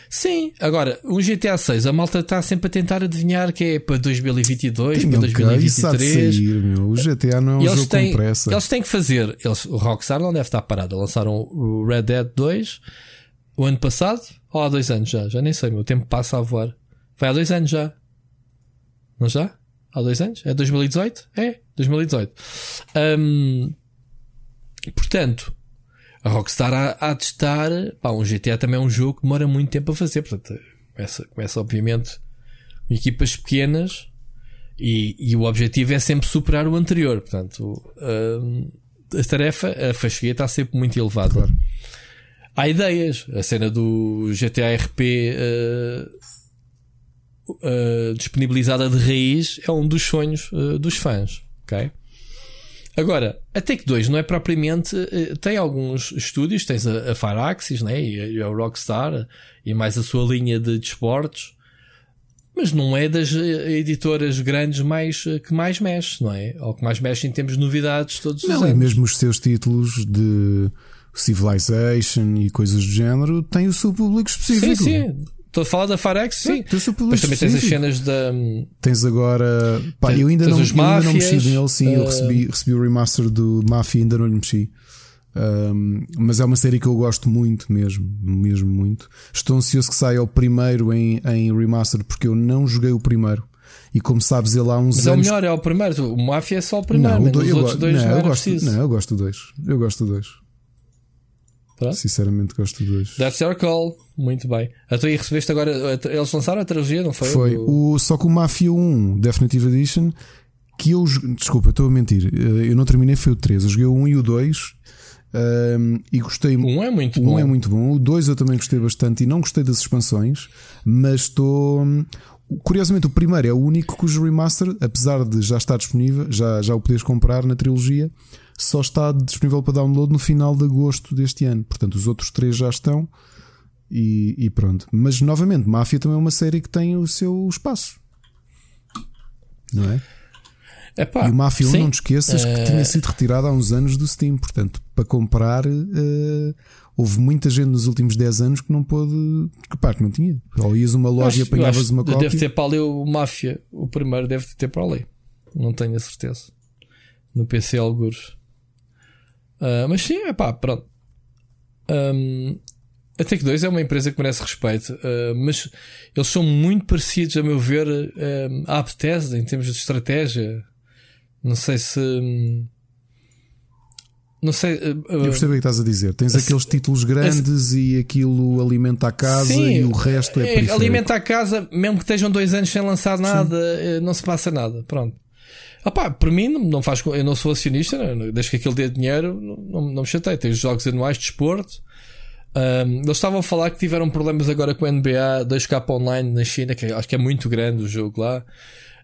Speaker 2: Sim, agora, o GTA 6, a malta está sempre a tentar adivinhar que é para 2022, Tem para 2023.
Speaker 1: Sair, meu. O GTA não é um jogo têm, com pressa.
Speaker 2: Eles têm que fazer. Eles, o Rockstar não deve estar parado. Lançaram o Red Dead 2 o ano passado, ou há dois anos já? Já nem sei, meu. Tempo passa a voar. Vai há dois anos já. Não já? Há dois anos? É 2018? É, 2018. Um, portanto, a Rockstar há, há de estar. Pá, um GTA também é um jogo que demora muito tempo a fazer. Portanto, começa, começa obviamente com equipas pequenas e, e, o objetivo é sempre superar o anterior. Portanto, hum, a tarefa, a fasquia está sempre muito elevada. Claro. Há ideias. A cena do GTA RP uh, uh, disponibilizada de raiz é um dos sonhos uh, dos fãs. ok? Agora, a Take 2 não é propriamente. Eh, tem alguns estúdios, tens a, a Firaxis né, e a Rockstar e mais a sua linha de desportos, mas não é das eh, editoras grandes mais, eh, que mais mexe, não é? Ou que mais mexe em termos de novidades todos
Speaker 1: não,
Speaker 2: os anos.
Speaker 1: E mesmo os seus títulos de Civilization e coisas do género têm o seu público específico.
Speaker 2: Sim, sim. Estou a falar da Farex, sim. Mas também tens as cenas da.
Speaker 1: Tens agora. Pá, eu ainda não, eu ainda não mexi nele, sim. Uh... Eu recebi, recebi o remaster do Mafia ainda não lhe mexi. Um, mas é uma série que eu gosto muito mesmo, mesmo muito. Estou ansioso que saia o primeiro em, em remaster porque eu não joguei o primeiro. E como sabes, ele há uns
Speaker 2: mas
Speaker 1: anos.
Speaker 2: Mas é o melhor, é o primeiro. O Mafia é só o primeiro, não, o do, os outros dois não, não eu
Speaker 1: gosto, Não, eu gosto do dois. Eu gosto do dois. Pronto. Sinceramente gosto dos.
Speaker 2: That's your call. Muito bem. Então aí recebeste agora. Eles lançaram a trilogia, não foi?
Speaker 1: Foi. O, só que o Mafia 1 Definitive Edition. Que eu. Desculpa, estou a mentir. Eh, eu não terminei, foi o 3. Eu joguei o 1 e o 2. Um, ehm, e gostei.
Speaker 2: O 1 é muito
Speaker 1: o
Speaker 2: bom.
Speaker 1: O 1 é muito bom. O 2 eu também gostei bastante e não gostei das expansões. Mas estou. Curiosamente, o primeiro é o único cujo remaster, apesar de já estar disponível, já, já o podes comprar na trilogia, só está disponível para download no final de agosto deste ano. Portanto, os outros três já estão e, e, pronto. Mas novamente, Máfia também é uma série que tem o seu espaço, não é? Epá, e o Máfia 1, não te esqueças que tinha sido retirado há uns anos do Steam, portanto, para comprar. Uh, houve muita gente nos últimos 10 anos que não pôde. Que, pá, que não tinha. Ou ias uma loja e apanhavas uma cópia.
Speaker 2: Deve ter para ali o Máfia. O primeiro deve ter para ali. Não tenho a certeza. No PC, alguns. Uh, mas sim, é pá, pronto. Um, a Take 2 é uma empresa que merece respeito, uh, mas eles são muito parecidos, a meu ver, uh, à Bethesda em termos de estratégia. Não sei se. Um, não sei. Uh,
Speaker 1: eu percebo o que estás a dizer. Tens aqueles títulos grandes e aquilo alimenta a casa sim, e o resto é, é
Speaker 2: Alimenta a casa, mesmo que estejam dois anos sem lançar nada, sim. não se passa nada. Pronto. Opá, para mim não faz, eu não sou acionista, desde que aquele dê dinheiro, não, não me chatei. Tem os jogos anuais de desporto. Um, eles estavam a falar que tiveram problemas agora com o NBA 2K Online na China, que acho que é muito grande o jogo lá,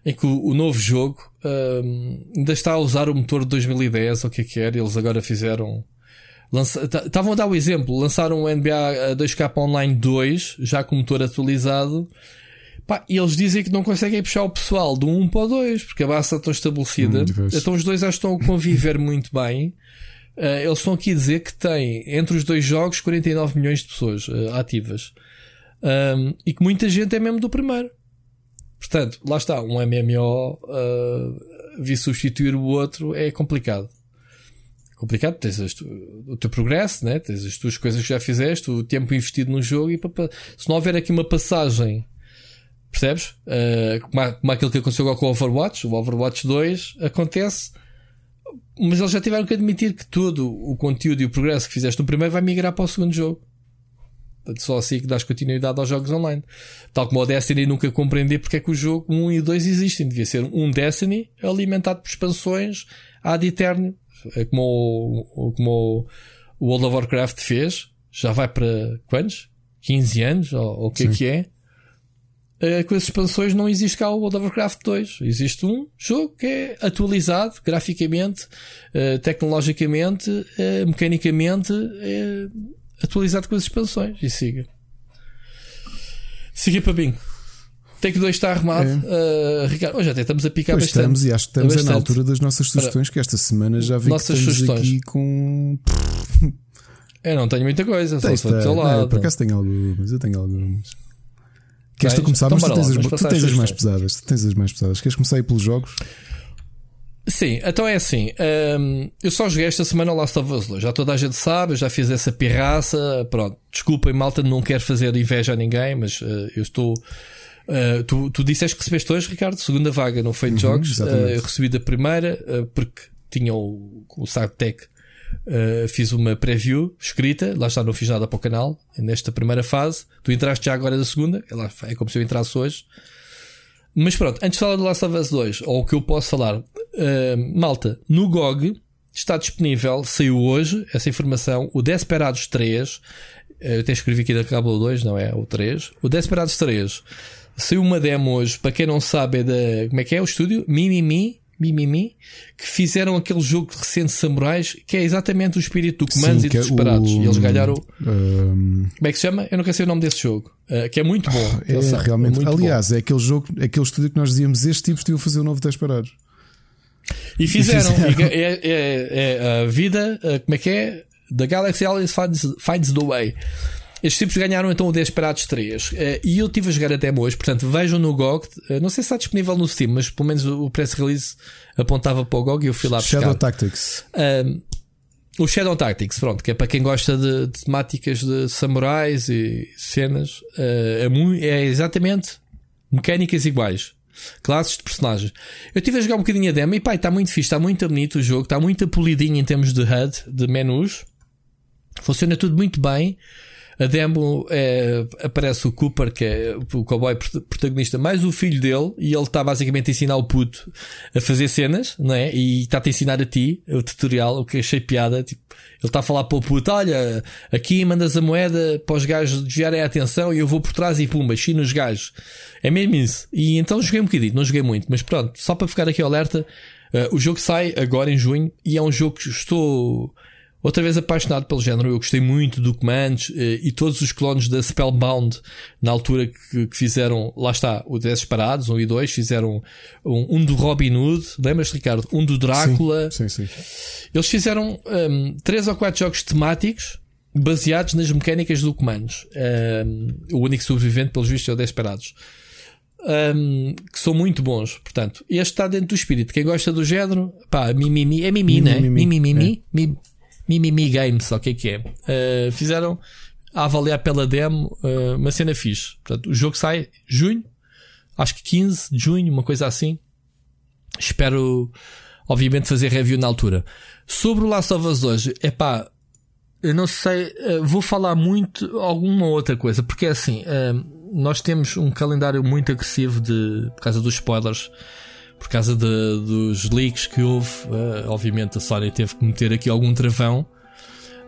Speaker 2: em que o, o novo jogo um, ainda está a usar o motor de 2010, ou o que é que era, eles agora fizeram. Estavam a dar o exemplo, lançaram o NBA 2K Online 2, já com o motor atualizado, Pá, e eles dizem que não conseguem puxar o pessoal do 1 para o 2, porque a base está tão estabelecida. Hum, então os dois já estão a conviver muito bem. Uh, eles estão aqui a dizer que tem entre os dois jogos 49 milhões de pessoas uh, ativas. Um, e que muita gente é mesmo do primeiro. Portanto, lá está, um MMO uh, ah, vir substituir o outro é complicado. É complicado, tens o teu progresso, né? tens as tuas coisas que já fizeste, o tempo investido no jogo, e se não houver aqui uma passagem Percebes? Uh, como, como aquilo que aconteceu com o Overwatch, o Overwatch 2 acontece, mas eles já tiveram que admitir que todo o conteúdo e o progresso que fizeste no primeiro vai migrar para o segundo jogo. Portanto, só assim que dás continuidade aos jogos online. Tal como o Destiny nunca compreendi porque é que o jogo 1 e 2 existem. Devia ser um Destiny alimentado por expansões ad eterno, é como o, como o World of Warcraft fez. Já vai para quantos? 15 anos? Ou o que é que é? Uh, com as expansões não existe cá o World of Warcraft 2. Existe um jogo que é atualizado graficamente, uh, tecnologicamente, uh, mecanicamente, atualizado com as expansões. E siga. Siga para Bing. Take 2 está arrumado. É. Uh, Ricardo, hoje até estamos a picar pois bastante.
Speaker 1: Estamos e acho que estamos na altura das nossas sugestões, que esta semana já vi nossas que estamos sugestões. aqui com.
Speaker 2: Eu não tenho muita coisa, só sou do teu lado.
Speaker 1: Não, por acaso tenho algumas, eu tenho algumas. Queres tu começar? Então, mas tu tens, as, tu tens as mais pesadas. Tu tens as mais pesadas. Queres começar aí pelos jogos?
Speaker 2: Sim, então é assim. Um, eu só joguei esta semana Last of Us 2. Já toda a gente sabe, eu já fiz essa pirraça. Pronto, desculpem, malta, não quero fazer inveja a ninguém, mas uh, eu estou. Uh, tu, tu disseste que recebeste hoje, Ricardo, segunda vaga no Feito uhum, Jogos. Uh, eu recebi da primeira, porque tinha o, o SciTech Uh, fiz uma preview escrita, lá está, não fiz nada para o canal, nesta primeira fase. Tu entraste já agora da segunda, é como se eu entrasse hoje. Mas pronto, antes de falar do Last of Us 2, ou o que eu posso falar, uh, malta, no GOG está disponível, saiu hoje essa informação, o Desperados 3. Eh, eu até escrevi aqui da Cabo 2, não é? O 3. O Desperados 3 saiu uma demo hoje, para quem não sabe, é da. Como é que é o estúdio? Mimimi. Mimimi, que fizeram aquele jogo de recente samurais que é exatamente o espírito do Comandos Sim, e dos Disparados. O, e eles ganharam. Um, como é que se chama? Eu nunca sei o nome desse jogo. Uh, que é muito bom.
Speaker 1: É, é realmente. É aliás, bom. é aquele jogo, aquele estúdio que nós dizíamos: este tipo a fazer o novo Disparados.
Speaker 2: E fizeram. E fizeram. É, é, é, a vida, como é que é? The Galaxy Always finds, finds the Way. Estes tipos ganharam então o Desperados 3 uh, eh, e eu estive a jogar até hoje, portanto vejam no GOG. Uh, não sei se está disponível no Steam, mas pelo menos o press release apontava para o GOG e eu fui lá buscar.
Speaker 1: Shadow Tactics.
Speaker 2: Uh, o Shadow Tactics, pronto, que é para quem gosta de, de temáticas de samurais e cenas, é, é exatamente mecânicas iguais classes de personagens. Eu estive a jogar um bocadinho a demo e pá, está muito fixe, está muito bonito o jogo, está muito polidinho em termos de HUD, de menus. Funciona tudo muito bem. A demo é, aparece o Cooper, que é o cowboy protagonista, mais o filho dele, e ele está basicamente a ensinar o puto a fazer cenas, não é? E está-te a ensinar a ti, o tutorial, o que achei piada. Tipo, ele está a falar para o puto: olha, aqui mandas a moeda para os gajos desviarem a atenção e eu vou por trás e pumba, chino os gajos. É mesmo isso. E então joguei um bocadinho, não joguei muito, mas pronto, só para ficar aqui alerta, uh, o jogo sai agora em junho e é um jogo que estou Outra vez apaixonado pelo género, eu gostei muito do Commands eh, e todos os clones da Spellbound, na altura que, que fizeram, lá está, o Desperados, um e dois, fizeram um, um do Robin Hood, lembras, Ricardo? Um do Drácula.
Speaker 1: Sim, sim, sim.
Speaker 2: Eles fizeram um, três ou quatro jogos temáticos baseados nas mecânicas do Commands. Um, o único sobrevivente, pelos vistos, é o Desperados. Um, que são muito bons, portanto, este está dentro do espírito. Quem gosta do género, pá, mimimi, é mimi, né? Mimimi, mimimi, mimimi. É. Mimimi Games, o que é que é? Uh, fizeram a avaliar pela demo uh, uma cena fixe. Portanto, o jogo sai junho, acho que 15 de junho, uma coisa assim. Espero, obviamente, fazer review na altura. Sobre o Last of Us hoje, é pá, eu não sei, uh, vou falar muito alguma outra coisa, porque é assim, nós temos um calendário muito agressivo de, por causa dos spoilers por causa de, dos leaks que houve, uh, obviamente a Sony teve que meter aqui algum travão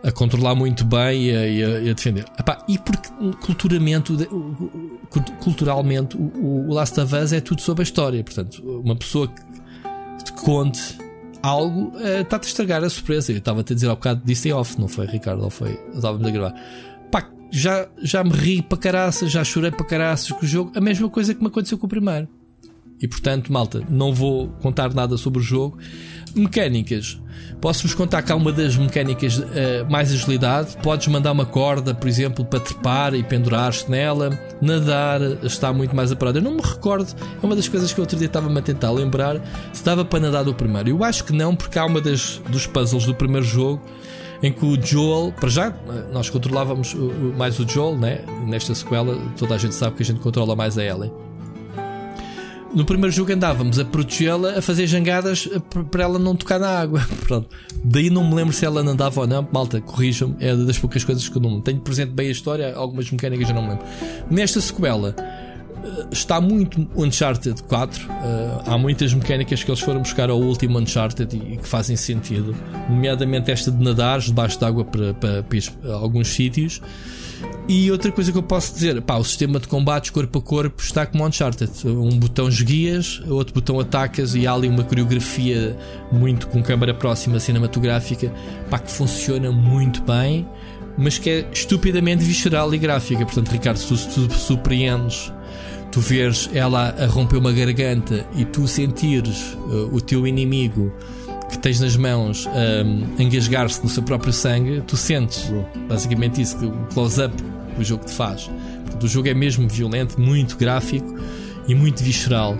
Speaker 2: a controlar muito bem e a, e a, e a defender. Epá, e porque culturalmente, culturalmente o, o Last of Us é tudo sobre a história. Portanto, uma pessoa que te conte algo uh, está-te a estragar a surpresa. Eu estava-te a dizer ao bocado disso em off, não foi, Ricardo? Ou foi? Estávamos a gravar. Já, já me ri para caraças, já chorei para caraças com o jogo. A mesma coisa que me aconteceu com o primeiro. E portanto, malta, não vou contar nada sobre o jogo. Mecânicas. Posso-vos contar que há uma das mecânicas uh, mais agilidade. Podes mandar uma corda, por exemplo, para trepar e pendurar-te nela. Nadar está muito mais apurado. Eu não me recordo, é uma das coisas que eu outro dia estava-me a tentar lembrar se dava para nadar do primeiro. Eu acho que não, porque há uma das, dos puzzles do primeiro jogo em que o Joel, para já, nós controlávamos mais o Joel, né? nesta sequela, toda a gente sabe que a gente controla mais a Ellie. No primeiro jogo andávamos a protegê-la, a fazer jangadas para ela não tocar na água. Pronto. Daí não me lembro se ela andava ou não. Malta, corrijam-me. É das poucas coisas que eu não tenho presente bem a história. Algumas mecânicas eu não me lembro. Nesta sequela eh, está muito Uncharted 4. Uh, eh, há muitas mecânicas que eles foram buscar ao último Uncharted e, e que fazem sentido, nomeadamente esta de nadar debaixo d'água para, para, para, alguns sítios. E outra coisa que eu posso dizer, pá, o sistema de combates corpo a corpo está como Uncharted. Um botão esguias, outro botão atacas e há ali uma coreografia muito com câmara próxima cinematográfica, pá, que funciona muito bem, mas que é estupidamente visceral e gráfica. Portanto, Ricardo, se tu, tu surpreendes, tu vês ela a romper uma garganta e tu sentires uh, o teu inimigo que tens nas mãos um, engasgar-se no seu próprio sangue, tu sentes basicamente isso, o close-up o jogo te faz. Portanto, o jogo é mesmo violento, muito gráfico e muito visceral.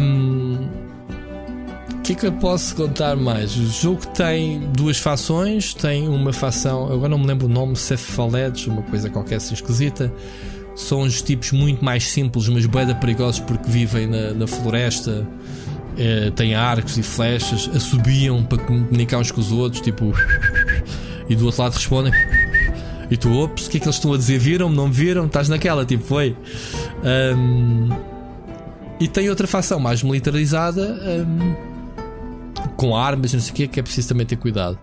Speaker 2: Um, o que é que eu posso contar mais? O jogo tem duas fações. Tem uma fação, agora não me lembro o nome, Cephalids, uma coisa qualquer assim esquisita. São uns tipos muito mais simples, mas bem perigosos porque vivem na, na floresta uh, têm arcos e flechas, assobiam para comunicar uns com os outros, tipo. E do outro lado respondem. E tu, ops, o que é que eles estão a dizer? Viram-me? Não viram? Estás naquela, tipo, foi. Um, e tem outra facção mais militarizada, um, com armas não sei o que, que é preciso também ter cuidado.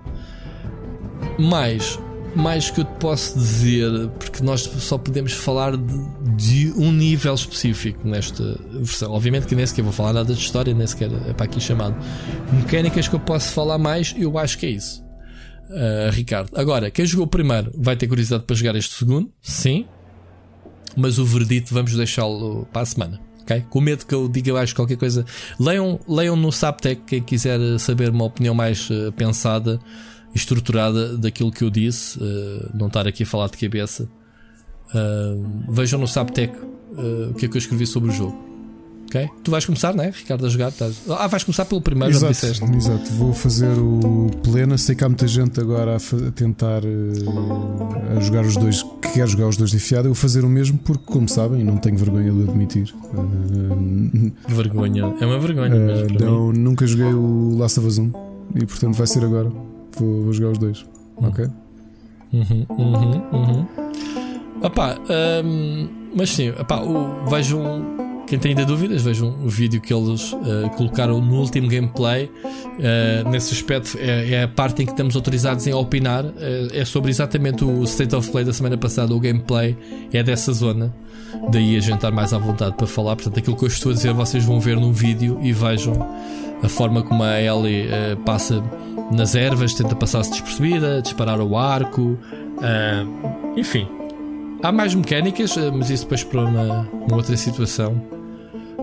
Speaker 2: Mas mais que eu te posso dizer, porque nós só podemos falar de, de, um nível específico nesta versão. Obviamente que nem sequer vou falar nada de história, nem sequer é para aqui chamado. Mecânicas que eu posso falar mais, eu acho que é isso. Uh, Ricardo. Agora, quem jogou o primeiro vai ter curiosidade para jogar este segundo? Sim. Mas o verdito vamos deixá-lo para a semana. Okay? Com medo que eu diga mais qualquer coisa. Leiam, leiam no Saptec quem quiser saber uma opinião mais uh, pensada estruturada daquilo que eu disse, uh, não estar aqui a falar de cabeça. Vejam no Saptec o que é que eu escrevi sobre o jogo. Ok? Tu vais começar, não é, Ricardo, a jogar? Estás... Ah, vais começar pelo primeiro,
Speaker 1: exato, disseste. Exato, vou fazer o plena. Sei que há muita gente agora a, tentar uh, a jogar os dois, que quer jogar os dois de enfiado. Eu vou fazer o mesmo porque, como sabem, não tenho vergonha de admitir. Uh,
Speaker 2: vergonha, é uma vergonha. Uh,
Speaker 1: não, nunca joguei o Last of Us 1 e, portanto, vai ser agora. Vou, vou jogar os dois. Uhum. Ok?
Speaker 2: Uhum, uhum, uhum. Opá, um, mas sim, opá, o, vejam. Quem tem ainda dúvidas, vejam o vídeo que eles uh, colocaram no último gameplay. Uh, nesse aspecto, é, é, a parte em que estamos autorizados em opinar. Uh, é sobre exatamente o State of Play da semana passada. O gameplay é dessa zona. Daí a gente estar mais à vontade para falar. Portanto, aquilo que eu estou a dizer, vocês vão ver no vídeo e vejam a forma como a Ellie passa nas ervas, tenta passar-se despercebida, disparar o arco, enfim. Há mais mecânicas, mas isso depois para uma, uma outra situação.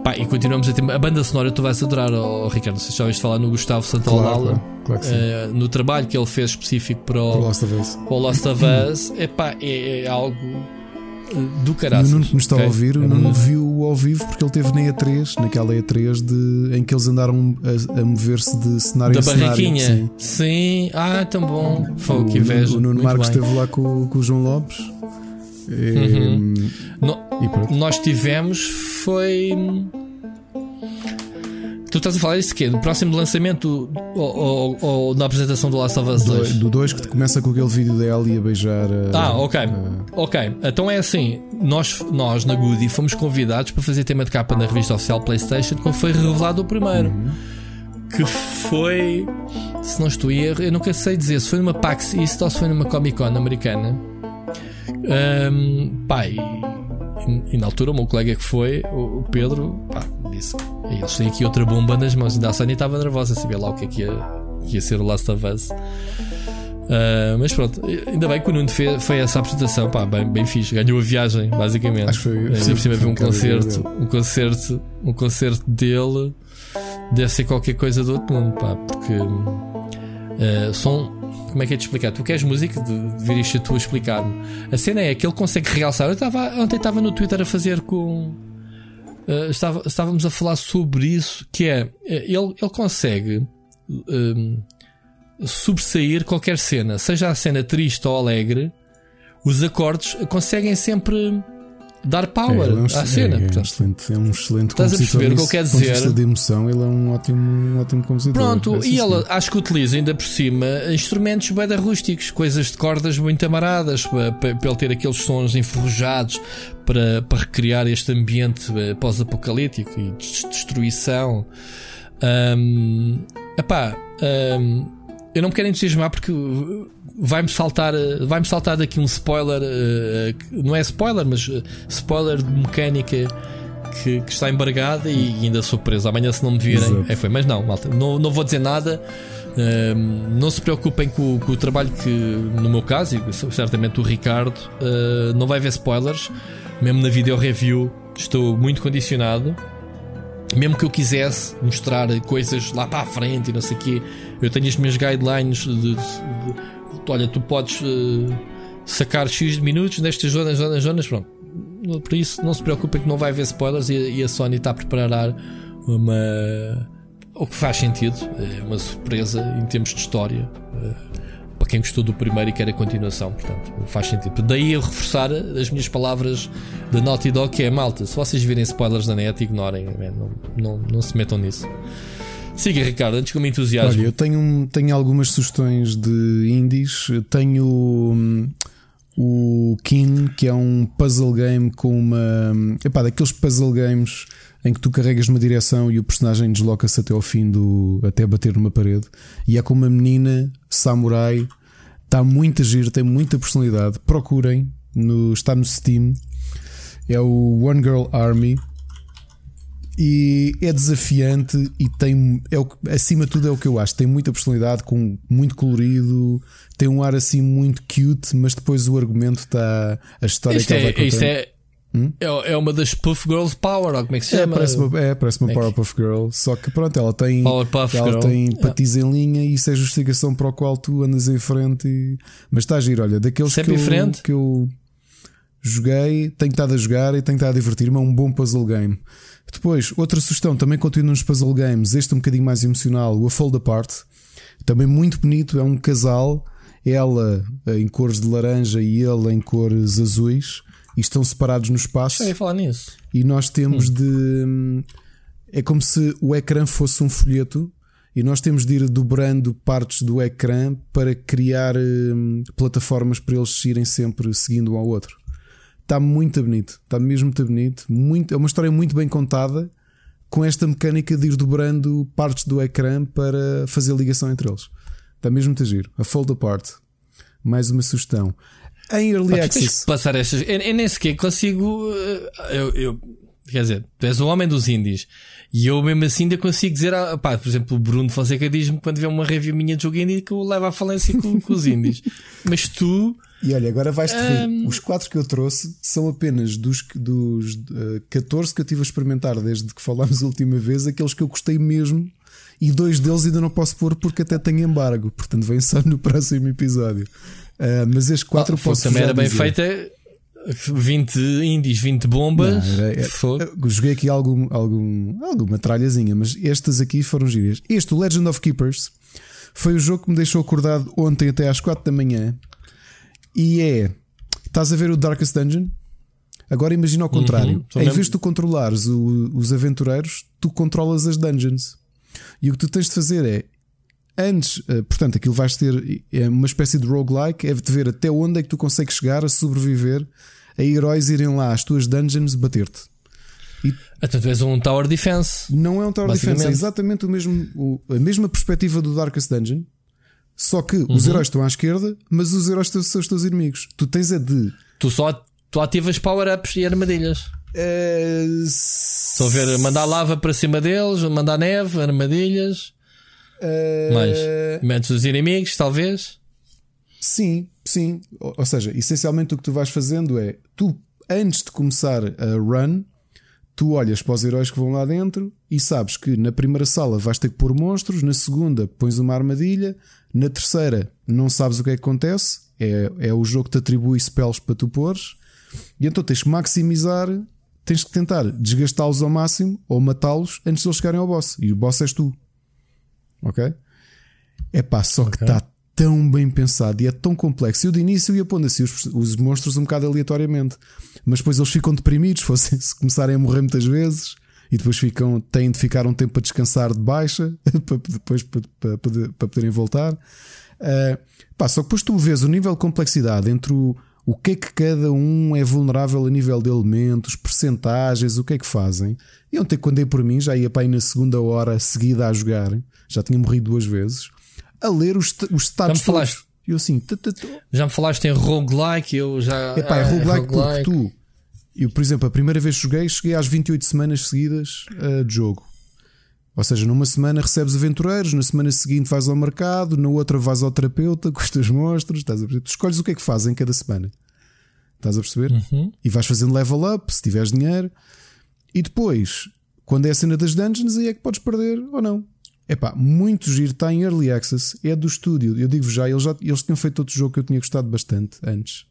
Speaker 2: Pá, e continuamos a ter. A banda sonora tu vais adorar, oh, Ricardo. Se já ouviste falar no Gustavo Santaolalla, claro, claro, uh, no trabalho que ele fez específico para o,
Speaker 1: para Lost of Us.
Speaker 2: Para o Lost of Us, epá, é, é algo do caralho.
Speaker 1: O Nuno que nos está okay? a ouvir, o Nuno viu ao vivo porque ele teve na E3, naquela E3 de, em que eles andaram a, a mover-se de cenário
Speaker 2: da
Speaker 1: em cenário. Da
Speaker 2: barraquinha. Sim. sim. ah, tão bom. Foi o que inveja.
Speaker 1: O Nuno Marcos bem. esteve lá com, com o João Lopes. E, uhum.
Speaker 2: no, e nós tivemos foi Tu estás a falar isso quê? No próximo lançamento ou, ou, ou, na apresentação do Last of Us 2?
Speaker 1: Do 2 que começa com aquele vídeo dela e a beijar. A,
Speaker 2: ah, ok. A... Ok. Então é assim: nós, nós na Goody fomos convidados para fazer tema de capa na revista oficial PlayStation quando foi revelado o primeiro. Uhum. Que foi, se não estou a erro, eu nunca sei dizer se foi numa PAX East ou se foi numa Comic Con americana. Um, pai, e, e, na altura o meu colega que foi, o, o Pedro, pá, disse: eles têm aqui outra bomba nas mãos. Ainda a Sony estava nervosa a saber lá o que é que ia, que ia ser o Last of Us. Uh, mas pronto, ainda bem que o Nuno fez, foi essa apresentação, pá, bem, bem fixe. Ganhou a viagem, basicamente.
Speaker 1: Acho que foi.
Speaker 2: Ainda por cima um concerto, um concerto, um concerto dele deve ser qualquer coisa do outro mundo, pá, porque uh, são. Como é que é de explicar? Tu queres música? Deveria ser tu a explicar-me. A cena é que ele consegue realçar. Eu estava ontem estava no Twitter a fazer com uh, estava, estávamos a falar sobre isso, que é uh, ele, ele consegue um, sobressair qualquer cena, seja a cena triste ou alegre, os acordes conseguem sempre dar power é, é um, à cena.
Speaker 1: É, é, um excelente, é um excelente
Speaker 2: Estás a perceber o que eu quero dizer?
Speaker 1: de emoção, ele é um ótimo, um ótimo compositor.
Speaker 2: Pronto, e ele acho que utiliza ainda por cima instrumentos bem rústicos, coisas de cordas muito amaradas, para, para ele ter aqueles sons enferrujados para, para recriar este ambiente eh, pós-apocalíptico e de destruição. Um, epá, um, eu não me quero entusiasmar porque vai-me saltar, vai-me saltar daqui um spoiler, uh, não é spoiler, mas uh, spoiler de mecânica que, que, está embargada e ainda sou preso. Amanhã, se não me virem, é, foi. Mas não, malta, não, não vou dizer nada. Uh, não se preocupem com, com, o trabalho que, no meu caso, e certamente o Ricardo, não vai ver spoilers. Mesmo na video review, estou muito condicionado mesmo que eu quisesse mostrar coisas lá para a frente e não sei o quê, eu tenho as minhas guidelines de, de, de, de olha, tu podes uh, sacar X de minutos nestas zonas, zonas, zonas, pronto. Por isso, não se preocupem que não vai haver spoilers e, e a Sony está a preparar uma. O que faz sentido, é uma surpresa em termos de história. Uh, para quem gostou do primeiro e quer a continuação, portanto, faz sentido. Daí eu reforçar as minhas palavras da Naughty Dog, que é malta. Se vocês virem spoilers na net, ignorem, não, não, não se metam nisso. Siga, Ricardo, antes que eu me entusiasme.
Speaker 1: Olha, eu tenho, tenho algumas sugestões de indies. tenho um, o Kin, que é um puzzle game com uma. Epá, daqueles puzzle games em que tu carregas numa direção e o personagem desloca-se até ao fim do. até bater numa parede. E é com uma menina samurai. Está muito giro, tem muita personalidade. Procurem, no, está no Steam. É o One Girl Army. E é desafiante e tem. É o, acima de tudo, é o que eu acho. Tem muita personalidade, com muito colorido, tem um ar assim muito cute, mas depois o argumento está. A história
Speaker 2: isso que é, Isso é, hum? é, é uma das Puff Girls Power, ou como é que se
Speaker 1: é,
Speaker 2: chama?
Speaker 1: Parece uma, é, parece uma é Powerpuff Girl. Só que pronto, ela tem.
Speaker 2: Powerpuff
Speaker 1: ela
Speaker 2: Girl.
Speaker 1: tem patins em linha e isso é justificação para o qual tu andas em frente. E... Mas está a giro, olha, daqueles Sempre que eu, que eu joguei, tenho estado a jogar e tenho estado a divertir-me. É um bom puzzle game. Depois, outra sugestão, também continua nos puzzle games, este um bocadinho mais emocional, o A Fold Apart. Também muito bonito, é um casal, ela eh, em cores de laranja e ele em cores azuis, e estão separados no espaço.
Speaker 2: Eu ia falar nisso.
Speaker 1: E nós temos hum. de. É como se o ecrã fosse um folheto e nós temos de ir dobrando partes do ecrã para criar hum, plataformas para eles irem sempre seguindo um ao outro. Está muito bonito, está mesmo muito bonito. Muito, é uma história muito bem contada com esta mecânica de ir dobrando partes do ecrã para fazer ligação entre eles. Está mesmo muito giro. A Fold Apart. Mais uma sugestão. Em Early Pá, Access.
Speaker 2: Passar estas. Eu, eu nem sequer consigo. Eh, eu, eu, Quer dizer, tu és o homem dos indies. E eu mesmo assim ainda consigo dizer, ah, pá, por exemplo, o Bruno Fonseca diz-me quando vê uma review minha de jogo indie que eu levo à falência com, com os indies. Mas tu.
Speaker 1: E olha, agora vais-te um... Os quatro que eu trouxe são apenas dos, dos uh, eh, 14 que eu tive a experimentar desde que falámos a última vez, aqueles que eu gostei mesmo. E dois deles ainda não posso pôr porque até tenho embargo. Portanto, vem só no próximo episódio. Uh, mas estes quatro oh, posso
Speaker 2: Também era bem feita 20 indies, 20 bombas. Não, era, era,
Speaker 1: joguei aqui algum, algum, alguma tralhazinha, mas estas aqui foram gírias. Este, o Legend of Keepers, foi o jogo que me deixou acordado ontem até às 4 da manhã. E é. Estás a ver o Darkest Dungeon? Agora imagina ao contrário. Uhum, em vez de tu controlares o, os aventureiros, tu controlas as dungeons. E o que tu tens de fazer é. Antes, eh, portanto, aquilo vais ter é uma espécie de roguelike, é de ver até onde é que tu consegues chegar a sobreviver a heróis irem lá às tuas dungeons bater-te.
Speaker 2: E então tu és um Tower Defense.
Speaker 1: Não é um Tower Defense, é exatamente o mesmo, a mesma perspectiva do Darkest Dungeon. Só que uhum. os heróis estão à esquerda, mas os heróis são os teus inimigos. Tu tens a de.
Speaker 2: Tu só tu ativas power-ups e armadilhas.
Speaker 1: É...
Speaker 2: Estou a ver, mandar lava para cima deles, mandar neve, armadilhas. É... Mais. Metes os inimigos, talvez.
Speaker 1: Sim, sim. Ou seja, essencialmente o que tu vais fazendo é tu, antes de começar a run, tu olhas para os heróis que vão lá dentro e sabes que na primeira sala vais ter que pôr monstros, na segunda pões uma armadilha, na terceira não sabes o que é que acontece, é, é o jogo que te atribui spells para tu pôres, e então tens que maximizar, tens que tentar desgastá-los ao máximo ou matá-los antes de eles chegarem ao boss. E o boss és tu. Ok? É pá, só okay. que está tão bem pensado e é tão complexo. Eu de início ia pondo assim os, os monstros um bocado aleatoriamente, mas depois eles ficam deprimidos se começarem a morrer muitas vezes e depois ficam, têm de ficar um tempo para descansar de baixa para depois para, para, para poderem voltar. Uh, pá, só que depois tu vês o nível de complexidade entre o, o que é que cada um é vulnerável a nível de elementos, percentagens, o que é que fazem. E ontem, quando dei por mim, já ia para aí na segunda hora seguida a jogar, já tinha morrido duas vezes a ler os, os status. Já me falaste. Eu assim,
Speaker 2: já me falaste em roguelike, eu já.
Speaker 1: Epá, é roguelike, roguelike. porque tu. Eu, por exemplo, a primeira vez que joguei, cheguei às 28 semanas seguidas uh, de jogo. Ou seja, numa semana recebes aventureiros, na semana seguinte vais ao mercado, na outra vais ao terapeuta com os teus monstros. Estás a perceber? Tu escolhes o que é que fazem cada semana. Estás a perceber?
Speaker 2: Uhum.
Speaker 1: E vais fazendo level up se tiveres dinheiro. E depois, quando é a cena das dungeons, aí é que podes perder ou não. Epá, muito giro, está em Early Access, é do estúdio. Eu digo já, eles, já, eles tinham feito outro jogo que eu tinha gostado bastante antes.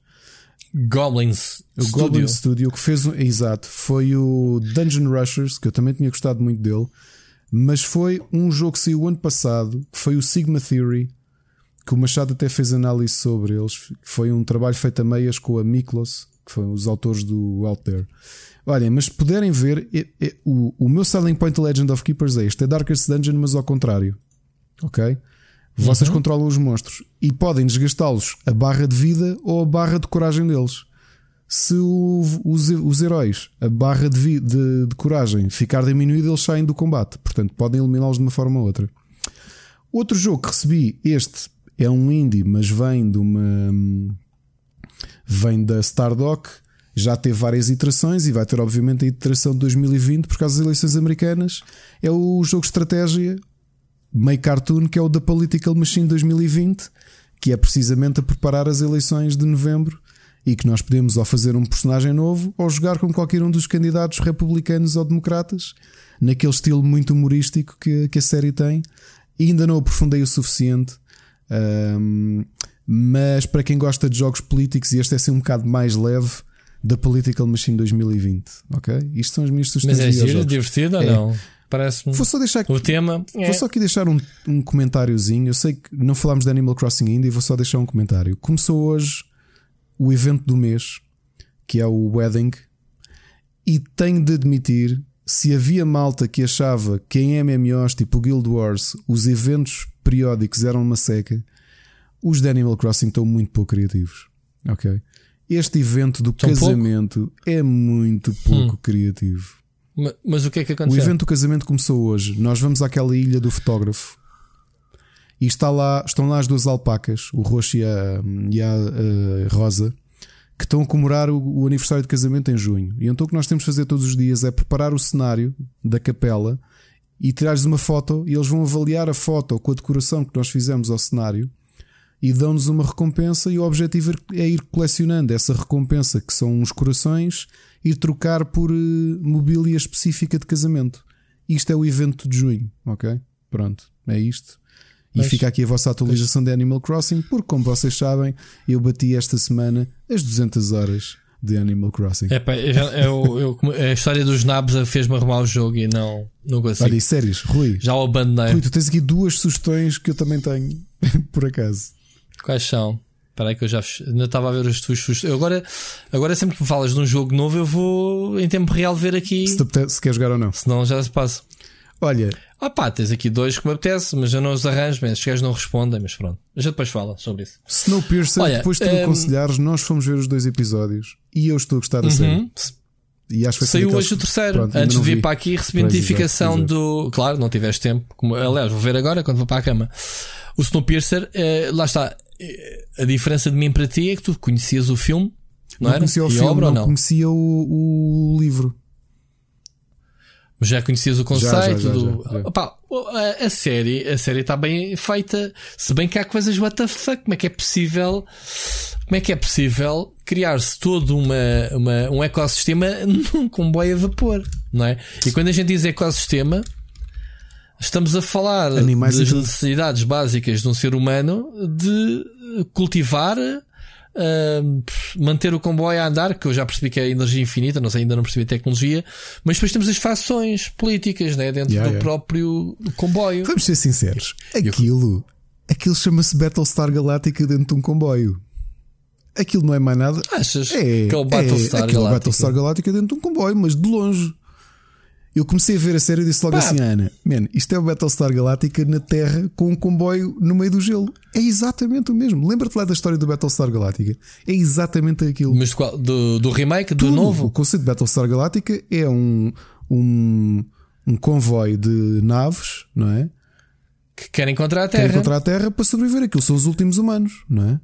Speaker 2: Goblins
Speaker 1: o Studio. Goblin Studio, que fez um, exato, foi o Dungeon Rushers, que eu também tinha gostado muito dele, mas foi um jogo que saiu ano passado, que foi o Sigma Theory, que o Machado até fez análise sobre eles, que foi um trabalho feito a meias com a Miklos, que foram os autores do Out There. Olhem, mas se puderem ver, é, é, o, o meu selling point Legend of Keepers é este: é Darkest Dungeon, mas ao contrário. Ok? Vocês uhum. controlam os monstros e podem desgastá-los a barra de vida ou a barra de coragem deles. Se o, os, os, heróis, a barra de, de, de, coragem ficar diminuída, eles saem do combate. Portanto, podem eliminá-los de uma forma ou outra. Outro jogo que recebi, este é um indie, mas vem de uma. Vem da Stardock já teve várias iterações e vai ter, obviamente, a iteração de 2020 por causa das eleições americanas. É o jogo de estratégia meio cartoon que é o da Political Machine 2020, que é precisamente a preparar as eleições de novembro e que nós podemos ou fazer um personagem novo ou jogar com qualquer um dos candidatos republicanos ou democratas, naquele estilo muito humorístico que, que a série tem. E ainda não aprofundei o suficiente. Um, mas para quem gosta de jogos políticos, e este é assim um bocado mais leve, da Political Machine 2020. Ok? Isto são as minhas sugestões.
Speaker 2: Mas é giro, divertido é. ou não? Parece-me.
Speaker 1: Vou só deixar aqui,
Speaker 2: o tema.
Speaker 1: Vou é. só aqui deixar um, um comentáriozinho. Eu sei que não falámos de Animal Crossing ainda e vou só deixar um comentário. Começou hoje o evento do mês, que é o Wedding, e tenho de admitir. Se havia malta que achava que em MMOs tipo Guild Wars os eventos periódicos eram uma seca, os de Animal Crossing estão muito pouco criativos. Ok? Este evento do São casamento pouco? é muito pouco hum. criativo.
Speaker 2: Mas, mas, o que é que aconteceu?
Speaker 1: O evento do casamento começou hoje. Nós vamos àquela ilha do fotógrafo e está lá, estão lá as duas alpacas, o roxo e a, e a, a rosa, que estão a comemorar o, o, aniversário de casamento em junho. E então o que nós temos de fazer todos os dias é preparar o cenário da capela e tirares uma foto e eles vão avaliar a foto com a decoração que nós fizemos ao cenário e dão-nos uma recompensa e o objetivo é ir colecionando essa recompensa que são uns corações e trocar por uh, mobília específica de casamento. Isto é o evento de junho, ok? Pronto, é isto. E Mas, fica aqui a vossa atualização de Animal Crossing, porque como vocês sabem, eu bati esta semana as 200 horas de Animal Crossing.
Speaker 2: É, pá, eu, eu, a história dos nabos fez-me arrumar o jogo e não, não consigo.
Speaker 1: Olha, sérios, Rui.
Speaker 2: Já o abandonei.
Speaker 1: Rui, tu tens aqui duas sugestões que eu também tenho, por acaso.
Speaker 2: Quais são? Espera aí que eu já ainda estava a ver as tuas sugestões. Agora, agora sempre que me falas de um jogo novo, eu vou em tempo real ver aqui.
Speaker 1: Se, te, se quer jogar ou não.
Speaker 2: Senão já se passa.
Speaker 1: Olha.
Speaker 2: Ah pá, tens aqui dois que me apetece, mas eu não os arranjo, mas os gajos não respondem, mas pronto. A gente depois fala sobre isso.
Speaker 1: Snowpiercer, Olha, depois de tu um... aconselhares, nós fomos ver os dois episódios e eu estou a gostar da uhum. série.
Speaker 2: E acho que Saiu hoje o terceiro. Pronto, Antes de vir para aqui, recebi notificação exato, do. Claro, não tiveste tempo. Como... Aliás, vou ver agora quando vou para a cama. O Snowpiercer, eh, lá está. A diferença de mim para ti é que tu conhecias o filme, não, não era?
Speaker 1: Conhecia o e filme, obra, não, não conhecia o, o livro.
Speaker 2: Mas já conhecias o conceito já, já, já, do. Opa, a, a, série, a série está bem feita. Se bem que há coisas what the fuck, como é que é possível? Como é que é possível criar-se todo uma, uma, um ecossistema num comboio a vapor, não é? E quando a gente diz ecossistema, estamos a falar Animais das necessidades básicas de um ser humano de cultivar, Uh, manter o comboio a andar, que eu já percebi que é energia infinita, não sei, ainda não percebi a tecnologia, mas depois temos as fações políticas né, dentro yeah, do yeah. próprio comboio.
Speaker 1: Vamos ser sinceros, aquilo, aquilo chama-se Battlestar Galáctica dentro de um comboio. Aquilo não é mais nada.
Speaker 2: Achas é, que é o Battlestar
Speaker 1: é, Galáctica? Battlestar Galáctica dentro de um comboio, mas de longe. Eu comecei a ver a série e disse logo Pá. assim, Ana, man, isto é o Battlestar Galáctica na Terra com um comboio no meio do gelo. É exatamente o mesmo. Lembra-te lá da história do Battlestar Galáctica? É exatamente aquilo.
Speaker 2: Mas qual? Do, do remake, do Tudo. novo?
Speaker 1: O conceito de Battlestar Galáctica é um, um, um comboio de naves, não é?
Speaker 2: Que querem encontrar a Terra.
Speaker 1: Querem encontrar a Terra para sobreviver. Aquilo são os últimos humanos, não é?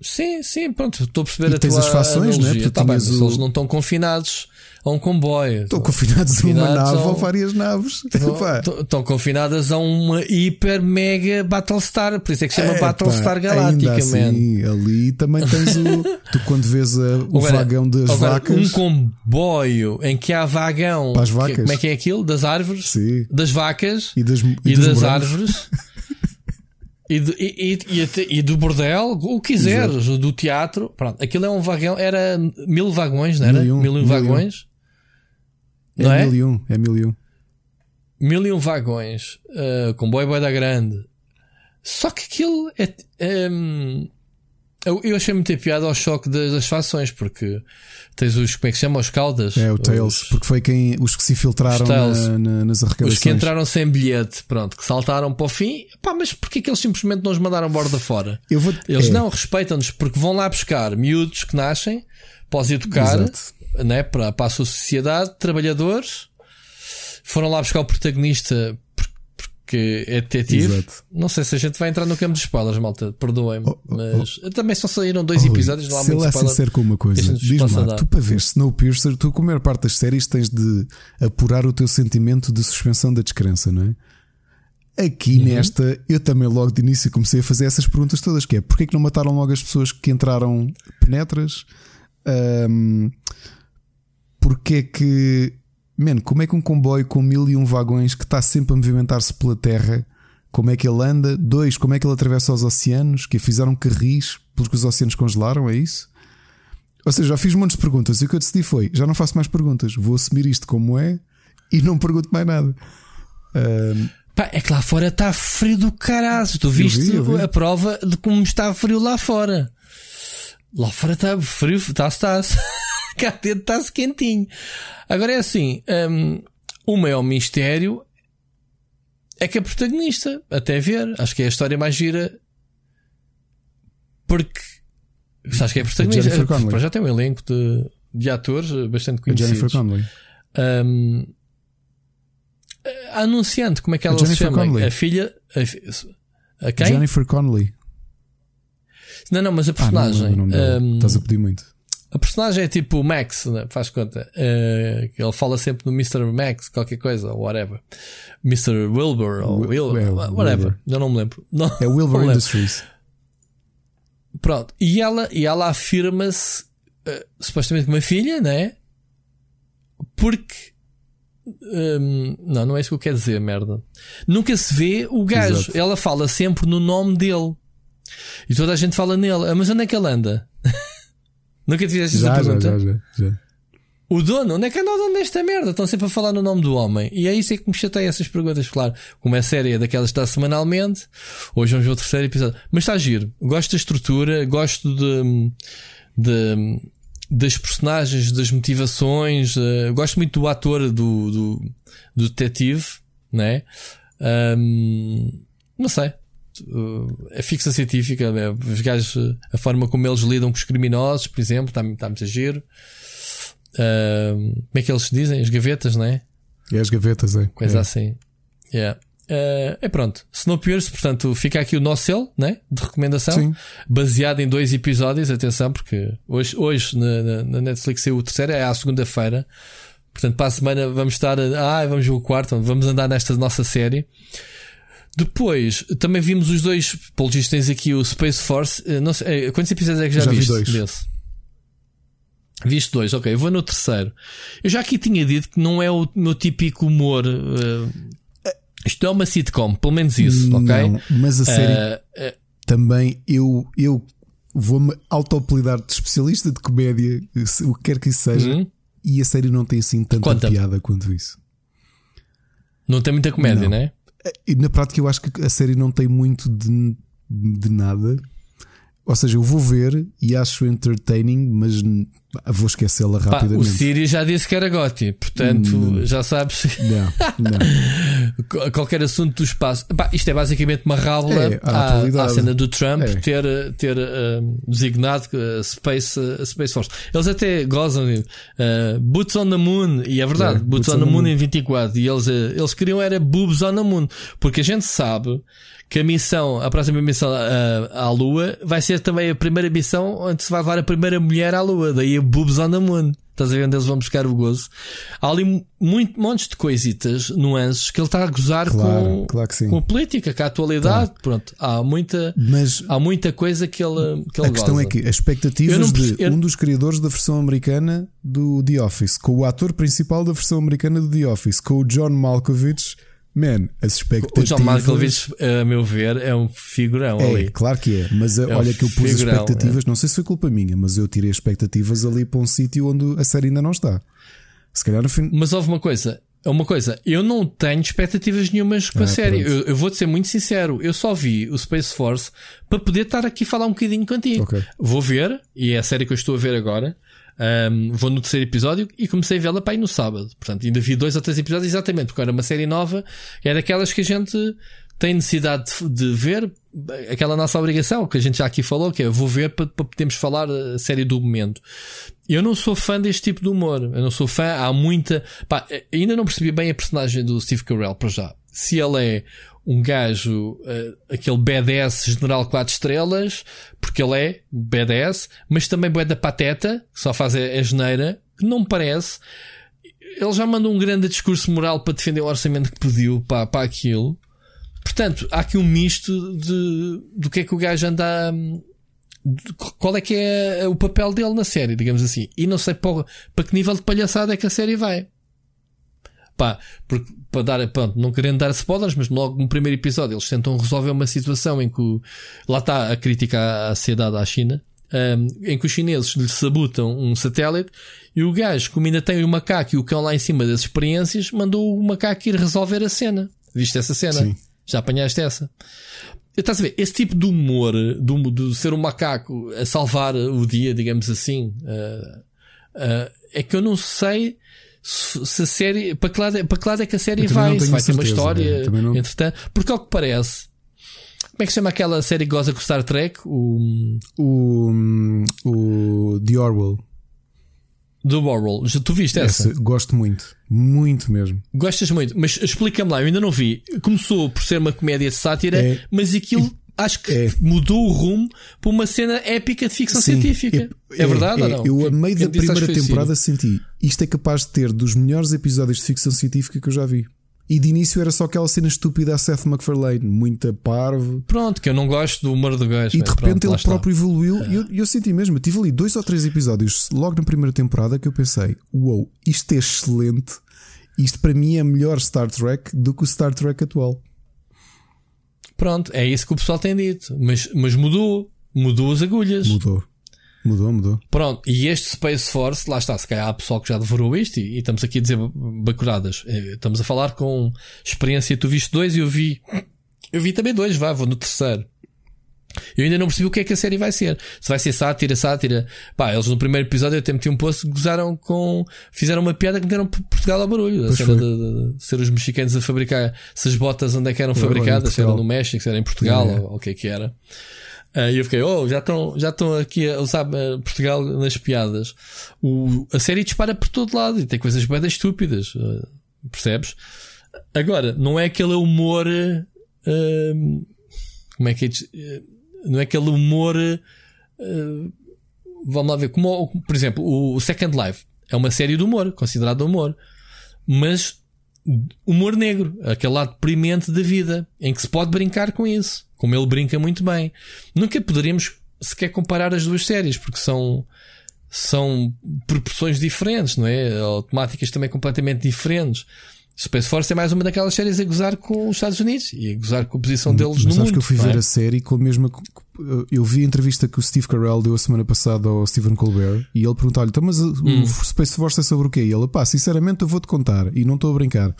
Speaker 2: Sim, sim, pronto, estou a perceber
Speaker 1: e
Speaker 2: a
Speaker 1: tens tua as fações,
Speaker 2: analogia.
Speaker 1: né?
Speaker 2: Tá bem, o... eles não estão confinados a um comboio.
Speaker 1: Estão confinados, a uma nave ou várias naves.
Speaker 2: Estão confinadas a uma hiper mega Battlestar, por isso é que se chama é, Battlestar Galáctica, assim.
Speaker 1: Ali também tens o. tu quando vês a, o agora, vagão das agora, vacas.
Speaker 2: Um comboio em que há vagão.
Speaker 1: Para as vacas.
Speaker 2: Que, como é que é aquilo? Das árvores?
Speaker 1: Sim.
Speaker 2: Das vacas
Speaker 1: e das, e
Speaker 2: e das árvores. E, de, e, e, e, do bordel, o que quiseres, Exato. do teatro. Pronto, aquilo é um vagão, era mil vagões, não era? Mil e um, mil um vagões.
Speaker 1: Um. Não é, é? Mil e um, é mil e um.
Speaker 2: Mil e um vagões, uh, comboio boi da grande. Só que aquilo é. é eu, eu achei muito piada ao choque das, das fações, porque tens os, como é que se chama? Os caudas?
Speaker 1: É, o Tails, os, porque foi quem, os que se infiltraram na, na, nas arrecadações.
Speaker 2: Os que entraram sem bilhete, pronto, que saltaram para o fim. Pá, mas porquê que eles simplesmente não os mandaram borda fora?
Speaker 1: Vou,
Speaker 2: eles é. não respeitam-nos porque vão lá buscar miúdos que nascem os educar né, para, para a sua sociedade, trabalhadores. Foram lá buscar o protagonista que é detetive. Exato. Não sei se a gente vai entrar no campo de spoilers, malta. Perdoem-me. Oh, oh, mas oh. também só saíram dois episódios.
Speaker 1: Não há se muito é sincero com uma coisa, diz-me lá, tu para ver Snowpiercer, tu com a maior parte das séries tens de apurar o teu sentimento de suspensão da descrença, não é? Aqui uhum. nesta, eu também logo de início comecei a fazer essas perguntas todas: que é porquê que não mataram logo as pessoas que entraram penetras? Um, porque que Man, como é que um comboio com mil e um vagões que está sempre a movimentar-se pela terra, como é que ele anda? Dois, como é que ele atravessa os oceanos? Que fizeram carris porque os oceanos congelaram? É isso? Ou seja, já fiz muitas perguntas e o que eu decidi foi: já não faço mais perguntas, vou assumir isto como é e não pergunto mais nada. Um...
Speaker 2: Pá, é que lá fora está frio do caralho. Tu viste vi, vi. a prova de como está frio lá fora. Lá fora está frio, está-se. Cá dentro está-se quentinho. Agora é assim: um, o maior mistério é que a protagonista, até ver, acho que é a história mais gira. Porque. Sabes que é a protagonista? Jennifer Connelly. Já tem um elenco de, de atores bastante conhecidos.
Speaker 1: Jennifer Connelly.
Speaker 2: Um, a anunciante, como é que ela se chama? Connelly. A filha. A, a quem?
Speaker 1: Jennifer Connelly.
Speaker 2: Não, não, mas a personagem. Ah, não, não,
Speaker 1: não, um, Estás a pedir muito.
Speaker 2: A personagem é tipo Max, né? faz conta. Uh, ele fala sempre no Mr. Max, qualquer coisa, ou whatever. Mr. Wilbur, ou Will, Will, whatever. Wilbur. Eu não me lembro. Não,
Speaker 1: é Wilbur Industries.
Speaker 2: Pronto. E ela, e ela afirma-se uh, supostamente uma filha, né? Porque. Um, não, não é isso que eu quero dizer, merda. Nunca se vê o gajo. Exato. Ela fala sempre no nome dele. E toda a gente fala nele. Ah, mas onde é que ele anda? Nunca te fizeste essa pergunta? Já, já, já. O dono, onde é que anda o dono desta merda? Estão sempre a falar no nome do homem. E é isso é que me chateia essas perguntas, claro. Como é série é daquelas que está semanalmente, hoje vamos ver o terceiro episódio. Mas está a giro. Gosto da estrutura, gosto de, de das personagens, das motivações. Uh, gosto muito do ator, do, do, do detetive, né? Um, não sei. Uh, a ficção científica, né? os gajos, a forma como eles lidam com os criminosos, por exemplo, está, está muito a giro. Uh, como é que eles dizem? As gavetas, não é?
Speaker 1: É as gavetas, é.
Speaker 2: Coisa
Speaker 1: é.
Speaker 2: assim. Yeah. Uh, é pronto. Snowpiercer, portanto, fica aqui o nosso selo né, de recomendação, Sim. baseado em dois episódios. Atenção, porque hoje, hoje na, na Netflix saiu o terceiro, é à segunda-feira. Portanto, para a semana vamos estar. Ah, vamos ver o quarto, vamos andar nesta nossa série. Depois, também vimos os dois. Pelo visto, tens aqui o Space Force. Eh, não sei, eh, quantos episódios é que já, já viste vi dois. desse? Viste dois, ok. Eu vou no terceiro. Eu já aqui tinha dito que não é o meu típico humor. Uh, isto é uma sitcom, pelo menos isso, ok? Não,
Speaker 1: mas a série uh, uh, também eu, eu vou-me auto-apelidar de especialista de comédia, o que quer que isso seja, uhum. e a série não tem assim tanta Conta. piada quanto isso.
Speaker 2: Não tem muita comédia, não é?
Speaker 1: Na prática, eu acho que a série não tem muito de, de nada. Ou seja, eu vou ver e acho entertaining, mas vou esquecê-la rapidamente. Pá,
Speaker 2: o Siri já disse que era Gotti, portanto hum, já sabes. Não, não. Qualquer assunto do espaço. Pá, isto é basicamente uma rábula é, à, à, cena do Trump é. ter, ter uh, designado uh, Space, uh, Space Force. Eles até gozam uh, Boots on the Moon, e é verdade, é, Boots, Boots, on, the Moon, moon em 24. E eles, eles queriam era Boobs on the Moon, porque a gente sabe que a missão, a próxima missão à, à Lua, vai ser também a primeira missão onde se vai levar a primeira mulher à Lua. Daí a Boobs on the Moon. Estás a ver onde eles vão buscar o gozo? Há ali muito, montes de coisitas, nuances, que ele está a gozar claro, com, claro com a política, com a atualidade. Tá. Pronto, há muita, Mas há muita coisa que ele, que ele
Speaker 1: A questão
Speaker 2: goza.
Speaker 1: é que as expectativas de um dos criadores da versão americana do The Office, com o ator principal da versão americana do The Office, com o John Malkovich Man, as expectativas.
Speaker 2: O John Malkovich, a meu ver, é um figurão
Speaker 1: é,
Speaker 2: ali.
Speaker 1: Claro que é, mas é olha um que eu pus figurão, expectativas, é. não sei se foi culpa minha, mas eu tirei expectativas ali para um sítio onde a série ainda não está. Se calhar no fim.
Speaker 2: Mas houve uma coisa, uma coisa, eu não tenho expectativas nenhumas com ah, a série. Eu, eu vou-te ser muito sincero, eu só vi o Space Force para poder estar aqui falar um bocadinho contigo. Okay. Vou ver, e é a série que eu estou a ver agora. Um, vou no terceiro episódio e comecei a vê-la para ir no sábado. Portanto, ainda vi dois ou três episódios exatamente, porque era uma série nova, é daquelas que a gente tem necessidade de, de ver, aquela nossa obrigação, que a gente já aqui falou, que é vou ver para, para podermos falar a série do momento. Eu não sou fã deste tipo de humor. Eu não sou fã, há muita. Pá, ainda não percebi bem a personagem do Steve Carell, para já. Se ele é um gajo, uh, aquele BDS General 4 estrelas, porque ele é BDS, mas também é da pateta, que só faz a, a geneira, que não me parece. Ele já mandou um grande discurso moral para defender o orçamento que pediu para, para aquilo. Portanto, há aqui um misto de do que é que o gajo anda. Qual é que é o papel dele na série, digamos assim. E não sei para, para que nível de palhaçada é que a série vai. Pá, porque, para dar, pronto, não querendo dar spoilers, mas logo no primeiro episódio eles tentam resolver uma situação em que o, lá está a crítica à sociedade à China, um, em que os chineses lhe sabutam um satélite e o gajo, como ainda tem o macaco e o cão lá em cima das experiências, mandou o macaco ir resolver a cena. Viste essa cena? Sim. Já apanhaste essa? Estás a ver? Esse tipo de humor, do, de ser um macaco a salvar o dia, digamos assim, uh, uh, é que eu não sei se a série. Para que, lado, é, para que lado é que a série vai? Se vai ter uma história, né? não... entretanto. Porque ao que parece. Como é que se chama aquela série que goza com Star Trek? O.
Speaker 1: O. O. The Orwell.
Speaker 2: Do Orwell. Tu viste essa? essa?
Speaker 1: Gosto muito. Muito mesmo.
Speaker 2: Gostas muito. Mas explica-me lá, eu ainda não vi. Começou por ser uma comédia de sátira, é, mas aquilo acho que é. mudou o rumo para uma cena épica de ficção Sim, científica. É, é verdade
Speaker 1: é,
Speaker 2: ou não?
Speaker 1: Eu, a meio da primeira temporada, senti isto é capaz de ter dos melhores episódios de ficção científica que eu já vi. E de início era só aquela cena estúpida a Seth MacFarlane, muita parvo.
Speaker 2: Pronto, que eu não gosto do humor do gajo.
Speaker 1: E de repente Pronto, ele próprio está. evoluiu. E eu, eu, senti mesmo, eu tive ali dois ou três episódios logo na primeira temporada que eu pensei: uou, wow, isto é excelente. Isto para mim é melhor Star Trek do que o Star Trek atual.
Speaker 2: Pronto, é isso que o pessoal tem dito. Mas, mas mudou. Mudou as agulhas.
Speaker 1: Mudou. Mudou, mudou.
Speaker 2: Pronto, e este Space Force, lá está, se calhar há pessoal que já devorou isto e, e estamos aqui a dizer bacuradas. Eh, estamos a falar com experiência. Tu viste dois e eu vi. Eu vi também dois, vá, vou no terceiro. Eu ainda não percebi o que é que a série vai ser. Se vai ser sátira, sátira. Pá, eles no primeiro episódio até metiam um poço gozaram com. Fizeram uma piada que meteram Portugal ao barulho. A cena de, de, de, ser os mexicanos a fabricar essas botas onde é que eram fabricadas, se era no México, se era em Portugal é. ou, ou o que é que era. Uh, e eu fiquei, oh, já estão já estão aqui a usar uh, Portugal nas piadas. O, a série dispara por todo lado e tem coisas bem estúpidas, uh, percebes? Agora, não é aquele humor. como é que é? Não é aquele humor. vamos lá ver, como, por exemplo, o Second Life é uma série de humor, considerado humor, mas humor negro, aquele lado deprimente da vida, em que se pode brincar com isso como ele brinca muito bem. Nunca poderíamos sequer comparar as duas séries, porque são, são proporções diferentes, não é? Ou temáticas também completamente diferentes. Space Force é mais uma daquelas séries a gozar com os Estados Unidos e a gozar com a posição deles Mas no mundo. Acho
Speaker 1: que eu fui
Speaker 2: é?
Speaker 1: ver a série com a mesma. Eu vi a entrevista que o Steve Carell deu a semana passada ao Stephen Colbert e ele perguntou-lhe: então, mas hum. o Space Force é sobre o quê? E ele, pá, sinceramente eu vou-te contar e não estou a brincar.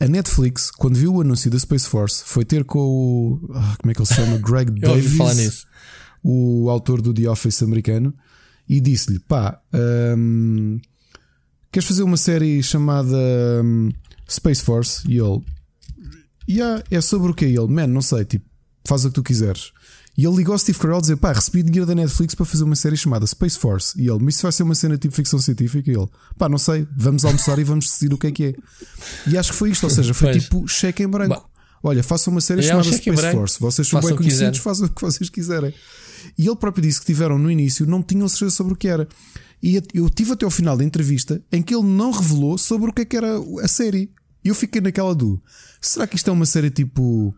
Speaker 1: A Netflix, quando viu o anúncio da Space Force, foi ter com o. Ah, como é que ele se chama? Greg Davis, o autor do The Office americano, e disse-lhe: pá, um, queres fazer uma série chamada um, Space Force? E ele: yeah, é sobre o que? Ele: man, não sei, tipo, faz o que tu quiseres. E ele ligou ao Steve Carell a dizer: pá, recebi dinheiro da Netflix para fazer uma série chamada Space Force. E ele: mas isso vai ser uma cena tipo ficção científica? E ele: pá, não sei, vamos almoçar e vamos decidir o que é que é. E acho que foi isto, ou seja, foi pois. tipo cheque em branco. Bah. Olha, façam uma série é chamada um Space Force. Vocês são bem conhecidos, façam o que vocês quiserem. E ele próprio disse que tiveram no início, não tinham certeza sobre o que era. E eu tive até ao final da entrevista em que ele não revelou sobre o que é que era a série. E eu fiquei naquela do: será que isto é uma série tipo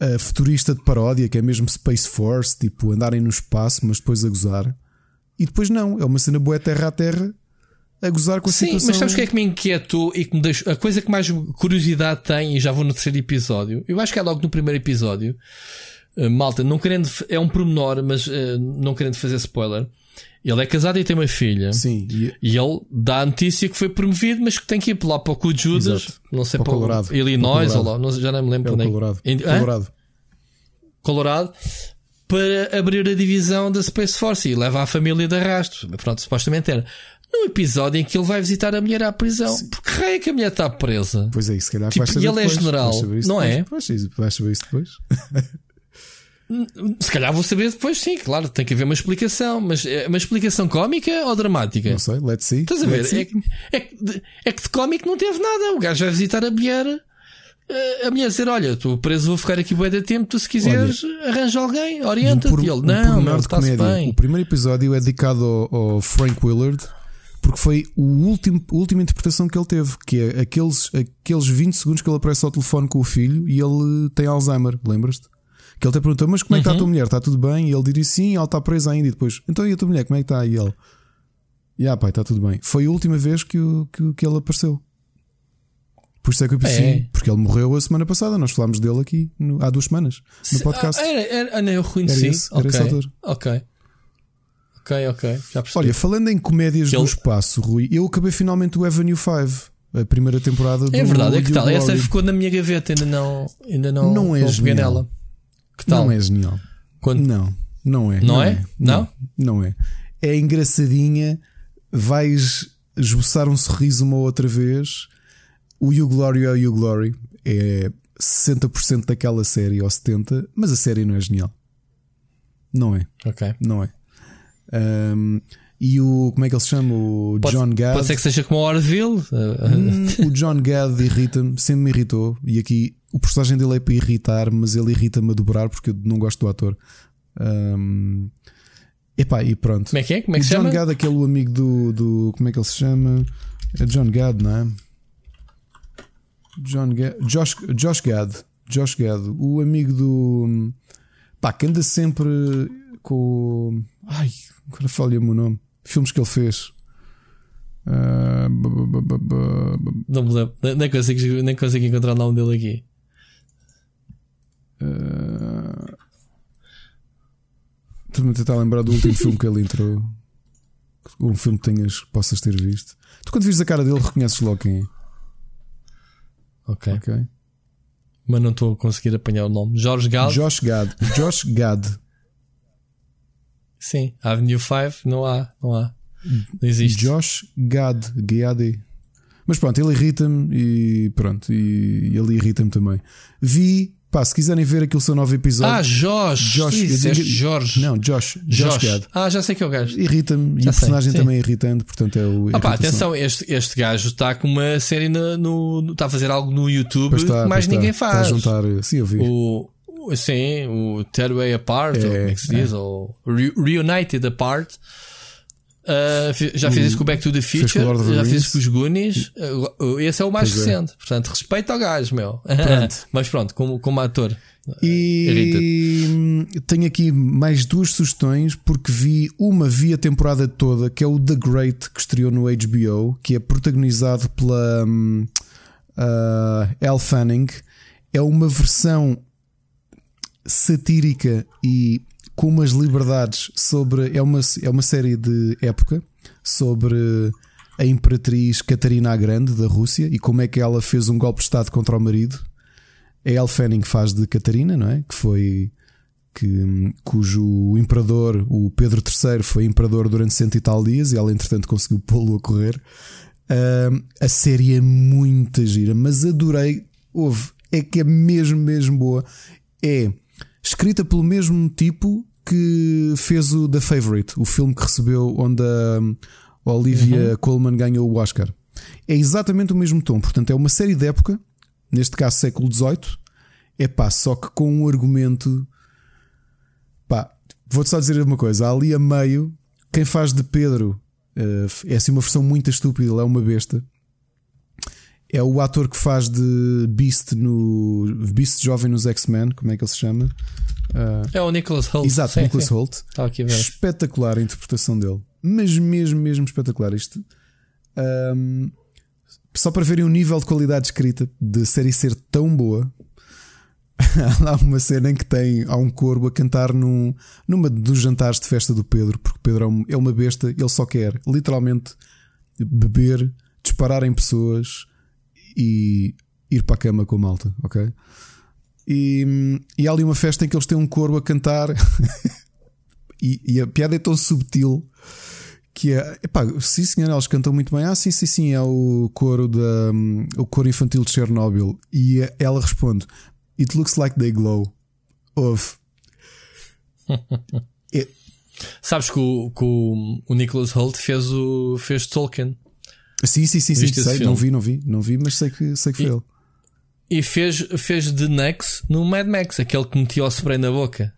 Speaker 1: uh, futurista de paródia, que é mesmo Space Force, tipo andarem no espaço, mas depois a gozar. E depois não, é uma cena boa terra a terra a gozar com a
Speaker 2: Sim,
Speaker 1: situação.
Speaker 2: mas sabes o que é que me inquietou e que me deixou. A coisa que mais curiosidade tem, e já vou no terceiro episódio, eu acho que é logo no primeiro episódio. Uh, malta, não querendo. É um pormenor, mas uh, não querendo fazer spoiler. Ele é casado e tem uma filha.
Speaker 1: Sim.
Speaker 2: E, e ele dá a notícia que foi promovido, mas que tem que ir lá para o Judas. Exato. Não sei para, para o Colorado. Illinois para o Colorado. ou lá, já não me lembro
Speaker 1: é é. Colorado.
Speaker 2: Colorado. Colorado. Para abrir a divisão da Space Force e leva a família de arrasto. Pronto, supostamente era. Num episódio em que ele vai visitar a mulher à prisão. Sim. Porque raio é que a mulher está presa?
Speaker 1: Pois é, isso, se calhar
Speaker 2: tipo,
Speaker 1: vai saber
Speaker 2: E ele é
Speaker 1: depois.
Speaker 2: é general, não
Speaker 1: depois.
Speaker 2: é?
Speaker 1: Pois, vais saber isso depois.
Speaker 2: Se calhar vou saber depois, sim, claro, tem que haver uma explicação, mas é uma explicação cómica ou dramática?
Speaker 1: Não sei, let's see.
Speaker 2: Estás a ver? É, é, é, é, que de cómico não teve nada. O gajo vai visitar a mulher, eh, a mulher dizer: Olha, estou preso, vou ficar aqui bem de tempo, tu se quiseres, Olha, arranja alguém, orienta-te. E ele: Não, não, está-se bem.
Speaker 1: O primeiro episódio é dedicado ao, ao Frank Willard porque foi o último, a última interpretação que ele teve, que é aqueles, aqueles 20 segundos que ele aparece ao telefone com o filho e ele tem Alzheimer, lembras-te? Que ele até perguntou: Mas como é que está a tua uhum. mulher? Está tudo bem? E ele diz: Sim, ela está presa ainda. E depois: Então e a tua mulher? Como é que está? E ele: Ya, pai, está tudo bem. Foi a última vez que, que, que ele apareceu. Por isso é que eu pensei, é. porque ele morreu a semana passada. Nós falámos dele aqui no, há duas semanas no podcast.
Speaker 2: Ah, era, era, era, eu reconheci. Era esse, era okay. esse autor. Ok. Ok, ok. Já percebi.
Speaker 1: Olha, falando em comédias que do ele... espaço, Rui, eu acabei finalmente o Avenue 5 a primeira temporada
Speaker 2: É verdade, é que tal? Essa ficou na minha gaveta, ainda não, ainda não,
Speaker 1: não é
Speaker 2: não nela.
Speaker 1: Que tal? Não é genial. Quando... Não, não é.
Speaker 2: Não, não é? é? Não?
Speaker 1: não? é. É engraçadinha, vais esboçar um sorriso uma outra vez. O You Glory é o You Glory. É 60% daquela série ou 70%, mas a série não é genial. Não é.
Speaker 2: Ok.
Speaker 1: Não é. Um, E o. Como é que ele se chama? O
Speaker 2: pode,
Speaker 1: John Gad.
Speaker 2: Pode ser que seja como o Orville.
Speaker 1: Hum, o John Gad irrita-me, sempre me irritou. E aqui o personagem dele é para irritar, mas ele irrita-me a dobrar porque eu não gosto do ator. Um, epá, e pronto.
Speaker 2: Como é que é? Como é que
Speaker 1: o John
Speaker 2: chama?
Speaker 1: Gad, aquele amigo do, do. Como é que ele se chama? É John Gad, não é? John Gad. Josh, Josh Gad. Josh Gad. O amigo do. Pá, que anda sempre com. Ai, agora falha-me o nome. Filmes que ele fez. Uh,
Speaker 2: não me lembro. Nem consigo, nem consigo encontrar o nome dele aqui.
Speaker 1: Uh, Estou-me a tentar lembrar do último filme que ele entrou. Um filme que tenhas, possas ter visto. Tu, quando vires a cara dele, reconheces logo quem é.
Speaker 2: Ok.
Speaker 1: Ok.
Speaker 2: Mas não estou a conseguir apanhar o nome. Jorge Gad.
Speaker 1: Josh Gad. Josh Gad.
Speaker 2: Sim, Avenue 5 não há, não há. Não existe.
Speaker 1: Josh Gad, G-A-D. Mas pronto, ele irrita-me e pronto, e ele irrita-me também. Vi, pá, se quiserem ver aquele seu novo episódio.
Speaker 2: Ah, Josh!
Speaker 1: Josh
Speaker 2: Sim, Jorge.
Speaker 1: Não, Josh. Josh, Josh.
Speaker 2: Ah, já sei que é o gajo.
Speaker 1: Irrita-me e o personagem sei, também é irritante, portanto é o.
Speaker 2: Ah, pá, atenção, este, este gajo está com uma série no, no, está a fazer algo no YouTube está, que mais ninguém
Speaker 1: está,
Speaker 2: faz.
Speaker 1: Está a juntar, sim, eu vi.
Speaker 2: O, Sim, o Third Way Apart, é, ou como é que se diz, é. ou Reunited Apart. Uh, já fiz isso com o Back to the Future, já fiz isso com os Goonies. Uh, esse é o mais pois é. recente. É. Portanto, respeito ao gajo, meu. Pronto. Mas pronto, como, como ator.
Speaker 1: E tenho aqui mais duas sugestões, porque vi uma via temporada toda, que é o The Great, que estreou no HBO, que é protagonizado pela um, uh, Elle Fanning. É uma versão satírica e com umas liberdades sobre. É uma, é uma série de época sobre a Imperatriz Catarina a Grande da Rússia e como é que ela fez um golpe de Estado contra o marido. A Elle Fanning faz de Catarina, não é? Que foi. Que, cujo imperador, o Pedro III, foi imperador durante cento e tal dias e ela, entretanto, conseguiu pô-lo a correr. Uh, a série é muito gira, mas adorei. Houve, é que é mesmo, mesmo boa. É escrita pelo mesmo tipo que fez o The Favorite, o filme que recebeu onde a Olivia uhum. Colman ganhou o Oscar. É exatamente o mesmo tom, portanto, é uma série de época, neste caso século XVIII, é pá, só que com um argumento. Pá, vou-te só dizer uma coisa: ali a meio, quem faz de Pedro uh, é assim uma versão muito estúpida, ele é uma besta. É o ator que faz de Beast no Beast jovem nos X-Men, como é que ele se chama?
Speaker 2: Uh, é o Nicholas Holt.
Speaker 1: Exato, sim, Nicholas sim. Holt. Espetacular a interpretação dele. Mas mesmo, mesmo espetacular isto. Um, só para verem o nível de qualidade escrita de série ser tão boa. há uma cena em que tem há um corvo a cantar num, numa dos jantares de festa do Pedro, porque Pedro é, é uma besta, ele só quer literalmente beber, disparar em pessoas e ir para a cama com a malta, ok? E, e há ali uma festa em que eles têm um coro a cantar e, e, a piada é tão subtil que é, epá, sim senhor, eles cantam muito bem. Ah, sim, sim, sim, é o coro da o coro infantil de Chernobyl. E ela responde: It looks like they glow. Of.
Speaker 2: é. Sabes que o, que o, o Nicholas Holt fez o fez Tolkien.
Speaker 1: Sim, sim, sim, sim sei, não vi, não vi, não vi, mas sei que, sei que foi
Speaker 2: e,
Speaker 1: ele.
Speaker 2: E fez, fez de Nux no Mad Max, aquele que metia o spray na boca.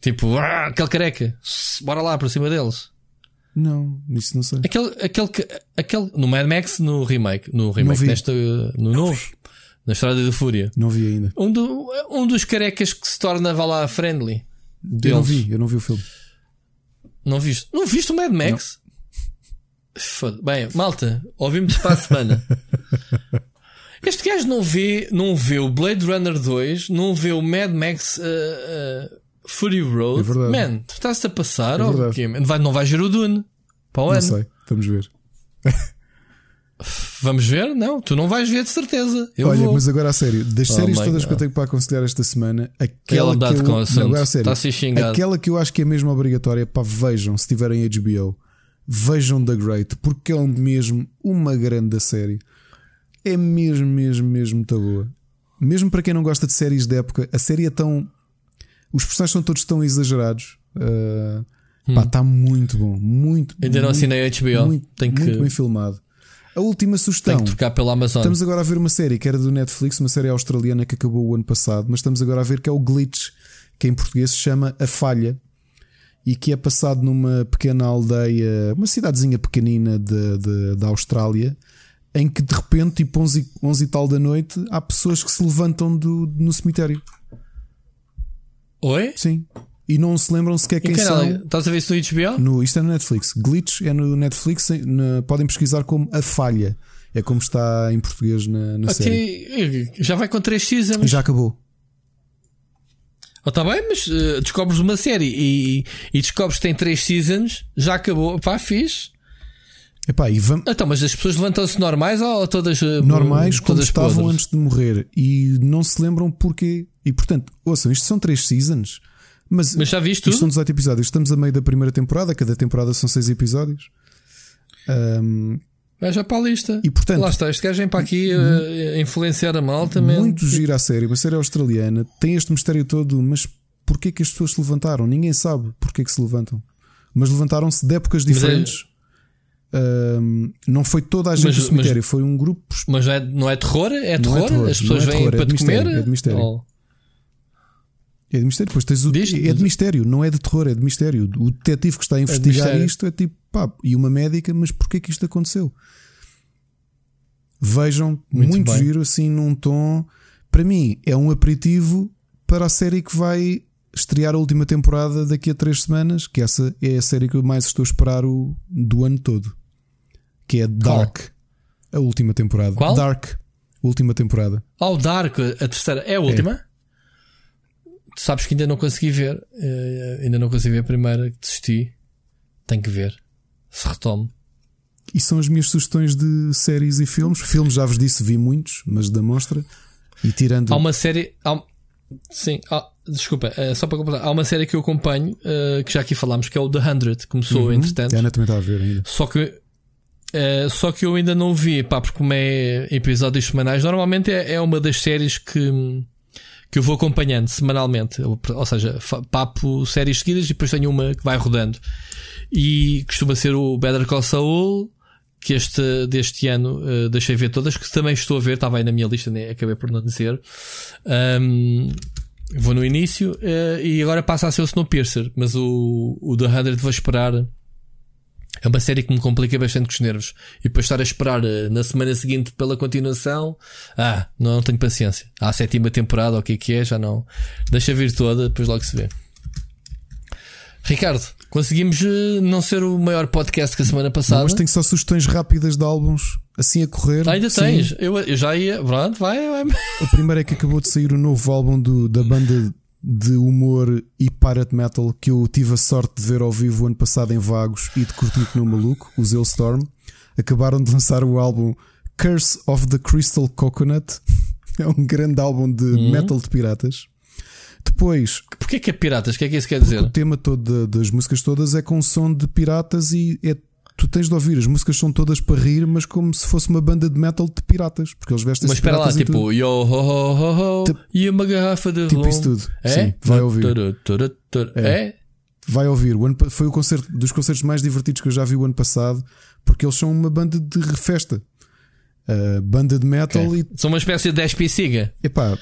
Speaker 2: Tipo, ah, aquele careca, bora lá para cima deles.
Speaker 1: Não, isso não sei.
Speaker 2: Aquele, aquele, aquele no Mad Max, no remake, no remake, nesta, no não novo, vi. na Estrada da Fúria.
Speaker 1: Não vi ainda.
Speaker 2: Um, do, um dos carecas que se torna, vá lá, friendly.
Speaker 1: Deles. Eu não vi, eu não vi o filme.
Speaker 2: Não viste? Não viste o Mad Max? Foda. Bem, malta, ouvimos para a semana. Este gajo não vê, não vê o Blade Runner 2, não vê o Mad Max uh, uh, Fury Road. É Man, tu estás-te a passar? É ou quê? Vai, não vais ver o Dune para o
Speaker 1: não
Speaker 2: ano.
Speaker 1: sei, vamos ver.
Speaker 2: Vamos ver? Não, tu não vais ver de certeza. Eu
Speaker 1: Olha,
Speaker 2: vou.
Speaker 1: mas agora a sério, das oh séries todas God. que eu tenho para aconselhar esta semana, aquela que, eu,
Speaker 2: com não, agora a sério, tá
Speaker 1: aquela que eu acho que é mesmo obrigatória, para vejam, se tiverem HBO, vejam The Great, porque é mesmo uma grande série. É mesmo, mesmo, mesmo muito boa. Mesmo para quem não gosta de séries de época, a série é tão. Os personagens são todos tão exagerados. Uh, Hum. Pá, está muito bom. Muito
Speaker 2: Ainda não assinei a HBO.
Speaker 1: Muito,
Speaker 2: que...
Speaker 1: muito bem filmado. A última sugestão.
Speaker 2: Tem que trocar pela Amazon.
Speaker 1: Estamos agora a ver uma série que era do Netflix, uma série australiana que acabou o ano passado, mas estamos agora a ver que é o Glitch, que em português se chama A Falha e que é passado numa pequena aldeia, uma cidadezinha pequenina de, de, da Austrália, em que de repente, tipo 11, 11 e tal da noite, há pessoas que se levantam do, no cemitério.
Speaker 2: Oi?
Speaker 1: Sim. E não se lembram sequer quem
Speaker 2: canal?
Speaker 1: são.
Speaker 2: Estás a ver isso no HBO?
Speaker 1: No, isto é no Netflix. Glitch é no Netflix. Na, podem pesquisar como A Falha. É como está em português na, na série.
Speaker 2: Já vai com 3 seasons.
Speaker 1: Já acabou.
Speaker 2: Está bem, mas uh, descobres uma série e, e descobres que tem 3 seasons, já acabou. Pá, fiz.
Speaker 1: Epá, e vamos...
Speaker 2: Então, mas as pessoas levantam-se normais ou todas uh,
Speaker 1: normais
Speaker 2: como
Speaker 1: estavam
Speaker 2: podres?
Speaker 1: antes de morrer e não se lembram porquê. E portanto, ouçam, isto são 3 seasons. Mas,
Speaker 2: mas já viste tudo?
Speaker 1: Isto são 18 episódios. Estamos a meio da primeira temporada, cada temporada são 6 episódios. Um,
Speaker 2: Para a lista.
Speaker 1: E portanto,
Speaker 2: lá está, este gajo vem para aqui uh, influenciar a malta.
Speaker 1: Muito gira a série, uma série australiana, tem este mistério todo, mas porquê que as pessoas se levantaram? Ninguém sabe porquê que se levantam. Mas levantaram-se de épocas é- diferentes. É... Um, não foi toda a gente mas, do cemitério, mas, foi um grupo.
Speaker 2: Mas não é, não é terror? É terror? Não é terror As pessoas é vêm para é te comer?
Speaker 1: É de mistério. Oh. É de mistério. Depois tens o. Diz, é de mistério, não é de terror, é de mistério. O detetive que está a investigar é isto é tipo, pá, e uma médica, mas porquê que isto aconteceu? Vejam, muito, muito giro, assim, num tom. Para mim, é um aperitivo para a série que vai estrear a última temporada daqui a três semanas. Que essa é a série que eu mais estou a esperar o, do ano todo. Que é Dark. Qual? A última temporada.
Speaker 2: Qual?
Speaker 1: Dark. Última temporada.
Speaker 2: Oh, Dark, a terceira. É a última? É. Sabes que ainda não consegui ver. Uh, ainda não consegui ver a primeira, desisti. Tenho que ver. Se retome.
Speaker 1: E são as minhas sugestões de séries e filmes. Filmes, já vos disse, vi muitos, mas da mostra. E tirando.
Speaker 2: Há uma série. Há... Sim, há... desculpa, é só para completar. Há uma série que eu acompanho, uh, que já aqui falámos, que é o The Hundred. Começou, uhum. entretanto.
Speaker 1: A Ana também está a ver ainda.
Speaker 2: Só que. Uh, só que eu ainda não vi, pá, porque como é episódios semanais, normalmente é, é uma das séries que, que eu vou acompanhando semanalmente. Ou seja, papo séries seguidas e depois tenho uma que vai rodando. E costuma ser o Better Call Saul, que este deste ano uh, deixei ver todas, que também estou a ver, estava aí na minha lista, né? acabei por não dizer. Um, vou no início uh, e agora passa a ser o Snowpiercer, mas o, o The 100 vou esperar. É uma série que me complica bastante com os nervos. E depois estar a esperar uh, na semana seguinte pela continuação, ah, não, não tenho paciência. Há a sétima temporada, o que é que é, já não. Deixa vir toda, depois logo se vê. Ricardo, conseguimos eh, não ser o maior podcast que a semana passada. Não,
Speaker 1: mas tenho só sugestões rápidas de álbuns assim a correr.
Speaker 2: Ah, ainda Sim. tens, eu, eu, já ia. Pronto, vai, vai.
Speaker 1: A primeira é que acabou de sair o novo álbum do, da banda de humor e pirate metal que eu tive a sorte de ver ao vivo ano passado em Vagos e de curtir no maluco, o Zillstorm. Acabaram de lançar o álbum Curse of the Crystal Coconut. É um grande álbum de hum. metal de piratas. Depois.
Speaker 2: Porquê que é piratas? O que é que isso quer dizer?
Speaker 1: O tema todo das músicas todas é com som de piratas e é tu tens de ouvir, as músicas são todas para rir, mas como se fosse uma banda de metal de piratas, porque eles vestem
Speaker 2: Mas espera lá, tipo, yo ho ho ho ho tipo, e uma garrafa de
Speaker 1: Tipo isso tudo. É? Sim, vai ouvir.
Speaker 2: É. é?
Speaker 1: Vai ouvir. O ano, foi o concerto dos concertos mais divertidos que eu já vi o ano passado, porque eles são uma banda de festa. Uh, banda de metal okay. e.
Speaker 2: São uma espécie de 10 siga.
Speaker 1: Epá,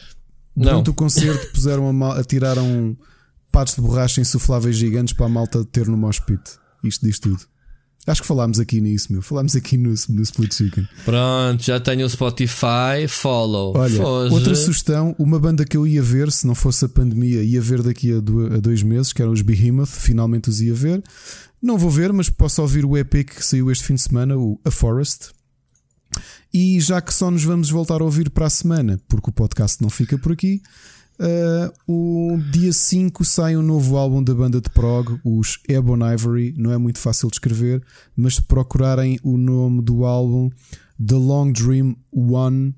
Speaker 1: Durante o concerto puseram a mal, atiraram patos de borracha insufláveis gigantes para a malta ter no mosh pit. Isto diz tudo. Acho que falámos aqui nisso, meu. Falámos aqui no, no Split Chicken.
Speaker 2: Pronto, já tenho o Spotify, follow.
Speaker 1: Olha, Foge. outra sugestão: uma banda que eu ia ver, se não fosse a pandemia, ia ver daqui a, a dois meses, que eram os Behemoth, finalmente os ia ver. Não vou ver, mas posso ouvir o EP que saiu este fim de semana, o A Forest. E já que só nos vamos voltar a ouvir para a semana, porque o podcast não fica por aqui, uh, o dia 5 sai um novo álbum da banda de prog, os Ebon Ivory. Não é muito fácil de escrever, mas se procurarem o nome do álbum, The Long Dream One,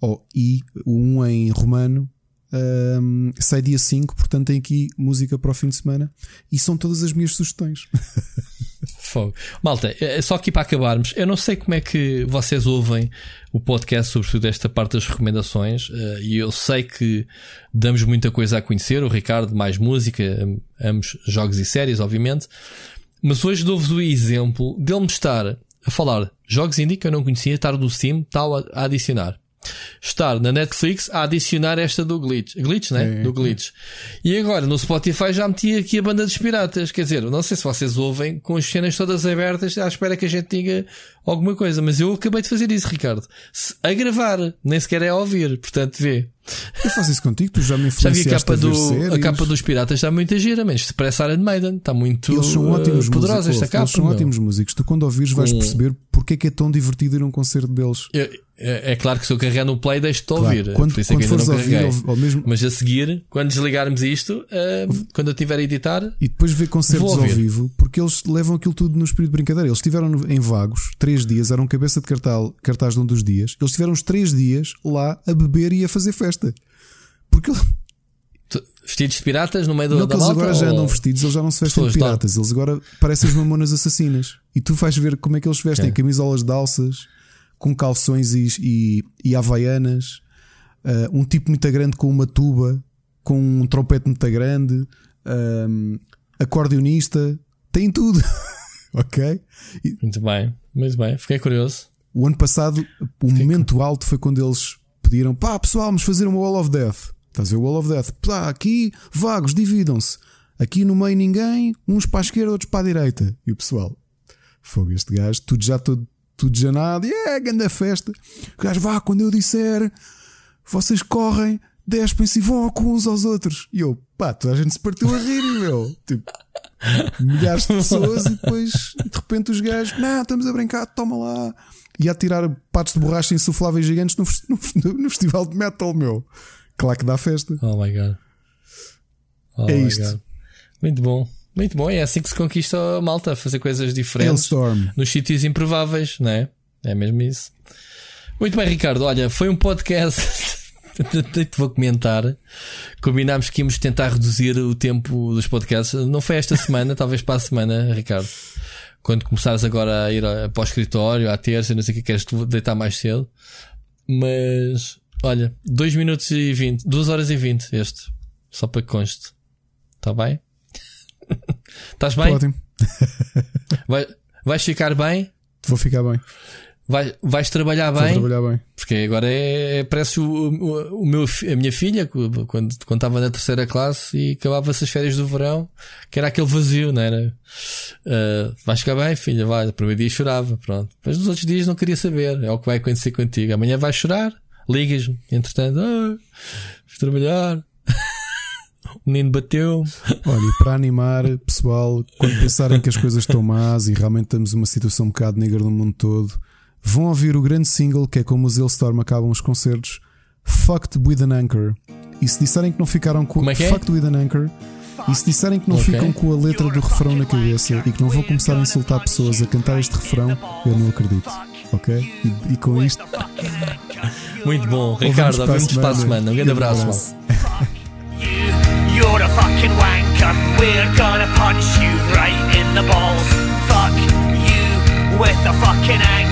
Speaker 1: ou I, o 1 em romano, um, ah, sai dia 5, portanto tem aqui música para o fim de semana e são todas as minhas sugestões.
Speaker 2: Fogo. Malta, é, é só aqui para acabarmos, eu não sei como é que vocês ouvem o podcast, sobretudo esta parte das recomendações, eh, e eu sei que damos muita coisa a conhecer, o Ricardo mais música, ambos jogos e séries, obviamente, mas hoje dou-vos o exemplo dele me estar a falar jogos indie que eu não conhecia, estar do Steam, tal a adicionar estar na Netflix a adicionar esta do Glitch. Glitch, né? É. Do Glitch. E agora no Spotify já meti aqui a banda dos piratas. Quer dizer, não sei se vocês ouvem com as cenas todas abertas à espera que a gente diga alguma coisa, mas eu acabei de fazer isso, Ricardo. A gravar, nem sequer é a ouvir. Portanto, vê.
Speaker 1: Eu faço isso contigo, tu já me influenciaste
Speaker 2: já vi a capa, a do, a capa dos piratas está muito gira, mas se parece Iron Maiden, está muito
Speaker 1: Eles são ótimos poderosa músicos, esta capa. Eles são meu. ótimos músicos. Tu quando ouvires vais perceber porque é que é tão divertido ir a um concerto deles.
Speaker 2: Eu, é, é, claro que se eu carregar no play, deixo-te claro. ouvir. Quando, é não carreguei. Ouvir, ou mesmo... Mas a seguir, quando desligarmos isto, uh, quando eu estiver a editar.
Speaker 1: E depois ver concertos ao vivo, porque eles levam aquilo tudo no espírito de brincadeira. Eles estiveram em vagos, três dias, eram cabeça de cartaz, cartaz de um dos dias. Eles tiveram os três dias lá a beber e a fazer festa. Porque
Speaker 2: Vestidos de piratas no meio do
Speaker 1: Não, que eles agora já andam vestidos, eles já não se vestem de piratas, eles agora parecem as mamonas assassinas. E tu vais ver como é que eles vestem: é. camisolas de alças, com calções e, e, e havaianas, uh, um tipo muito grande com uma tuba, com um trompete muito grande, um, acordeonista, tem tudo. ok?
Speaker 2: Muito bem, muito bem, fiquei curioso.
Speaker 1: O ano passado, o Fiquei momento com... alto foi quando eles pediram: pá, pessoal, vamos fazer uma Wall of Death. Estás a ver o Wall of Death? Pá, aqui, vagos, dividam-se. Aqui no meio ninguém, uns para a esquerda, outros para a direita. E o pessoal, fogo, este gajo, tudo já todo tudo janado, é, grande festa. O gajo, vá, quando eu disser, vocês correm, despem-se e vão uns aos outros. E eu, pá, toda a gente se partiu a rir, meu. Tipo, milhares de pessoas e depois, de repente, os gajos, não, estamos a brincar, toma lá. E a tirar patos de borracha insufláveis gigantes no, no, no, festival de metal, meu. Claro que dá festa.
Speaker 2: Oh my god.
Speaker 1: Oh é isto. God.
Speaker 2: Muito bom. Muito bom, é assim que se conquista a malta, fazer coisas diferentes
Speaker 1: Hailstorm.
Speaker 2: nos sítios improváveis, não é? É mesmo isso. Muito bem, Ricardo. Olha, foi um podcast. te vou comentar. Combinámos que íamos tentar reduzir o tempo dos podcasts. Não foi esta semana, talvez para a semana, Ricardo. Quando começares agora a ir para o escritório, à terça, não sei o que queres deitar mais cedo. Mas, olha, 2 minutos e 20, 2 horas e 20 este. Só para que conste. Está bem? Estás bem?
Speaker 1: Ótimo.
Speaker 2: Vai, vais ficar bem?
Speaker 1: Vou ficar bem.
Speaker 2: Vai, vais trabalhar bem?
Speaker 1: Vou trabalhar bem.
Speaker 2: Porque agora é, é parece o, o, o, meu, a minha filha, quando, quando estava na terceira classe e acabava-se as férias do verão, que era aquele vazio, não era? Uh, vais ficar bem, filha? Vai. No primeiro dia chorava, pronto. Mas nos outros dias não queria saber. É o que vai acontecer contigo. Amanhã vais chorar, ligas-me. Entretanto, ah, vou trabalhar. o menino bateu.
Speaker 1: Olha, e para animar pessoal, quando pensarem que as coisas estão más e realmente estamos numa situação um bocado negra no mundo todo, vão ouvir o grande single que é como os Hailstorm acabam os concertos, Fucked with an Anchor. E se disserem que não ficaram com
Speaker 2: é
Speaker 1: é? Fucked with an Anchor, e se disserem que não okay. ficam com a letra do refrão na cabeça e que não vão começar a insultar pessoas a cantar este refrão, eu não acredito. Ok? E, e com isto.
Speaker 2: Muito bom, Ricardo, ouvimos para a semana. Um grande abraço. You're a fucking wanker. We're gonna punch you right in the balls. Fuck you with a fucking anchor.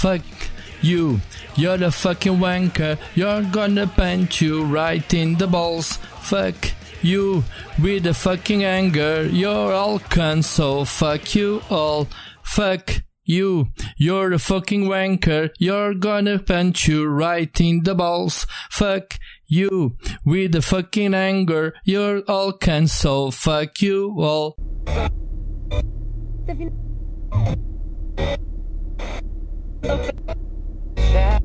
Speaker 2: Fuck you. You're a fucking wanker. You're gonna punch you right in the balls. Fuck you with the fucking anger. You're all cunts, so fuck you all. Fuck you. You're a fucking wanker. You're gonna punch you right in the balls. Fuck you with the fucking anger. You're all cunts, so fuck you all.
Speaker 1: Yeah.